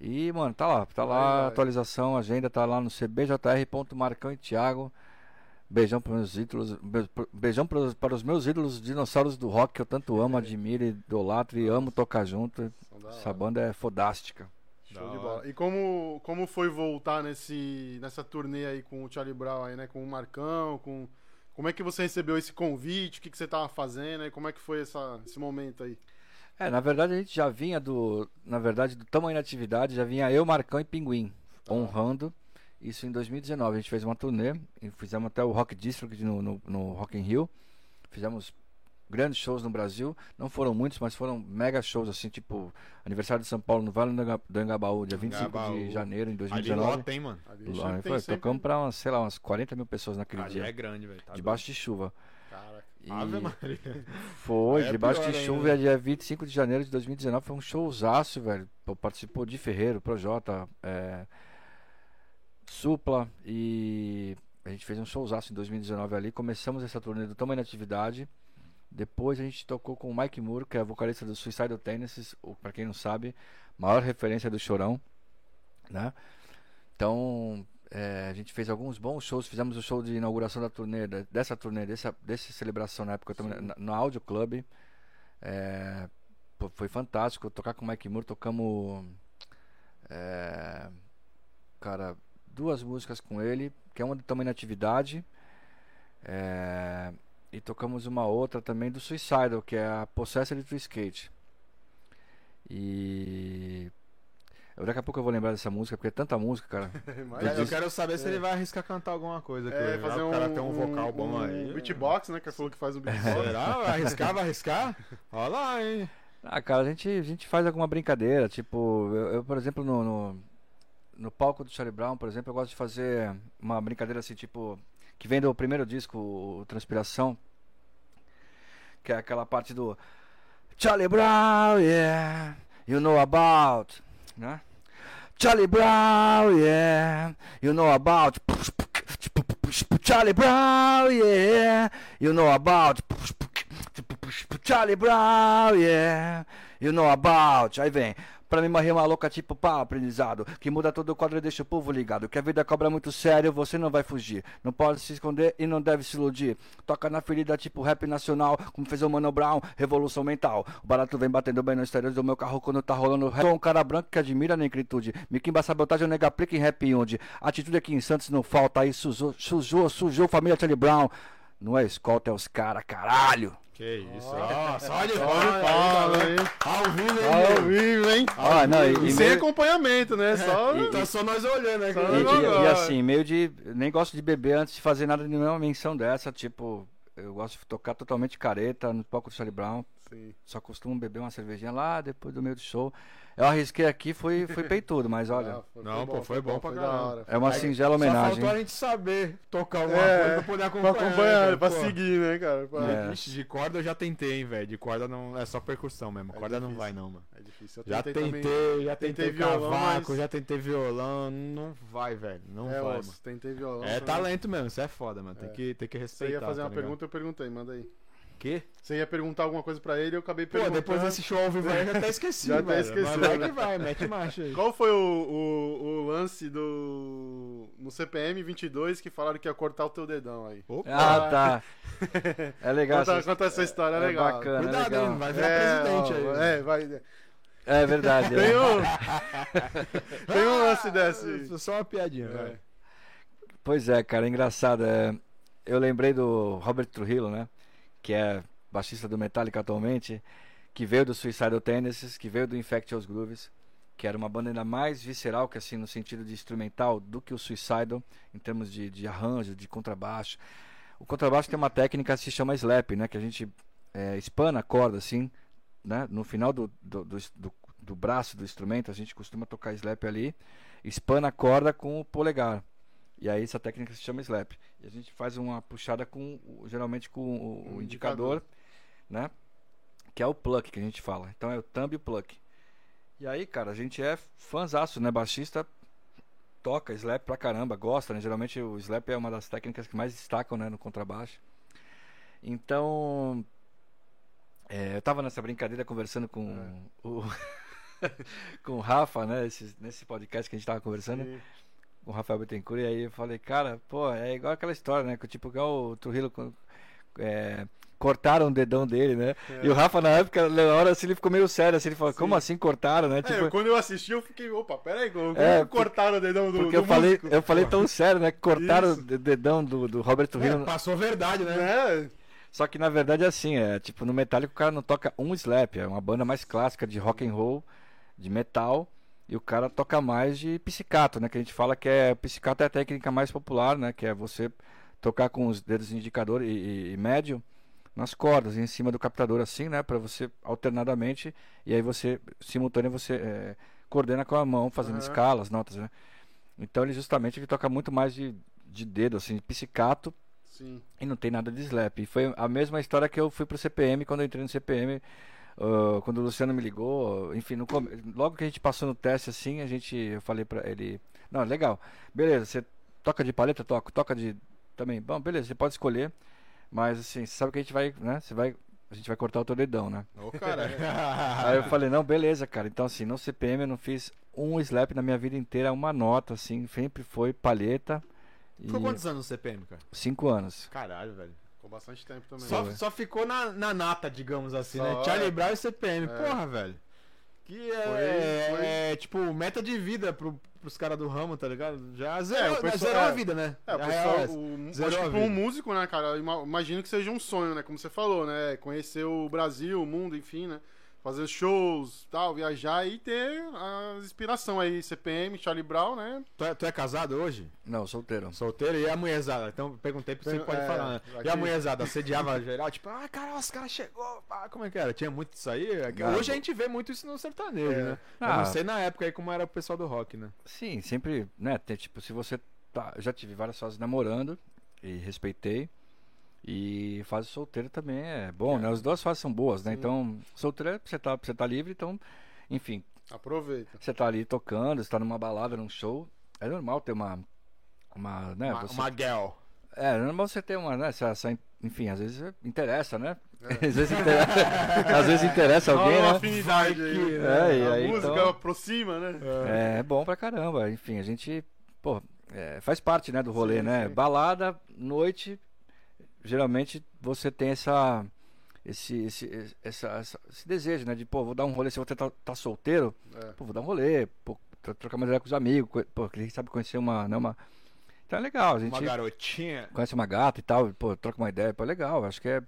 E, mano, tá lá, tá lá, Vai, vai. atualização, agenda tá lá no cbjr.marcão e Thiago. Beijão para meus ídolos, be- beijão pros- para os meus ídolos dinossauros do rock que eu tanto amo, admiro, idolatro e amo tocar junto. Essa banda é fodástica. Show de bola. E como, como foi voltar nesse, nessa turnê aí com o Charlie Brown aí, né? Com o Marcão, com... Como é que você recebeu esse convite? O que, que você tava fazendo aí? Como é que foi essa, esse momento aí? É, na verdade a gente já vinha do, na verdade, do tamanho da atividade, já vinha eu, Marcão e Pinguim, honrando. Isso em 2019, a gente fez uma turnê, e fizemos até o Rock District no, no, no Rock in Rio. Fizemos grandes shows no Brasil, não foram muitos, mas foram mega shows assim, tipo aniversário de São Paulo no Vale do Enga- do Engabaú, dia 25 Engabaú. de janeiro em Ali 2019. lota, hein, mano. Ali Lá, foi, sempre- tocamos pra umas, sei lá, umas 40 mil pessoas naquele Ali dia, é grande, velho. Tá debaixo de chuva. Cara, E- doido. Ave Maria. Foi, é debaixo de ainda. chuva, dia 25 de janeiro de 2019, foi um showzaço, velho. Participou de Ferreiro, Projota, é, Supla e a gente fez um showzaço em 2019 ali. Começamos essa turnê do Tamanho da Atividade. Depois a gente tocou com o Mike Moore, que é vocalista do Suicidal Tendencies, o- pra quem não sabe, maior referência do Chorão, né? Então, é, a gente fez alguns bons shows, fizemos o show de inauguração da turnê, dessa turnê, dessa, dessa celebração na época, também, na- no Audio Club. É, foi fantástico tocar com o Mike Moore, tocamos é, cara, duas músicas com ele, que é uma também na atividade. é, e tocamos uma outra também do Suicidal, que é a Possessed to Skate. E Eu, daqui a pouco eu vou lembrar dessa música, porque é tanta música, cara. Mas- [laughs] Eu quero saber se ele vai arriscar cantar alguma coisa. É, fazer o um, cara tem um vocal bom um aí. Beatbox, né? Que ele falou que faz um beatbox. [laughs] Será? Vai arriscar? Vai arriscar? Olha lá, hein? Ah, cara, a gente, a gente faz alguma brincadeira. Tipo, eu, eu, por exemplo, no, no, no palco do Charlie Brown, por exemplo, eu gosto de fazer uma brincadeira assim, tipo, que vem do primeiro disco, Transpiração, que é aquela parte do Charlie Brown, yeah, you know about, né? Charlie Brown, yeah, you know about. Charlie Brown, yeah, you know about. Charlie Brown, yeah, you know about. Aí vem. Pra mim, uma rima louca, tipo pá, aprendizado. Que muda todo o quadro e deixa o povo ligado. Que a vida cobra muito sério, você não vai fugir. Não pode se esconder e não deve se iludir. Toca na ferida, tipo rap nacional. Como fez o Mano Brown, revolução mental. O barato vem batendo bem no exterior do meu carro quando tá rolando rap. Sou um cara branco que admira a negritude. Miquimba sabotagem, eu nega aplica em rap onde. Atitude aqui em Santos não falta. Aí sujou, sujou, sujou família Charlie Brown. Não é escolta, é os cara, caralho. Que isso, de Olha o Paulo aí. Ao vivo, hein? Ao meu? vivo, hein? Ah, não, e, E e sem meio- acompanhamento, né? Só. e- Tá só nós olhando aqui. Só E, e- e assim, meio de. Nem gosto de beber antes de fazer nada de nenhuma menção dessa. Tipo, eu gosto de tocar totalmente careta no palco do Charlie Brown. Sim. Só costumo beber uma cervejinha lá depois do meio do show. Eu arrisquei aqui, foi, foi [laughs] peitudo, mas olha. Ah, foi- Não, pô, foi bom pra da caramba. hora. É uma Aí, singela Só homenagem. faltou a gente saber tocar alguma É, coisa pra poder Pra acompanhar. acompanhar, cara, pra seguir, né, cara? Pra- É. Ixi, de corda eu já tentei, hein, velho. De corda não é só percussão mesmo. É corda não difícil. vai, não, mano. É difícil. Eu Já tentei tentei, também. já tentei, tentei violão, cavaco, mas- já tentei violão. Não vai, velho. Não é, vai, osso, mano. tentei violão. É também. talento mesmo, isso é foda, mano. Tem, É. que, tem que Você respeitar. ia fazer uma tá ligado? pergunta, eu perguntei, manda aí. Que? Você ia perguntar alguma coisa pra ele, eu acabei Pô, perguntando. depois desse show ao vivo aí eu já até [laughs] esqueci, Já até esqueceu, Mas vai né? que vai, mete marcha aí. Qual foi o, o, o lance do. No CPM 22 que falaram que ia cortar o teu dedão aí? Opa, Ah, tá. [laughs] É legal. Conta, essa- conta essa história, é é legal. bacana, é Cuidado, legal. hein, vai virar É, presidente ó, aí. É, vai. É verdade. [laughs] Tem é. um, tem um lance Ah, desse. Só uma piadinha, É. vai. Pois é, cara, é engraçado. é, Eu lembrei do Robert Trujillo, né? Que é baixista do Metallica atualmente, que veio do Suicidal Tendencies, que veio do Infectious Grooves, que era uma banda ainda mais visceral, que assim, no sentido de instrumental, do que o Suicidal, em termos de, de arranjo, de contrabaixo. O contrabaixo tem uma técnica que se chama slap, né? Que a gente é, espana a corda, assim, né? No final do, do, do, do- do braço do instrumento, a gente costuma tocar slap ali, espana a corda com o polegar. E aí essa técnica se chama slap. E a gente faz uma puxada com, geralmente com o, o Um indicador, né? Que é o pluck que a gente fala. Então é o thumb e o pluck. E aí, cara, a gente é fãzaço, né? Baixista toca slap pra caramba, gosta, né? Geralmente o slap é uma das técnicas que mais destacam, né? No contrabaixo. Então, é, eu tava nessa brincadeira conversando com o [laughs] com o Rafa, né? Esse- nesse podcast que a gente tava conversando Sim. Com o Rafael Bittencourt, e aí eu falei, cara, pô, é igual aquela história, né? Que tipo, igual o Trujillo é, cortaram o dedão dele, né? E o Rafa, na época, na hora assim, ele ficou meio sério, assim, ele falou, como assim cortaram, né? É, Tipo, eu- quando eu assisti, eu fiquei, opa, peraí, como É, cortaram o dedão do, porque do eu falei, músico? eu falei tão sério, né? Que cortaram Isso. o de- dedão do, do Robert Trujillo. É, passou verdade, né? É, Só que na verdade é assim, é tipo, no Metallica o cara não toca um slap, é uma banda mais clássica de rock and roll, de metal, e o cara toca mais de psicato, né? Que a gente fala que é psicato é a técnica mais popular, né? Que é você tocar com os dedos indicador e, e- e médio nas cordas, em cima do captador assim, né? Para você alternadamente e aí você simultâneo você é, coordena com a mão fazendo Aham. escalas, notas, né? Então ele justamente ele toca muito mais de, de dedo assim, de psicato sim. e não tem nada de slap. E foi a mesma história que eu fui pro CPM quando eu entrei no CPM. Ah, quando o Luciano me ligou, enfim, no logo que a gente passou no teste assim, a gente, eu falei pra ele, não, legal, beleza, você toca de paleta, toca, toca de também, bom, beleza, você pode escolher, mas assim, você sabe que a gente vai, né, você vai, a gente vai cortar o teu dedão, né? Ô, cara. [laughs] Aí eu falei, não, beleza, cara, então assim, no CPM eu não fiz um slap na minha vida inteira, uma nota, assim, sempre foi palheta e Ficou quantos anos no CPM, cara? cinco anos. Caralho, velho. Ficou bastante tempo também. Só, só ficou na, na nata, digamos assim, Só, né? é. Charlie Brown e CPM. É. Porra, velho. Que é, Foi- foi- é, tipo meta de vida pro, pros caras do ramo, tá ligado? Já zerou, o pessoal- zerou a é. vida, né? É, o pessoal, é o, Zerou acho que pra um músico, né, cara, imagino que seja um sonho, né, como você falou, né, conhecer o Brasil, o mundo, enfim, né, fazer shows, tal, viajar e ter a inspiração aí, CPM, Charlie Brown, né? Tu é, tu é casado hoje? Não, solteiro. Solteiro e a mulherzada? Então perguntei pra você Per- pode é, falar, né? E aqui- a mulherzada assediava [laughs] geral, tipo, ah, cara, os caras chegou, pá, como é que era? Tinha muito isso aí? É que Não. Hoje a gente vê muito isso no sertanejo, É. né? Eu Ah. não sei na época aí como era o pessoal do rock, né? Sim, sempre, né? Tem, tipo, se você tá. eu Já tive várias fases namorando e respeitei. E fase solteira também é bom, né? As duas fases são boas, né? Sim. Então, solteira, você tá, você tá livre, então, enfim, Aproveita. você tá ali tocando, você tá numa balada, num show. É normal ter uma. Uma, né? uma, você- uma girl. É, é normal você ter uma, né? Essa, essa- enfim, às vezes interessa, né? É. [laughs] às, vezes interessa, às vezes interessa alguém, uma né? afinidade aí. É, e a aí, música então- aproxima, né? É, é bom pra caramba. Enfim, a gente, pô, é, faz parte, né, do rolê, Sim, né? sim. Balada, noite, geralmente você tem essa esse esse, essa, essa- esse desejo, né, de pô, vou dar um rolê, se você tá, tá solteiro, É. pô, vou dar um rolê, pô, tro- trocar uma ideia com os amigos, pô, quem sabe conhecer uma, né, uma Então é legal, a gente Uma garotinha. conhece uma gata e tal, pô, troca uma ideia, pô, é legal, acho que é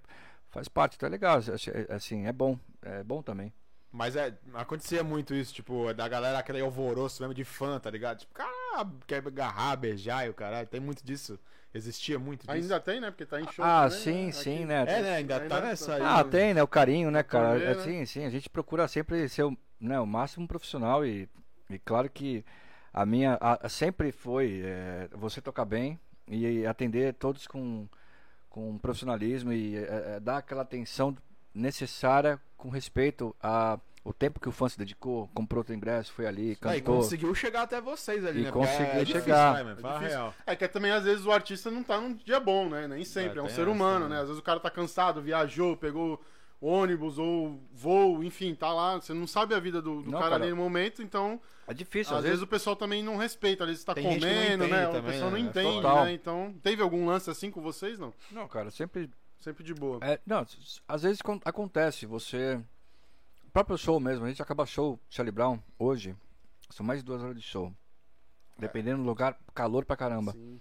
faz parte, então é legal, é- assim, é bom, é bom também. Mas é, acontecia muito isso, tipo, da galera aquele alvoroço mesmo de fã, tá ligado? Tipo, cara, quer agarrar, beijar e o caralho. Tem muito disso. Existia muito disso. Ainda tem, né? Porque tá em show. Ah, também, sim, né? sim, Aqui. né? É, né? Ainda, Ainda tá nessa aí. Ah, tem, né? O carinho, né, cara? ver, É, né? sim, sim. A gente procura sempre ser o, né, o máximo profissional e, e claro que a minha a- sempre foi é, você tocar bem e atender todos com, com profissionalismo e é, é, dar aquela atenção necessária com respeito a o tempo que o fã se dedicou, comprou o ingresso, foi ali, cantou. conseguiu chegar até vocês ali, E né? Conseguiu é chegar. né? É a difícil. real. É que também às vezes o artista não tá num dia bom, né? Nem sempre. É, É, um ser essa, humano, né? né? Às vezes o cara tá cansado, viajou, pegou ônibus ou voo, enfim, tá lá. Você não sabe a vida do, do Não, cara, cara. ali no momento, então É difícil, às vezes o pessoal também não respeita. Às vezes tá comendo, entende né? também, o pessoal não né? entende, Total. né? Então, teve algum lance assim com vocês? Não. Não, cara, sempre Sempre de boa. É, não, às vezes con- acontece, você. O próprio show mesmo, a gente acaba show, Charlie Brown, hoje, são mais de duas horas de show. Dependendo do lugar, calor pra caramba. Sim.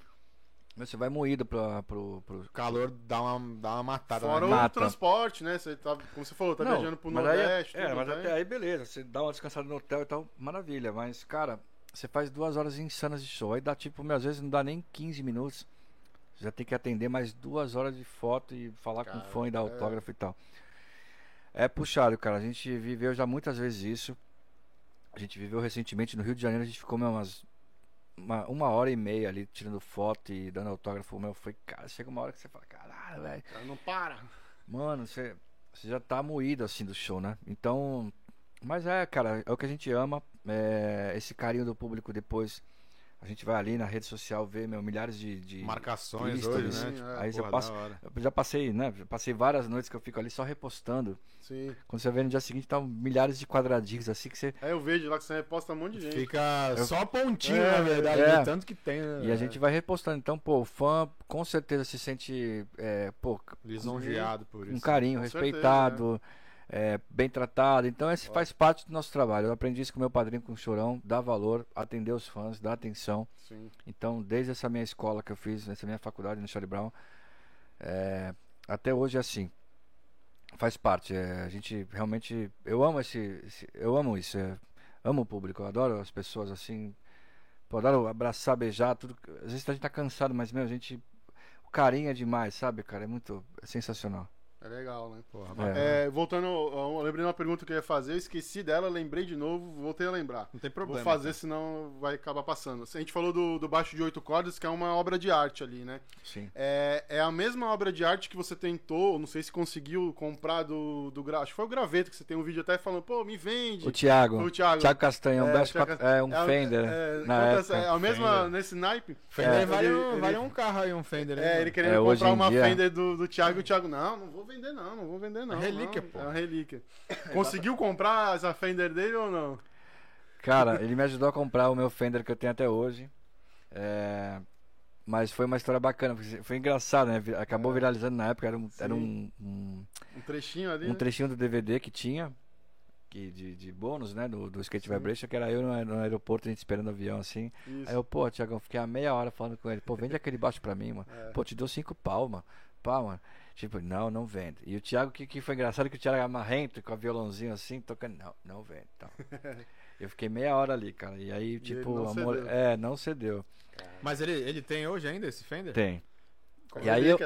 Você vai moído pra, pro, pro- calor dá uma, dá uma matada. Fora né? o Mata. transporte, né? Você tá, como você falou, tá Não, viajando pro mas aí- Nordeste. é, tudo, mas né? até aí beleza, você dá uma descansada no hotel e tal, maravilha. Mas, cara, você faz duas horas insanas de show. Aí dá tipo, meu, às vezes não dá nem 15 minutos. Você já tem que atender mais duas horas de foto e falar com Cara, o fã e dar é. autógrafo e tal. É puxado, cara. A gente viveu já muitas vezes isso. A gente viveu recentemente no Rio de Janeiro, a gente ficou umas uma, uma hora e meia ali tirando foto e dando autógrafo. Meu, foi, cara, chega uma hora que você fala, caralho, velho. Não para. Mano, você, você já tá moído assim do show, né? Então. Mas é, cara, é o que a gente ama. É, esse carinho do público depois. A gente vai ali na rede social ver, meu, milhares de. de Marcações stories, hoje, né? sim, Tipo, é. Aí porra, da hora. Eu já passei, né? já Passei várias noites que eu fico ali só repostando. Sim. Quando você vê no dia seguinte, tá milhares de quadradinhos assim que você. Aí eu vejo lá que você reposta um monte de gente. Fica Eu- só pontinho, É, na verdade, é. de tanto que tem, né? E a gente vai repostando. Então, pô, o fã com certeza se sente, é, pô, Lisonjeado por com isso. carinho, Com respeitado, é, bem tratado. Então, esse faz parte do nosso trabalho. Eu aprendi isso com meu padrinho, com o Chorão, dar valor, atender os fãs, dar atenção. Sim. Então, desde essa minha escola que eu fiz, nessa minha faculdade no Charlie Brown, é, até hoje é assim. Faz parte. é, a gente realmente. Eu amo esse. esse- eu amo isso. é, amo o público. Eu adoro as pessoas assim. Pô, adoro abraçar, beijar, tudo. Às vezes a gente tá cansado, mas, meu, a gente. O carinho é demais, sabe, cara? É muito. É sensacional. É legal, né? Porra, É. É, voltando, eu lembrei de uma pergunta que eu ia fazer, eu esqueci dela, lembrei de novo, voltei a lembrar. Não tem problema. Vou fazer, cara. senão vai acabar passando. A gente falou do, do baixo de oito cordas, que é uma obra de arte ali, né? Sim. É, é a mesma obra de arte que você tentou, não sei se conseguiu comprar do, do Gra- Acho que foi o Graveto, que você tem um vídeo até falando, pô, me vende. O Thiago. O Thiago. Thiago Castanho, um É, beijo Thiago pra- é um É, Fender. É, na época. é a mesma Fender. nesse naipe. Fender É, vale, ele- um, ele- vale um carro aí, um Fender. né, É, ele querendo É, comprar uma dia- Fender do, do Thiago e o Thiago, não, não vou vender não, não vou vender não. É relíquia, não, pô. É uma relíquia. [laughs] Conseguiu comprar essa Fender dele ou não? Cara, ele me ajudou a comprar o meu Fender que eu tenho até hoje. É, Mas foi uma história bacana, porque foi engraçado, né? Acabou É. viralizando na época, era um, era um, um, Um trechinho ali. um né? trechinho do DVD que tinha, que de, de bônus, né? Do, do Skate Sim. Vibration, que era eu no, aer- no aeroporto, a gente esperando o avião assim. Isso. Aí eu, pô, Tiagão, fiquei a meia hora falando com ele, pô, vende [laughs] aquele baixo pra mim, mano. É. Pô, te dou cinco pau, mano. Pá, mano. Tipo, não, não vende. E o Thiago, que, que foi engraçado que o Thiago era marrento, com a violãozinho assim, tocando, não, não vende. Então. [laughs] Eu fiquei meia hora ali, cara. E aí, tipo, não amor. cedeu. É, não cedeu. Mas ele, ele tem hoje ainda esse Fender? Tem. E aí eu-.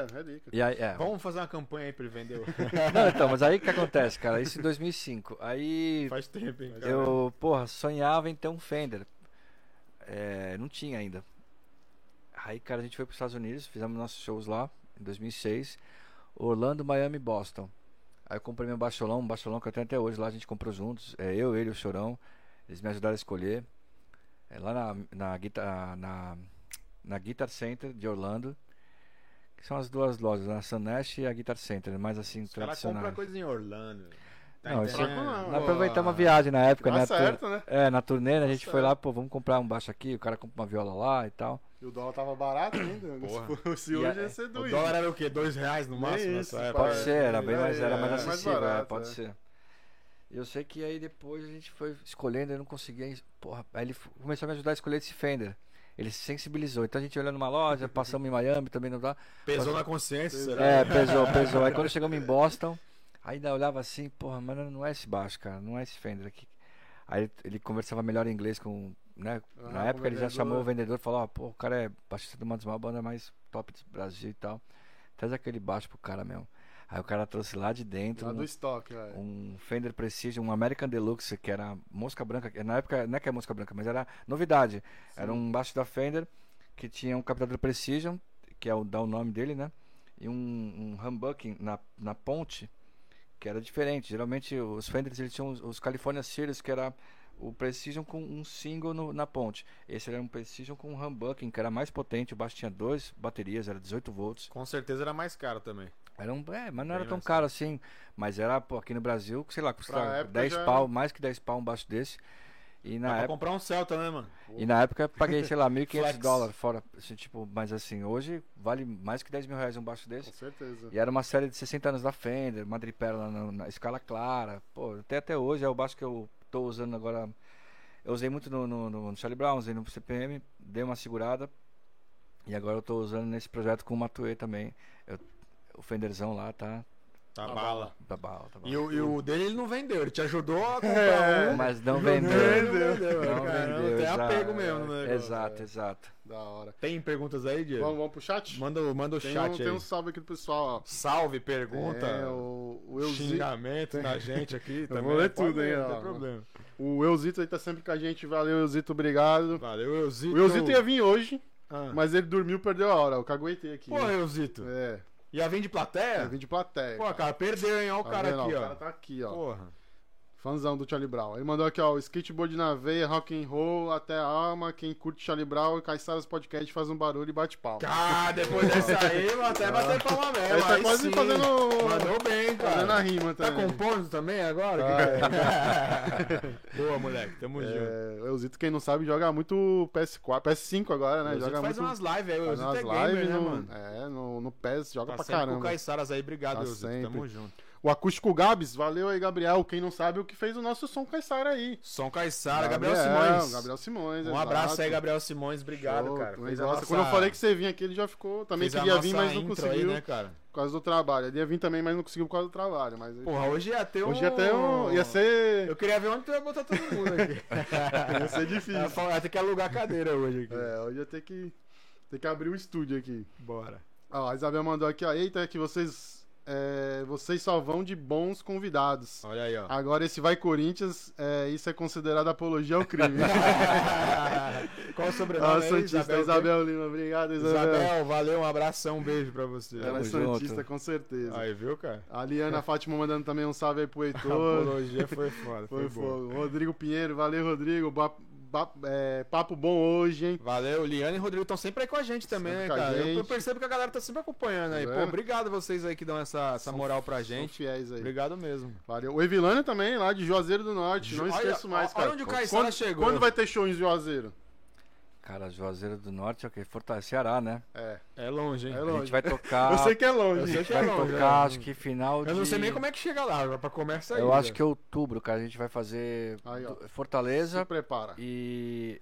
E aí, é. Vamos fazer uma campanha aí pra ele vender. o- [laughs] Não, então, mas aí o que acontece, cara? Isso em 2005. Aí Faz tempo, hein? cara? eu, porra, sonhava em ter um Fender. É, não tinha ainda. Aí, cara, a gente foi para os Estados Unidos, fizemos nossos shows lá em 2006. Orlando, Miami, e Boston. Aí eu comprei meu baixolão, um baixolão que eu tenho até hoje lá, a gente comprou juntos. É, eu, ele e o Chorão. Eles me ajudaram a escolher. É, lá na, na, guitar, na, na Guitar Center de Orlando. Que são as duas lojas, a Sunash e a Guitar Center, mais assim, Os tradicionais. compram coisa em Orlando. Tá Não, isso é- não, Nós aproveitamos a viagem na época, Tá né? a certo, né? É, na turnê, né, a Tá gente foi certo. lá, pô, vamos comprar um baixo aqui, o cara compra uma viola lá e tal. E o dólar tava barato ainda. [coughs] Porra. [laughs] Se hoje ia ser O doido. dólar era o quê? Dois reais no máximo isso, nessa época? Pode É, ser, era bem é, mais, era é, mais mais acessível, é, barato, pode é. ser. E Eu sei que aí depois a gente foi escolhendo, eu não conseguia. Porra, aí ele começou a me ajudar a escolher esse Fender. Ele se sensibilizou. Então a gente olhando numa loja, [laughs] passamos em Miami, também não dá. Pesou na consciência, será? É, pesou, pesou. Aí quando chegamos em Boston, ainda olhava assim, porra, mas não é esse baixo, cara, não é esse Fender aqui. Aí ele, ele conversava melhor em inglês com, né? Ah, Na época ele já chamou o vendedor e falou, ó, pô, o cara é baixista de uma das maiores bandas mais top do Brasil e tal. Traz aquele baixo pro cara mesmo. Aí o cara trouxe lá de dentro Lá um, do estoque, velho. um Fender Precision, um American Deluxe, que era mosca branca. Na época, não é que é mosca branca, mas era novidade. Era um baixo da Fender que tinha um captador Precision, que é o, dá o nome dele, né? E um, um humbucking na, na ponte, que era diferente. Geralmente os Fenders eles tinham os, os California Series, que era o Precision com um single no- na ponte. Esse era um Precision com um humbucking, que era mais potente. O baixo tinha duas baterias, era 18 volts. Com certeza era mais caro também. Era um, é, mas não era Bem tão caro assim. Mas era, pô, aqui no Brasil, sei lá, custa Pra época 10 já- pau, mais que 10 pau um baixo desse. E na, época, comprar um Celta, né, mano? e na época eu paguei, sei lá, 1.500 Flex. dólares fora. Assim, tipo, mas assim, hoje vale mais que 10 mil reais um baixo desse. Com certeza. E era uma série de 60 anos da Fender, Madrepérola na, na escala clara. Pô, até até hoje é o baixo que eu tô usando agora. Eu usei muito no, no, no Charlie Brown, usei no CPM, dei uma segurada. E agora eu tô usando nesse projeto com o Matue também. Eu- o Fenderzão lá tá, Tá Tá bala. tá bala, tá bala. E o, e o dele ele não vendeu, ele te ajudou a comprar É. um. Mas não vendeu. Não vendeu, Não cara. vendeu, Tem apego mesmo negócio. Exato, exato. Da hora. Tem perguntas aí, Diego? Vamos, vamos pro chat? Manda, o- manda o Tem, chat um, aí. tem um salve aqui do pessoal, ó. Salve, pergunta. É, o, o Elzito. Xingamento na gente aqui [laughs] também. vou ler tudo, hein, Não tem problema. O Elzito aí tá sempre com a gente. Valeu, Elzito, obrigado. Valeu, Eusito. O Elzito ia vir hoje, Ah. mas ele dormiu, perdeu a hora. Eu caguetei aqui. Pô, Eusito. É, Ia vir de plateia? ia vir de plateia. Pô, cara, perdeu, hein? Olha o Tá cara vendo, aqui, O ó. cara tá aqui, ó. Porra. Fãzão do Charlie Brown. Ele mandou aqui, ó, skateboard na veia, rock and roll, até a alma. Quem curte Charlie Brown e Caissaras Podcast faz um barulho e bate palma. Ah, depois dessa aí, vou até bater palma mesmo. Ele tá aí quase sim. fazendo, Mandou bem, cara. fazendo a rima Tá também. compondo também agora? [laughs] Boa, moleque. Tamo junto. É, o Elzito, quem não sabe, joga muito PS4, PS5 agora, né? O joga faz muito. umas lives aí, o umas é gamer, né, no, mano? É, no, no PES, joga Tá pra sempre com o caramba. Caiçaras aí, obrigado, Tá Eusito. sempre. Tamo junto. O Acústico Gabs, valeu aí, Gabriel. Quem não sabe o que fez o nosso som Caissara aí. Som Caiçara, Gabriel, Simões. Gabriel Simões. Um abraço exato. aí, Gabriel Simões. Obrigado, Show, cara. tu Fez a gosta. nossa- Quando eu falei que você vinha aqui, ele já ficou. Também fez queria vir, nossa mas não conseguiu Aí, né, cara? por causa do trabalho. Ele ia vir também, mas não conseguiu por causa do trabalho. Mas Porra, hoje ia ter um... hoje ia ter um. Ia ser. Eu queria ver onde tu ia botar todo mundo aqui. [laughs] ia ser difícil. Ia ter que alugar a cadeira hoje aqui. É, hoje ia ter que. Ter que abrir o estúdio aqui. Bora. Ó, a Isabel mandou aqui, ó. Eita, que vocês. É, vocês só vão de bons convidados. Olha aí, ó. Agora, esse vai Corinthians, é, isso é considerado apologia ao crime. [laughs] Qual o sobrenome aí, Santista Isabel, Lima. Obrigado, Isabel. Isabel, valeu, um abração, um beijo pra você. Ela é Santista, junto. com certeza. Aí, viu, cara? A Liana Fátima mandando também um salve aí pro A [laughs] Heitor. apologia foi foda. Foi Foi, boa. fogo. Rodrigo Pinheiro, valeu, Rodrigo. Ba- é, papo bom hoje, hein? Valeu, Liane e Rodrigo estão sempre aí com a gente também, Sempre né, cara? Eu- Eu, percebo que a galera tá sempre acompanhando aí. Tá Pô, obrigado vocês aí que dão essa, essa São- moral pra São gente. fiéis aí. Obrigado mesmo. Valeu. O Evilânio também, lá de Juazeiro do Norte. Não Olha- esqueço mais, olha cara. onde o Caissara quando, chegou. Quando vai ter show em Juazeiro? Cara, Juazeiro do Norte é o que? Fortaleza, Ceará, né? É. É longe, hein? É A longe. gente vai tocar. Eu sei que é Eu longe. sei que é vai longe, tocar, é. acho que final de. Eu não sei nem como é que chega lá, vai pra começar aí. Eu acho que é outubro, cara. A gente vai fazer Aí, ó. do- Se Fortaleza prepara. e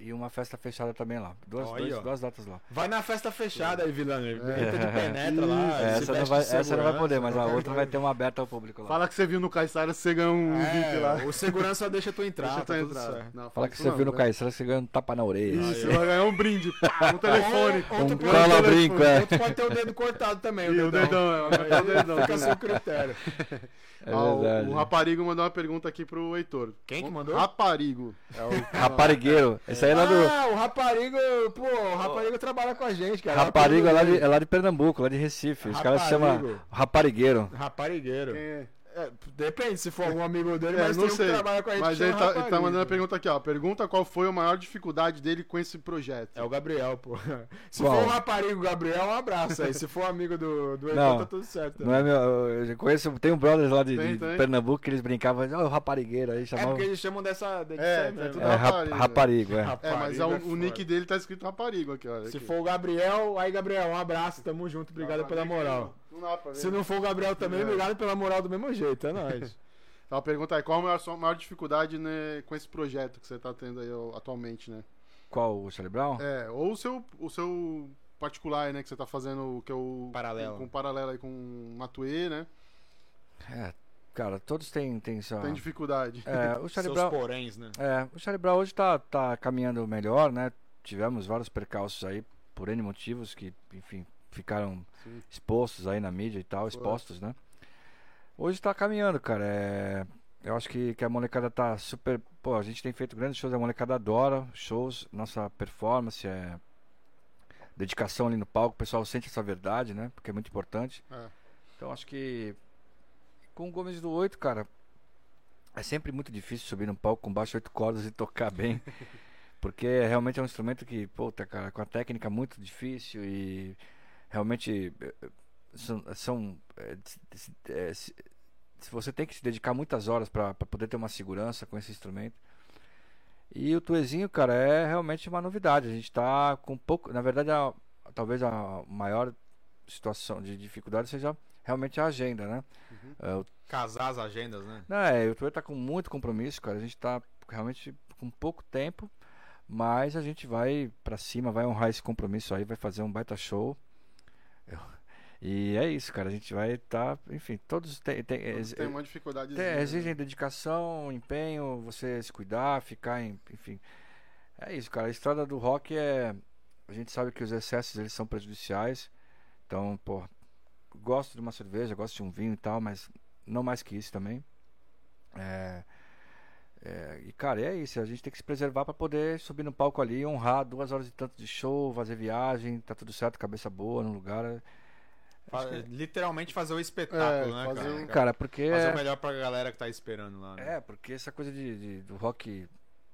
e uma festa fechada também lá. Duas, Olha, dois- duas datas lá. Vai na festa fechada aí, Vilano. Entra de penetra lá. É, essa, não vai, essa não vai poder, mas a outra vai ter uma aberta ao público lá. Fala que você viu no Caissara, você ganha um É, lá. O segurança deixa tu entrar, Deixa eu tá certo. Não, Fala que você não, viu no né? Caissara, você ganha um tapa na orelha. Isso, vai ganhar um brinde. pá, Um [laughs] telefone. Ou- outro Um pode- cola-brinco, é. Outro pode ter o dedo cortado também. E o dedão, é, o [laughs] dedão. Fica a seu critério. [laughs] É Ah, o- verdade. o Raparigo mandou uma pergunta aqui pro Heitor. Quem que mandou? Raparigo. É o Raparigueiro. Esse aí é lá do. Ah, o Raparigo, pô, o Raparigo trabalha com a gente, cara. Raparigo é lá, de, é lá de Pernambuco, lá de Recife. Os caras se chamam. Raparigueiro. Raparigueiro. Quem é? É, depende se for algum amigo dele, É, mas não tem um sei. que trabalha com a gente Mas ele tá, ele tá Raparigo. mandando a pergunta aqui, ó. Pergunta qual foi a maior dificuldade dele com esse projeto. É o Gabriel, pô. [laughs] Se Qual? for o raparigo Gabriel, um abraço aí. Se for amigo do, do Não. tá tudo certo. Não é meu. Eu conheço, tem um brother lá de, Tem, de tem. Pernambuco que eles brincavam, ó, o raparigueiro aí É chamavam. porque eles chamam dessa. desse É, aí mesmo. tudo É, rap- raparigo, raparigo, é. É, mas Raparigo é o, é o nick dele tá escrito Raparigo aqui, olha. Se aqui. for o Gabriel, aí Gabriel, um abraço, tamo junto, obrigado pela moral. Não dá pra ver. Se não for o Gabriel também, É. obrigado pela moral do mesmo jeito, é nóis. [laughs] Então a pergunta é: qual a maior, sua maior dificuldade né, com esse projeto que você tá tendo aí atualmente, né? Qual? O Charlie Brown? É, ou o seu, o seu particular, né, que você tá fazendo, que é o. Paralelo. Com, com paralelo aí com o Matue, né? É, cara, todos têm, têm sua. Tem dificuldade. É, o Charlie Brown. poréns, né? É, o Charlie Brown hoje tá, tá caminhando melhor, né? Tivemos vários percalços aí, por N motivos, que, enfim, ficaram Sim. expostos aí na mídia e tal, expostos, né? Hoje tá caminhando, cara. É, eu acho que, que a molecada tá super. Pô, a gente tem feito grandes shows, a molecada adora shows, nossa performance, é. Dedicação ali no palco, o pessoal sente essa verdade, né? Porque é muito importante. É. Então acho que com o Gomes do 8, cara, é sempre muito difícil subir no palco com baixo oito cordas e tocar bem. [laughs] Porque realmente é um instrumento que, puta, cara, com a técnica muito difícil e realmente eh, são. são eh, se- se- eh, se- se você tem que se dedicar muitas horas para poder ter uma segurança com esse instrumento. E o Tuezinho, cara, é realmente uma novidade. A gente tá com pouco. Na verdade, a- talvez a maior situação de dificuldade seja realmente a agenda, né? É, o Casar as agendas, né? não, é, o Twitter tá com muito compromisso, cara. A gente tá realmente com pouco tempo, mas a gente vai pra cima, vai honrar esse compromisso aí, vai fazer um baita show. Eu- E é isso, cara. A gente vai estar, enfim, todos têm, ex- Tem uma dificuldade. tem- exigem dedicação, empenho, você se cuidar, ficar em, enfim. É isso, cara. A estrada do rock é a gente sabe que os excessos eles são prejudiciais. Então, pô, gosto de uma cerveja, gosto de um vinho e tal, mas não mais que isso também. É, é, e cara, é isso. A gente tem que se preservar para poder subir no palco ali, honrar duas horas e tanto de show, fazer viagem, tá tudo certo, cabeça boa no lugar. é- que- Literalmente fazer o espetáculo, É, né, fazer cara? um- Cara, porque Fazer é- o melhor pra galera que tá esperando lá, né? É, porque essa coisa de, de- do rock,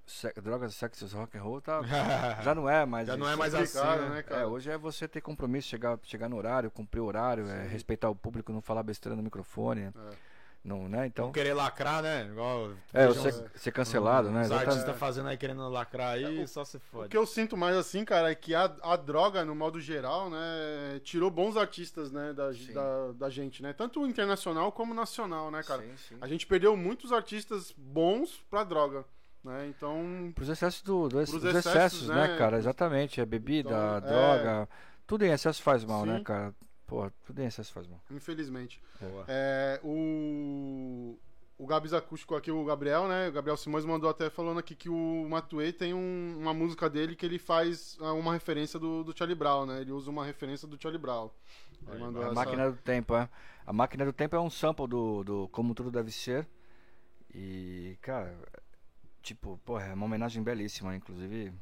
se- drogas, sexo, rock and roll, tá, [laughs] já não é mais. Já não é mais assim, complicado, né? né, cara? É, hoje é você ter compromisso, chegar, chegar no horário, cumprir o horário, é, respeitar o público, não falar besteira no microfone. É. Não, né? Então. Não querer lacrar, né? Igual É, você ser cancelado, né? Os artistas fazendo aí querendo lacrar aí, só se O fode. que eu sinto mais assim, cara, é que a, a droga, no modo geral, né, tirou bons artistas, né, da, da, da gente, né? Tanto internacional como nacional, né, cara? Sim, sim. A gente perdeu muitos artistas bons pra droga, né? Então, Pros excessos do, do- Pros dos excessos, excessos, né, né? cara? Exatamente. É bebida, Então, é. droga. Tudo em excesso faz mal, né, Sim. cara? Pô, tudo em excesso faz mal. infelizmente. Boa. É, o, o Gabs Acústico aqui, o Gabriel, né? O Gabriel Simões mandou até falando aqui que o Matuei tem um- uma música dele que ele faz ah, uma referência do, do Charlie Brown, né? Ele usa uma referência do Charlie Brown. Aí, A essa- máquina do tempo, é. A máquina do tempo é um sample do, do Como Tudo Deve Ser. E, cara, tipo, pô, é uma homenagem belíssima, inclusive.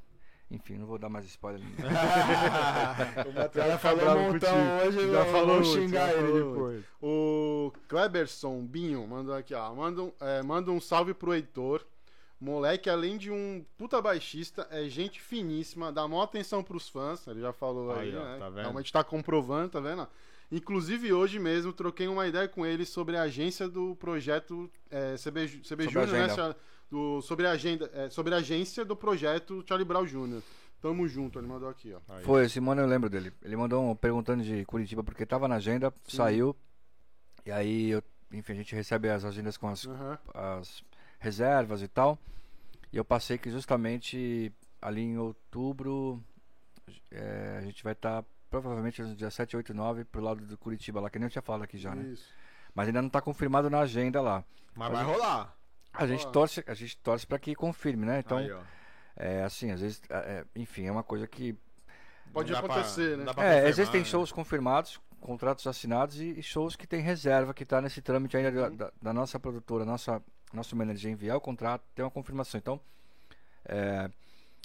Enfim, não vou dar mais spoiler. [laughs] o cara falou um montão contigo. hoje, Já já falou vou muito, xingar já ele falou depois. O Kleberson Binho mandou aqui, ó. Manda um, é, manda um salve pro Heitor. Moleque, além de um puta baixista, é gente finíssima, dá maior atenção pros fãs. Ele já falou aí, Aí, ó, né? tá vendo? Realmente tá comprovando, tá vendo? Inclusive, hoje mesmo, troquei uma ideia com ele sobre a agência do projeto é, CB, CB Júnior, né? Do, sobre, a agenda, é, sobre a agência do projeto Charlie Brown Jr. Tamo junto, ele mandou aqui, ó. Aí. Foi, esse mano eu lembro dele. Ele mandou um perguntando de Curitiba porque tava na agenda, saiu. E aí, eu, enfim, a gente recebe as agendas com as, Aham. as reservas e tal. E eu passei que justamente ali em outubro, é, a gente vai estar provavelmente no dia 7, 8 e 9 pro lado do Curitiba lá, que nem eu tinha falado aqui já, né? Isso. Mas ainda não tá confirmado na agenda lá. Mas vai rolar. A gente torce, a gente torce para que confirme, né? Então, Aí, é assim, às vezes, é, é, enfim, é uma coisa que Pode pra- acontecer, né? pra É, confirmar, existem né? shows confirmados, contratos assinados e, e shows que tem reserva, que está nesse trâmite ainda da, da- da nossa produtora, nossa, nosso manager enviar o contrato, tem uma confirmação. Então, é,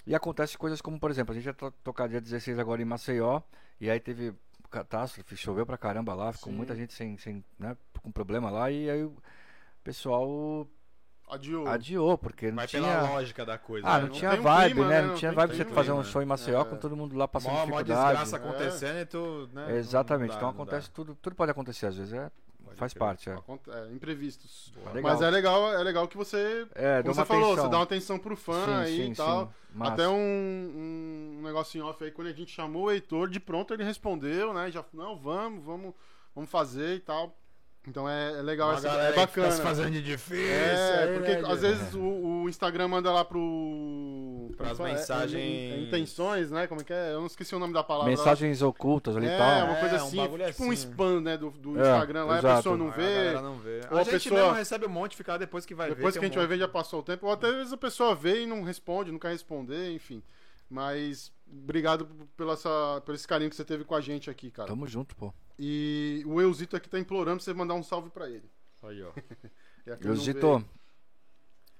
e acontece coisas como, por exemplo, a gente vai to- tocar dia 16 agora em Maceió, e aí teve catástrofe, choveu pra caramba lá, ficou Sim. muita gente sem, sem né, com problema lá, e aí o pessoal Adiou. adiou, porque não Vai tinha... pela lógica da coisa. Ah, né? não, não tinha vibe, clima, né? né? Não Não tinha vibe você clima, fazer um né? show em Maceió É. com todo mundo lá passando Mó, mó dificuldade. desgraça acontecendo e tu, né? Exatamente, não dá, então acontece tudo, tudo pode acontecer às vezes, é, Pode faz crer. parte, é. É, imprevistos. Legal. Mas é legal, é legal que você, É, como você falou, atenção. você dá uma atenção pro fã Sim, aí sim, e tal. sim. Até um, um negocinho off aí, quando a gente chamou o Heitor, de pronto ele respondeu, né? Já, não, vamos, vamos, vamos fazer e tal. Então é, é legal, essa, galera é que bacana. Tá se fazendo de difícil. É, aí, porque né, às Diego? vezes o, o Instagram manda lá pro. Pras como é? É, mensagens- é, é intenções, né? Como é que é? Eu não esqueci o nome da palavra. Mensagens ocultas ali e É, tal. uma coisa É, um assim, tipo um assim. spam, né, do, do É, Instagram lá, e a exato. pessoa não a vê. galera não vê. Ou a a gente pessoa- mesmo recebe um monte, ficar depois que vai ver. Depois que a tem gente um vai ver, já passou o tempo. Ou até às vezes a pessoa vê e não responde, não quer responder, enfim. Mas obrigado pela essa, por esse carinho que você teve com a gente aqui, cara. Tamo junto, pô. E o Eusito aqui tá implorando pra você mandar um salve pra ele. Aí, ó. [laughs] Eusito,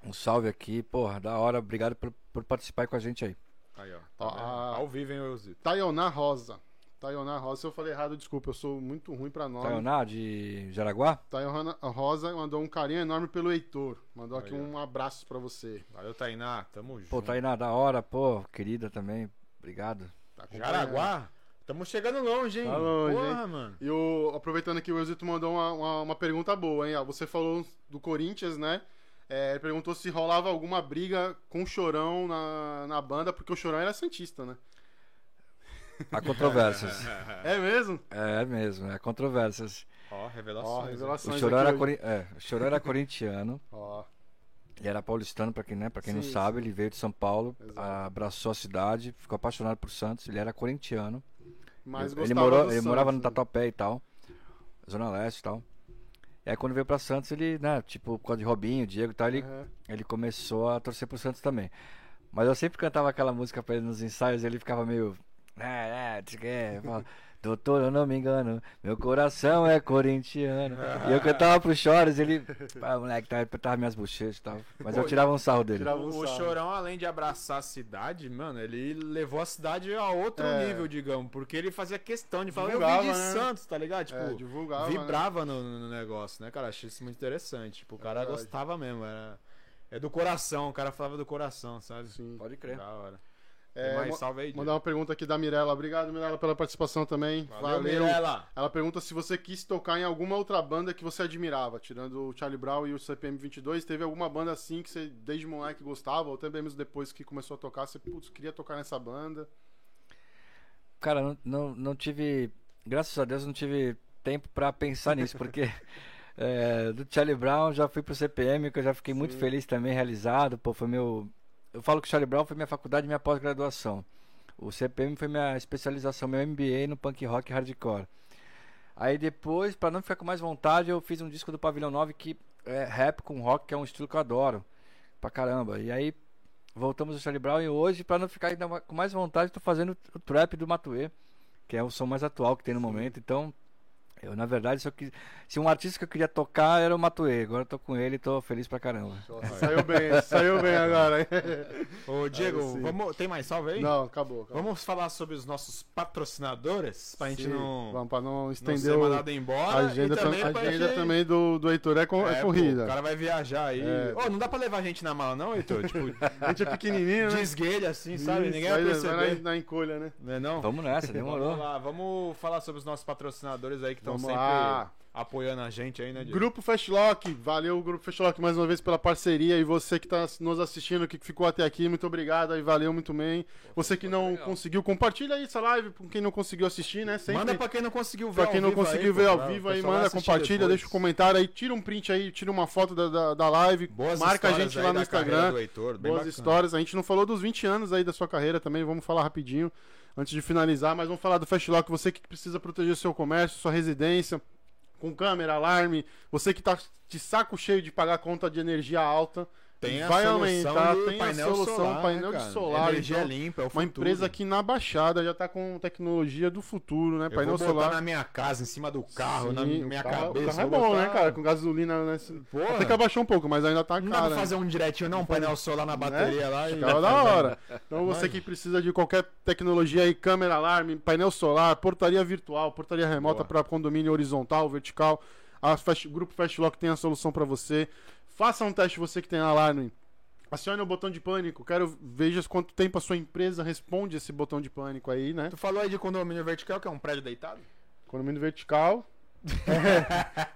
um salve aqui, porra, da hora, obrigado por, por participar aí com a gente aí. Aí, ó. Tá vendo? a- Ao vivo, hein, Eusito? Tayoná Rosa. Tayoná Rosa, se eu falei errado, desculpa, eu sou muito ruim pra nome. Tayoná, de Jaraguá? Tayoná Rosa mandou um carinho enorme pelo Heitor. Mandou aqui Aí, ó. um abraço pra você. Valeu, Tainá. Tamo junto. Pô, Tainá, da hora, pô, querida também, obrigado. Tá acompanhando. Jaraguá? Tamo chegando longe, hein? Tá longe, Porra, mano. E o, aproveitando aqui, o Eusito mandou uma, uma, uma pergunta boa, hein? Ó, Você falou do Corinthians, né? É, ele perguntou se rolava alguma briga com o Chorão na, na banda, porque o Chorão era Santista, né? Há controvérsias. É mesmo? é mesmo, é controvérsias. Ó, revelações. Ó, hein? O revelações Chorão, era, hoje. cori- é, o Chorão era corintiano, [laughs] Ó, ele era paulistano, pra quem, né, pra quem não Sim, sabe, ele veio de São Paulo, Exato. abraçou a cidade, ficou apaixonado por Santos, ele era corintiano. Mas ele gostava morou, ele morava no né? Tatuapé e tal, Zona Leste e tal. E aí quando veio pra Santos, ele, né, tipo, por causa de Robinho, Diego e tal, ele, Aham. ele começou a torcer pro Santos também. Mas eu sempre cantava aquela música pra ele nos ensaios e ele ficava meio. É, é, tu quer? Eu falava, Doutor, eu não me engano, meu coração é corintiano. E eu cantava pro Chores, ele. Ah, moleque, tá, apertava minhas bochechas e tal. Mas eu Pô, tirava um sarro dele. um O sarro. Chorão, além de abraçar a cidade, mano, ele levou a cidade a outro É. nível, digamos. Porque ele fazia questão de falar, eu Divulgava, vim de né? Santos, tá ligado? Tipo, É, divulgava, né? vibrava no, no negócio, né, cara? Achei isso muito interessante. Tipo, o cara verdade. gostava mesmo. Era... É do coração, o cara falava do coração, sabe? Sim. Pode crer. Da hora. É, Tem mais salve aí. Mandar uma pergunta aqui da Mirella. Obrigado, Mirella, pela participação também. Valeu, Mirella. Ela pergunta se você quis tocar em alguma outra banda que você admirava, tirando o Charlie Brown e o CPM 22. Teve alguma banda assim que você desde moleque gostava, ou até mesmo depois que começou a tocar, você putz, queria tocar nessa banda? Cara, não, não, não tive. Graças a Deus não tive tempo pra pensar nisso, porque é, [laughs] do Charlie Brown já fui pro CPM, que eu já fiquei muito Sim. feliz também, realizado. Pô, foi meu. Eu falo que o Charlie Brown foi minha faculdade e minha pós-graduação. O CPM foi minha especialização, meu MBA no punk rock e hardcore. Aí depois, pra não ficar com mais vontade, eu fiz um disco do Pavilhão 9 que é rap com rock, que é um estilo que eu adoro. Pra caramba. E aí voltamos ao Charlie Brown e hoje, pra não ficar com mais vontade, tô fazendo o trap do Matuê, que é o som mais atual que tem no momento. Então, eu na verdade, se, eu quis- se um artista que eu queria tocar era o Matuê, agora eu tô com ele e tô feliz pra caramba. Saiu bem, saiu bem agora, hein? Ô, Diego, vamos... tem mais salve aí? Não, acabou. acabou. Vamos falar sobre os nossos patrocinadores? Pra gente Sim, não, Vamos pra não não estender ser o- mandado embora. a agenda, e também tam- a agenda gente- também do, do Heitor é, co- é É, pô, corrida. o cara vai viajar aí. É. Ô, não dá pra levar a gente na mala, não, Heitor? Tipo, [laughs] A gente é pequenininho, de né? esguelha assim, sabe? Isso, Ninguém vai vai- perceber. vai na, na encolha, né? Não é não? Vamos nessa, Vamos demorou. lá, vamos falar sobre os nossos patrocinadores aí que estão Vamos sempre lá. apoiando a gente aí, né, Diego? Grupo Fastlock, valeu Grupo Fastlock mais uma vez pela parceria e você que está nos assistindo, que ficou até aqui, muito obrigado e valeu muito bem. Você que não legal. conseguiu, compartilha aí essa live com quem não conseguiu assistir, né? Sempre. Manda pra quem não conseguiu ver Pra ao quem não vivo conseguiu aí, ver ao vivo aí, manda, compartilha, depois. deixa um comentário aí, tira um print aí, tira uma foto da, da, da live, Boas marca a gente aí lá no Instagram. Heitor, Boas bacana. histórias. A gente não falou dos 20 anos aí da sua carreira também, vamos falar rapidinho antes de finalizar, mas vamos falar do Fastlock, você que precisa proteger seu comércio, sua residência, com câmera, alarme, você que tá de saco cheio de pagar conta de energia alta, Tem a vai solução aumentar, tem a solução, solar, painel né, de cara? solar, Energia então, limpa, é o uma futuro. empresa aqui na Baixada já tá com tecnologia do futuro, né? Eu painel vou botar solar. na minha casa, em cima do carro, na Sim, minha o carro, cabeça. O carro é bom, botar- né, cara? Com gasolina, né? Porra. Até que abaixou um pouco, mas ainda tá Não dá caro. pra né? fazer um direitinho, não, um painel solar na bateria lá e. Ficava da hora. Então você que precisa de qualquer tecnologia aí, câmera, alarme, painel solar, portaria virtual, portaria remota para condomínio horizontal, vertical, a Fast, o grupo Fastlock tem a solução para você. Faça um teste você que tem alarme. Acione o botão de pânico. Quero veja quanto tempo a sua empresa responde esse botão de pânico aí, né? Tu falou aí de condomínio vertical, que é um prédio deitado? Condomínio vertical.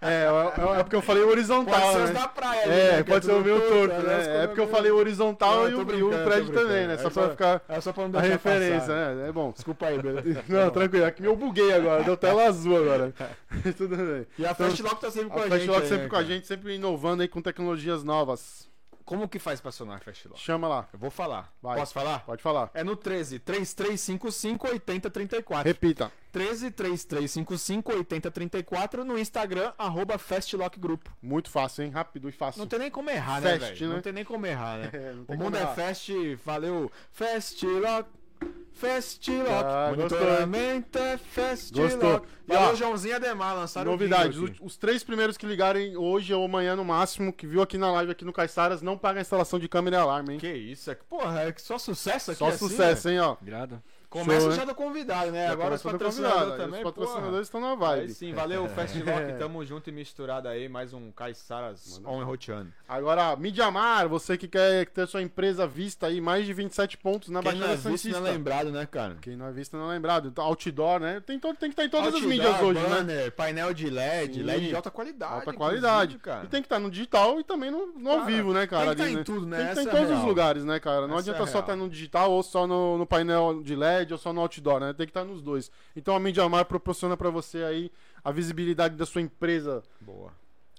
É, é, é porque eu falei horizontal, Pode ser os né? da praia, É, né, que pode ser o meu torto, torto, né? os É porque eu falei horizontal e, o, e o brincando. também, né? É Só só- pra ficar É só pra não a referência, passar. né? É bom. Desculpa aí, beleza? [laughs] Não, tranquilo. Aqui eu buguei agora, deu tela azul agora. [laughs] Tudo bem. E a Fastlock tá sempre com a, A gente. Fastlock aí, sempre né, com a gente, sempre inovando aí com tecnologias novas. Como que faz pra acionar a Fastlock? Chama lá, Eu vou falar. Vai. Posso falar? pode falar. É no 13 3355 8034. Repita. 13 3355 8034 no Instagram, arroba Fastlock Grupo. Muito fácil, hein? Rápido e fácil. Não tem nem como errar, né, Fast, velho? né? Não tem nem como errar, né? [laughs] É, o mundo é errar. fast, valeu. Fastlock. Fastlock. Ah, Monitoramento é Fastlock. Gostou. E, Valeu, ó, Joãozinho Ademar, lançaram Novidades, o vídeo os, os três primeiros que ligarem hoje ou amanhã no máximo, que viu aqui na live aqui no Caiçaras, não pagam a instalação de câmera e alarme, hein? Que isso, é que, porra, é que só sucesso aqui Só assim, sucesso, né? hein, ó. Irado. Começa Show, já né? do convidado, né? Já Agora os patrocinadores também, Os patrocinadores estão na Aí vibe. sim, valeu, [laughs] Fastlock, tamo junto e misturado aí, mais um Caiçaras on e roteando. Agora, Midiamar, você que quer ter sua empresa vista aí, mais de 27 pontos na Quem não Baixada é visto Santista. não é lembrado, né, cara? Quem não é visto não é lembrado. Então, outdoor, né? Tem, todo, tem que estar em todas Outdoor, as mídias hoje, né? banner, painel de LED, Sim. LED de alta qualidade. Alta qualidade. cara. E tem que estar no digital e também no, no ao Cara, vivo, né, cara? tem que tá ali, em né? tudo, né? Tem que estar Essa em é todos os lugares, né, cara? Não Essa adianta é só estar no digital ou só no, no painel de LED ou só no outdoor, né? Tem que estar nos dois. Então a Midiamar proporciona pra você aí a visibilidade da sua empresa Boa.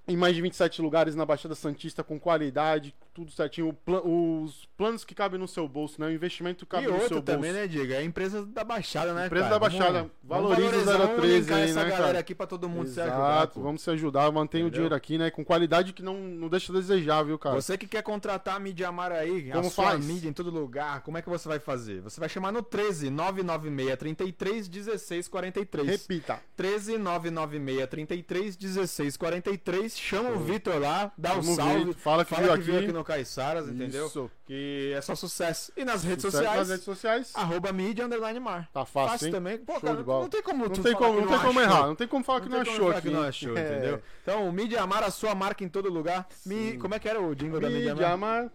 Em mais de 27 lugares na Baixada Santista com qualidade, tudo certinho. O pla- os planos que cabem no seu bolso, né? O investimento que cabe e no seu bolso. também, né, Diego? É a empresa da Baixada, né, Empresa cara? da Baixada. Vamos- Valoriza vamos o valorizar, 013 vamos linkar aí, essa né, galera cara? aqui pra todo mundo se Exato, ajudar. pô. vamos se ajudar, mantém o Entendeu? dinheiro aqui, né? Com qualidade que não, não deixa a desejar, viu, cara? Você que quer contratar a mídia Amar aí, Como a sua faz? mídia em todo lugar, como é que você vai fazer? Você vai chamar no 13 996 33 16 43. Repita. 13 996 33 16 43. Chama o Vitor lá, dá um Chama o salve. Fala que fala viu que viu aqui. aqui no Caiçaras, entendeu? Isso. Que é só sucesso. E nas redes Sucesso sociais, Nas redes sociais. arroba mídia underline mar. Tá fácil, Fácil também. Pô, Show cara, de bola. não tem como Não tem como, que não tem como achou. errar. Não tem como falar que não, tem como achou falar aqui. que não achou, [laughs] É. entendeu? Então, Mídia Amar, a sua marca em todo lugar. Mi... Como é que era o jingle da Mídia Mídia Amar?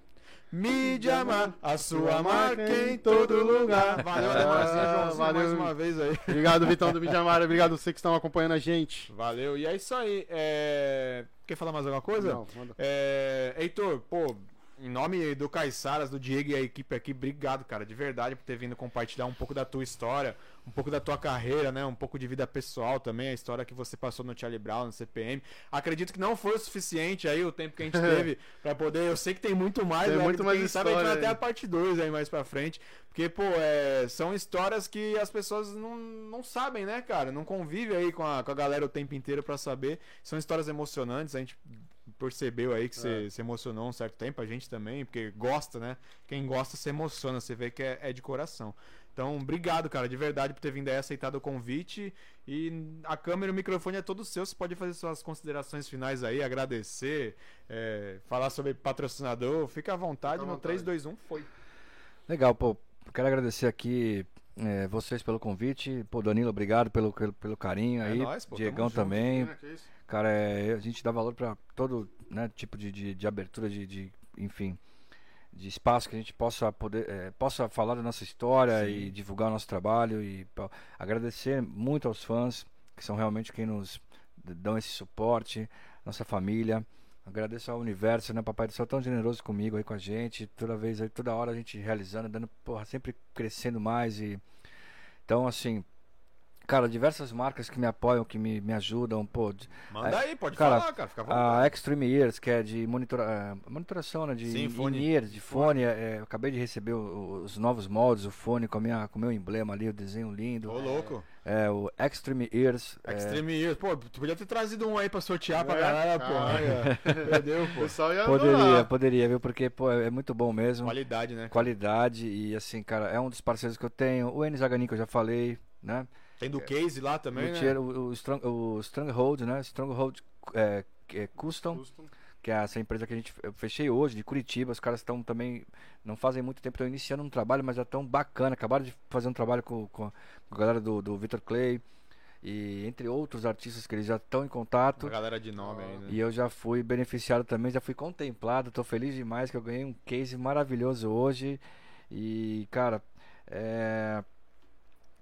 Mídia Amar, a sua marca em todo lugar. Valeu, Ah, Ademarzinho, Joãozinho, valeu. mais uma vez aí. Obrigado, Vitão do Mídia Amar. Obrigado a você que estão acompanhando a gente. Valeu, e é isso aí. É... Quer falar mais alguma coisa? Não, manda. É... Heitor, pô, em nome do Caiçaras, do Diego e a equipe aqui, obrigado, cara, de verdade, por ter vindo compartilhar um pouco da tua história, um pouco da tua carreira, né? Um pouco de vida pessoal também, a história que você passou no Charlie Brown, no CPM. Acredito que não foi o suficiente aí o tempo que a gente [laughs] teve pra poder. Eu sei que tem muito mais, Tem né? muito mais Quem sabe a gente vai história até a parte 2 aí mais pra frente. Porque, pô, é, são histórias que as pessoas não, não sabem, né, cara? Não convivem aí com a, com a galera o tempo inteiro pra saber. São histórias emocionantes, a gente percebeu aí que você É. se emocionou um certo tempo, a gente também, porque gosta, né? Quem gosta se emociona, você vê que é, é de coração. Então, obrigado, cara, de verdade por ter vindo aí, aceitado o convite. E a câmera e o microfone é todo seu. Você pode fazer suas considerações finais aí, agradecer, é, falar sobre patrocinador. Fica à vontade, Fica à no vontade. 3, 2, 1, foi. Legal, pô. Quero agradecer aqui é, vocês pelo convite. Pô, Danilo, obrigado pelo, pelo, pelo carinho É aí. nóis, pô, Diegão junto. também. É, que isso? Cara, é, a gente dá valor pra todo né, tipo de, de, de abertura, de, de, enfim, de espaço que a gente possa poder é, possa falar da nossa história e divulgar o nosso trabalho e pô, agradecer muito aos fãs que são realmente quem nos dão esse suporte, nossa família. Agradeço ao universo, né? Papai do Céu tão generoso comigo aí com a gente. Toda vez aí, toda hora a gente realizando, dando, porra, sempre crescendo mais e. Então, assim, cara, diversas marcas que me apoiam, que me, me ajudam, pô. de- Manda É, aí, pode cara, falar, cara. Fica A. Extreme Ears, que é de monitora, eh, monitoração, né? De Sim, fone. in-ears, de fone. eh, eu acabei de receber o- os novos moldes, o fone com, a minha, com o meu emblema ali, o desenho lindo. Ô, louco. É, o Extreme Ears. eh, Extreme Ears. Pô, tu podia ter trazido um aí pra sortear pra É, galera, cara. [laughs] pô. Perdeu, O pô. pessoal ia poderia, adorar. poderia, viu? Porque, pô, é é muito bom mesmo. Qualidade, né? Qualidade e, assim, cara, é um dos parceiros que eu tenho. O Enes Aganin, que eu já falei, né? Tem do case lá também, né? o, o, Strong, o Stronghold, né? Stronghold é, que é Custom. Custom. que é essa empresa que a gente eu fechei hoje de Curitiba. Os caras estão também não fazem muito tempo, estão iniciando um trabalho, mas já tão bacana. Acabaram de fazer um trabalho com, com a galera do, do Victor Clay e entre outros artistas que eles já estão em contato. Uma galera de nome aí, né? E eu já fui beneficiado também, já fui contemplado. Tô feliz demais que eu ganhei um case maravilhoso hoje. E, cara, é.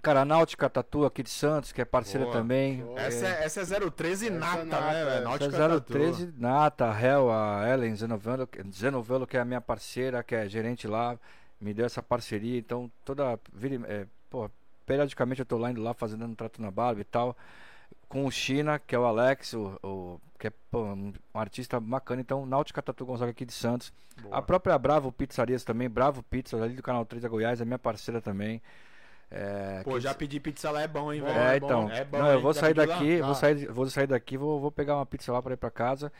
Cara, a Náutica Tatu aqui de Santos, que é parceira Boa. também. Show. Essa é, essa é 013 Essa nata, nata, né, é. velho? Náutica Essa Tatu. 013 Nata, a Hel, a Ellen Zenovelo, que- Zenovelo, que é a minha parceira, que é gerente lá, me deu essa parceria. Então, toda. vira É, pô, periodicamente eu tô lá indo lá fazendo um trato na barba e tal. Com o China, que é o Alex, o, o- que é pô, um, artista bacana. Então, Náutica Tatu Gonzaga aqui de Santos. Boa. A própria Bravo Pizzarias também, Bravo Pizza, ali do canal 3 da Goiás, é minha parceira também. É, Pô, que- já pedi pizza lá, é bom, hein, Bom, velho? é, bom, então. é bom, não, eu vou sair lá? daqui, Tá. vou sair, vou sair daqui, vou, vou pegar uma pizza lá para ir para casa.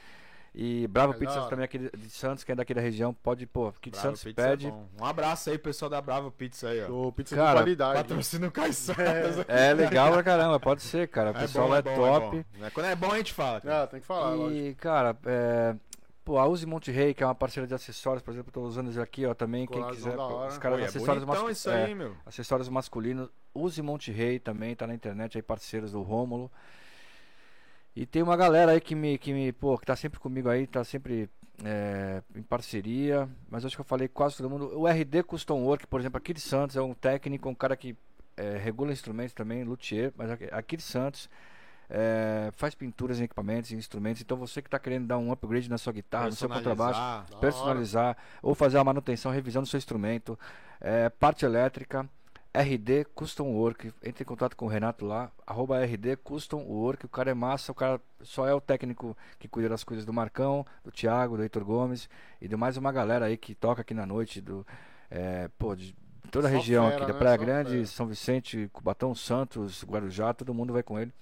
E Bravo É Pizzas também aqui de, Santos, quem é daqui da região, pode, pô, aqui de Bravo Santos Pizza é pede. bom. Um abraço aí, pessoal da Bravo Pizza aí, ó. Do pizza Cara, de qualidade. Patrocina o Caixaras. É legal pra caramba, pode ser, cara. O É pessoal bom, é, é bom, top. é bom. Né? Quando é bom, a gente fala. cara. Ah, tem que falar, lógico. e, cara, é, pô, a Uzi Monte Rey, que é uma parceira de acessórios, por exemplo, eu tô usando eles aqui, ó, também. Quem quiser, pô, os caras e é acessórios isso é, aí, meu. acessórios masculinos. Use Monte Rey também, tá na internet aí, parceiros do Rômulo. E tem uma galera aí que me, que me, pô, que tá sempre comigo aí, tá sempre é, em parceria. Mas acho que eu falei quase todo mundo. O RD Custom Work, por exemplo, aqui de Santos, é um técnico, um cara que é, regula instrumentos também, luthier, mas aqui, aqui de Santos. É, faz pinturas em equipamentos e instrumentos. Então você que está querendo dar um upgrade na sua guitarra, no seu contrabaixo, Personalizar. Ou fazer a manutenção, revisão do seu instrumento, é, parte elétrica, RD Custom Work. Entre em contato com o Renato lá, arroba RD Custom Work. O cara é massa, o cara só é o técnico que cuida das coisas do Marcão, do Thiago, do Heitor Gomes e de mais uma galera aí que toca aqui na noite do. é, pô, de toda a Só região fera, aqui, da né? Praia Grande. São Vicente, Cubatão, Santos, Guarujá, todo mundo vai com ele.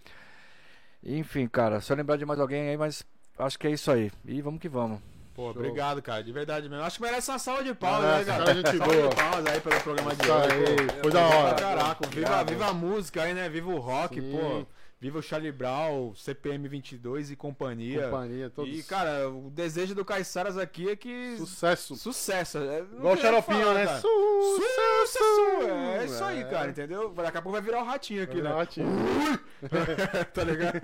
Enfim, cara, só lembrar de mais alguém aí, mas acho que é isso aí. E vamos que vamos. Pô, Show. obrigado, cara. De verdade mesmo. Acho que merece uma salva de palmas, né, cara, salva boa. de palmas aí pelo programa de hoje. foi da Pra hora. Caraca, viva, viva a música aí, né? Viva o rock, Sim. pô. Viva o Charlie Brown, CPM 22 e companhia. Companhia, todos. E, cara, o desejo do Caiçaras aqui é que. Sucesso. Sucesso. é, Igual o o xaropinho, falar, né? cara. Sucesso. É isso aí, É. cara, entendeu? Daqui a pouco vai virar o ratinho aqui, né? Ótimo. [laughs] tá ligado?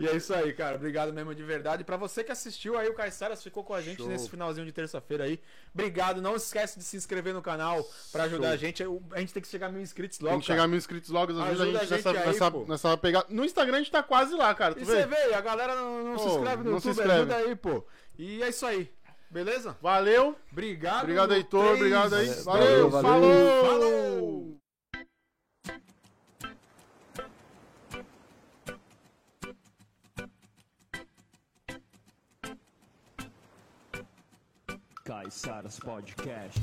e é isso aí, cara. Obrigado mesmo de verdade. Pra você que assistiu aí, o Caissaras ficou com a gente Show. nesse finalzinho de terça-feira aí. Obrigado. Não esquece de se inscrever no canal pra ajudar Show. a gente. A gente tem que chegar a mil inscritos logo. Tem que chegar a mil inscritos logo, ajuda, Ajuda a gente, a gente nessa, aí, nessa, nessa pegada. No Instagram a gente tá quase lá, cara. Tu E vê? você vê, a galera não, não se inscreve no não se YouTube, inscreve. ajuda aí, pô. E é isso aí. Beleza? Valeu. Obrigado. Obrigado, Heitor. Três. Obrigado aí. Valeu, Valeu. valeu. Falou. Falou! Caiçaras Podcast.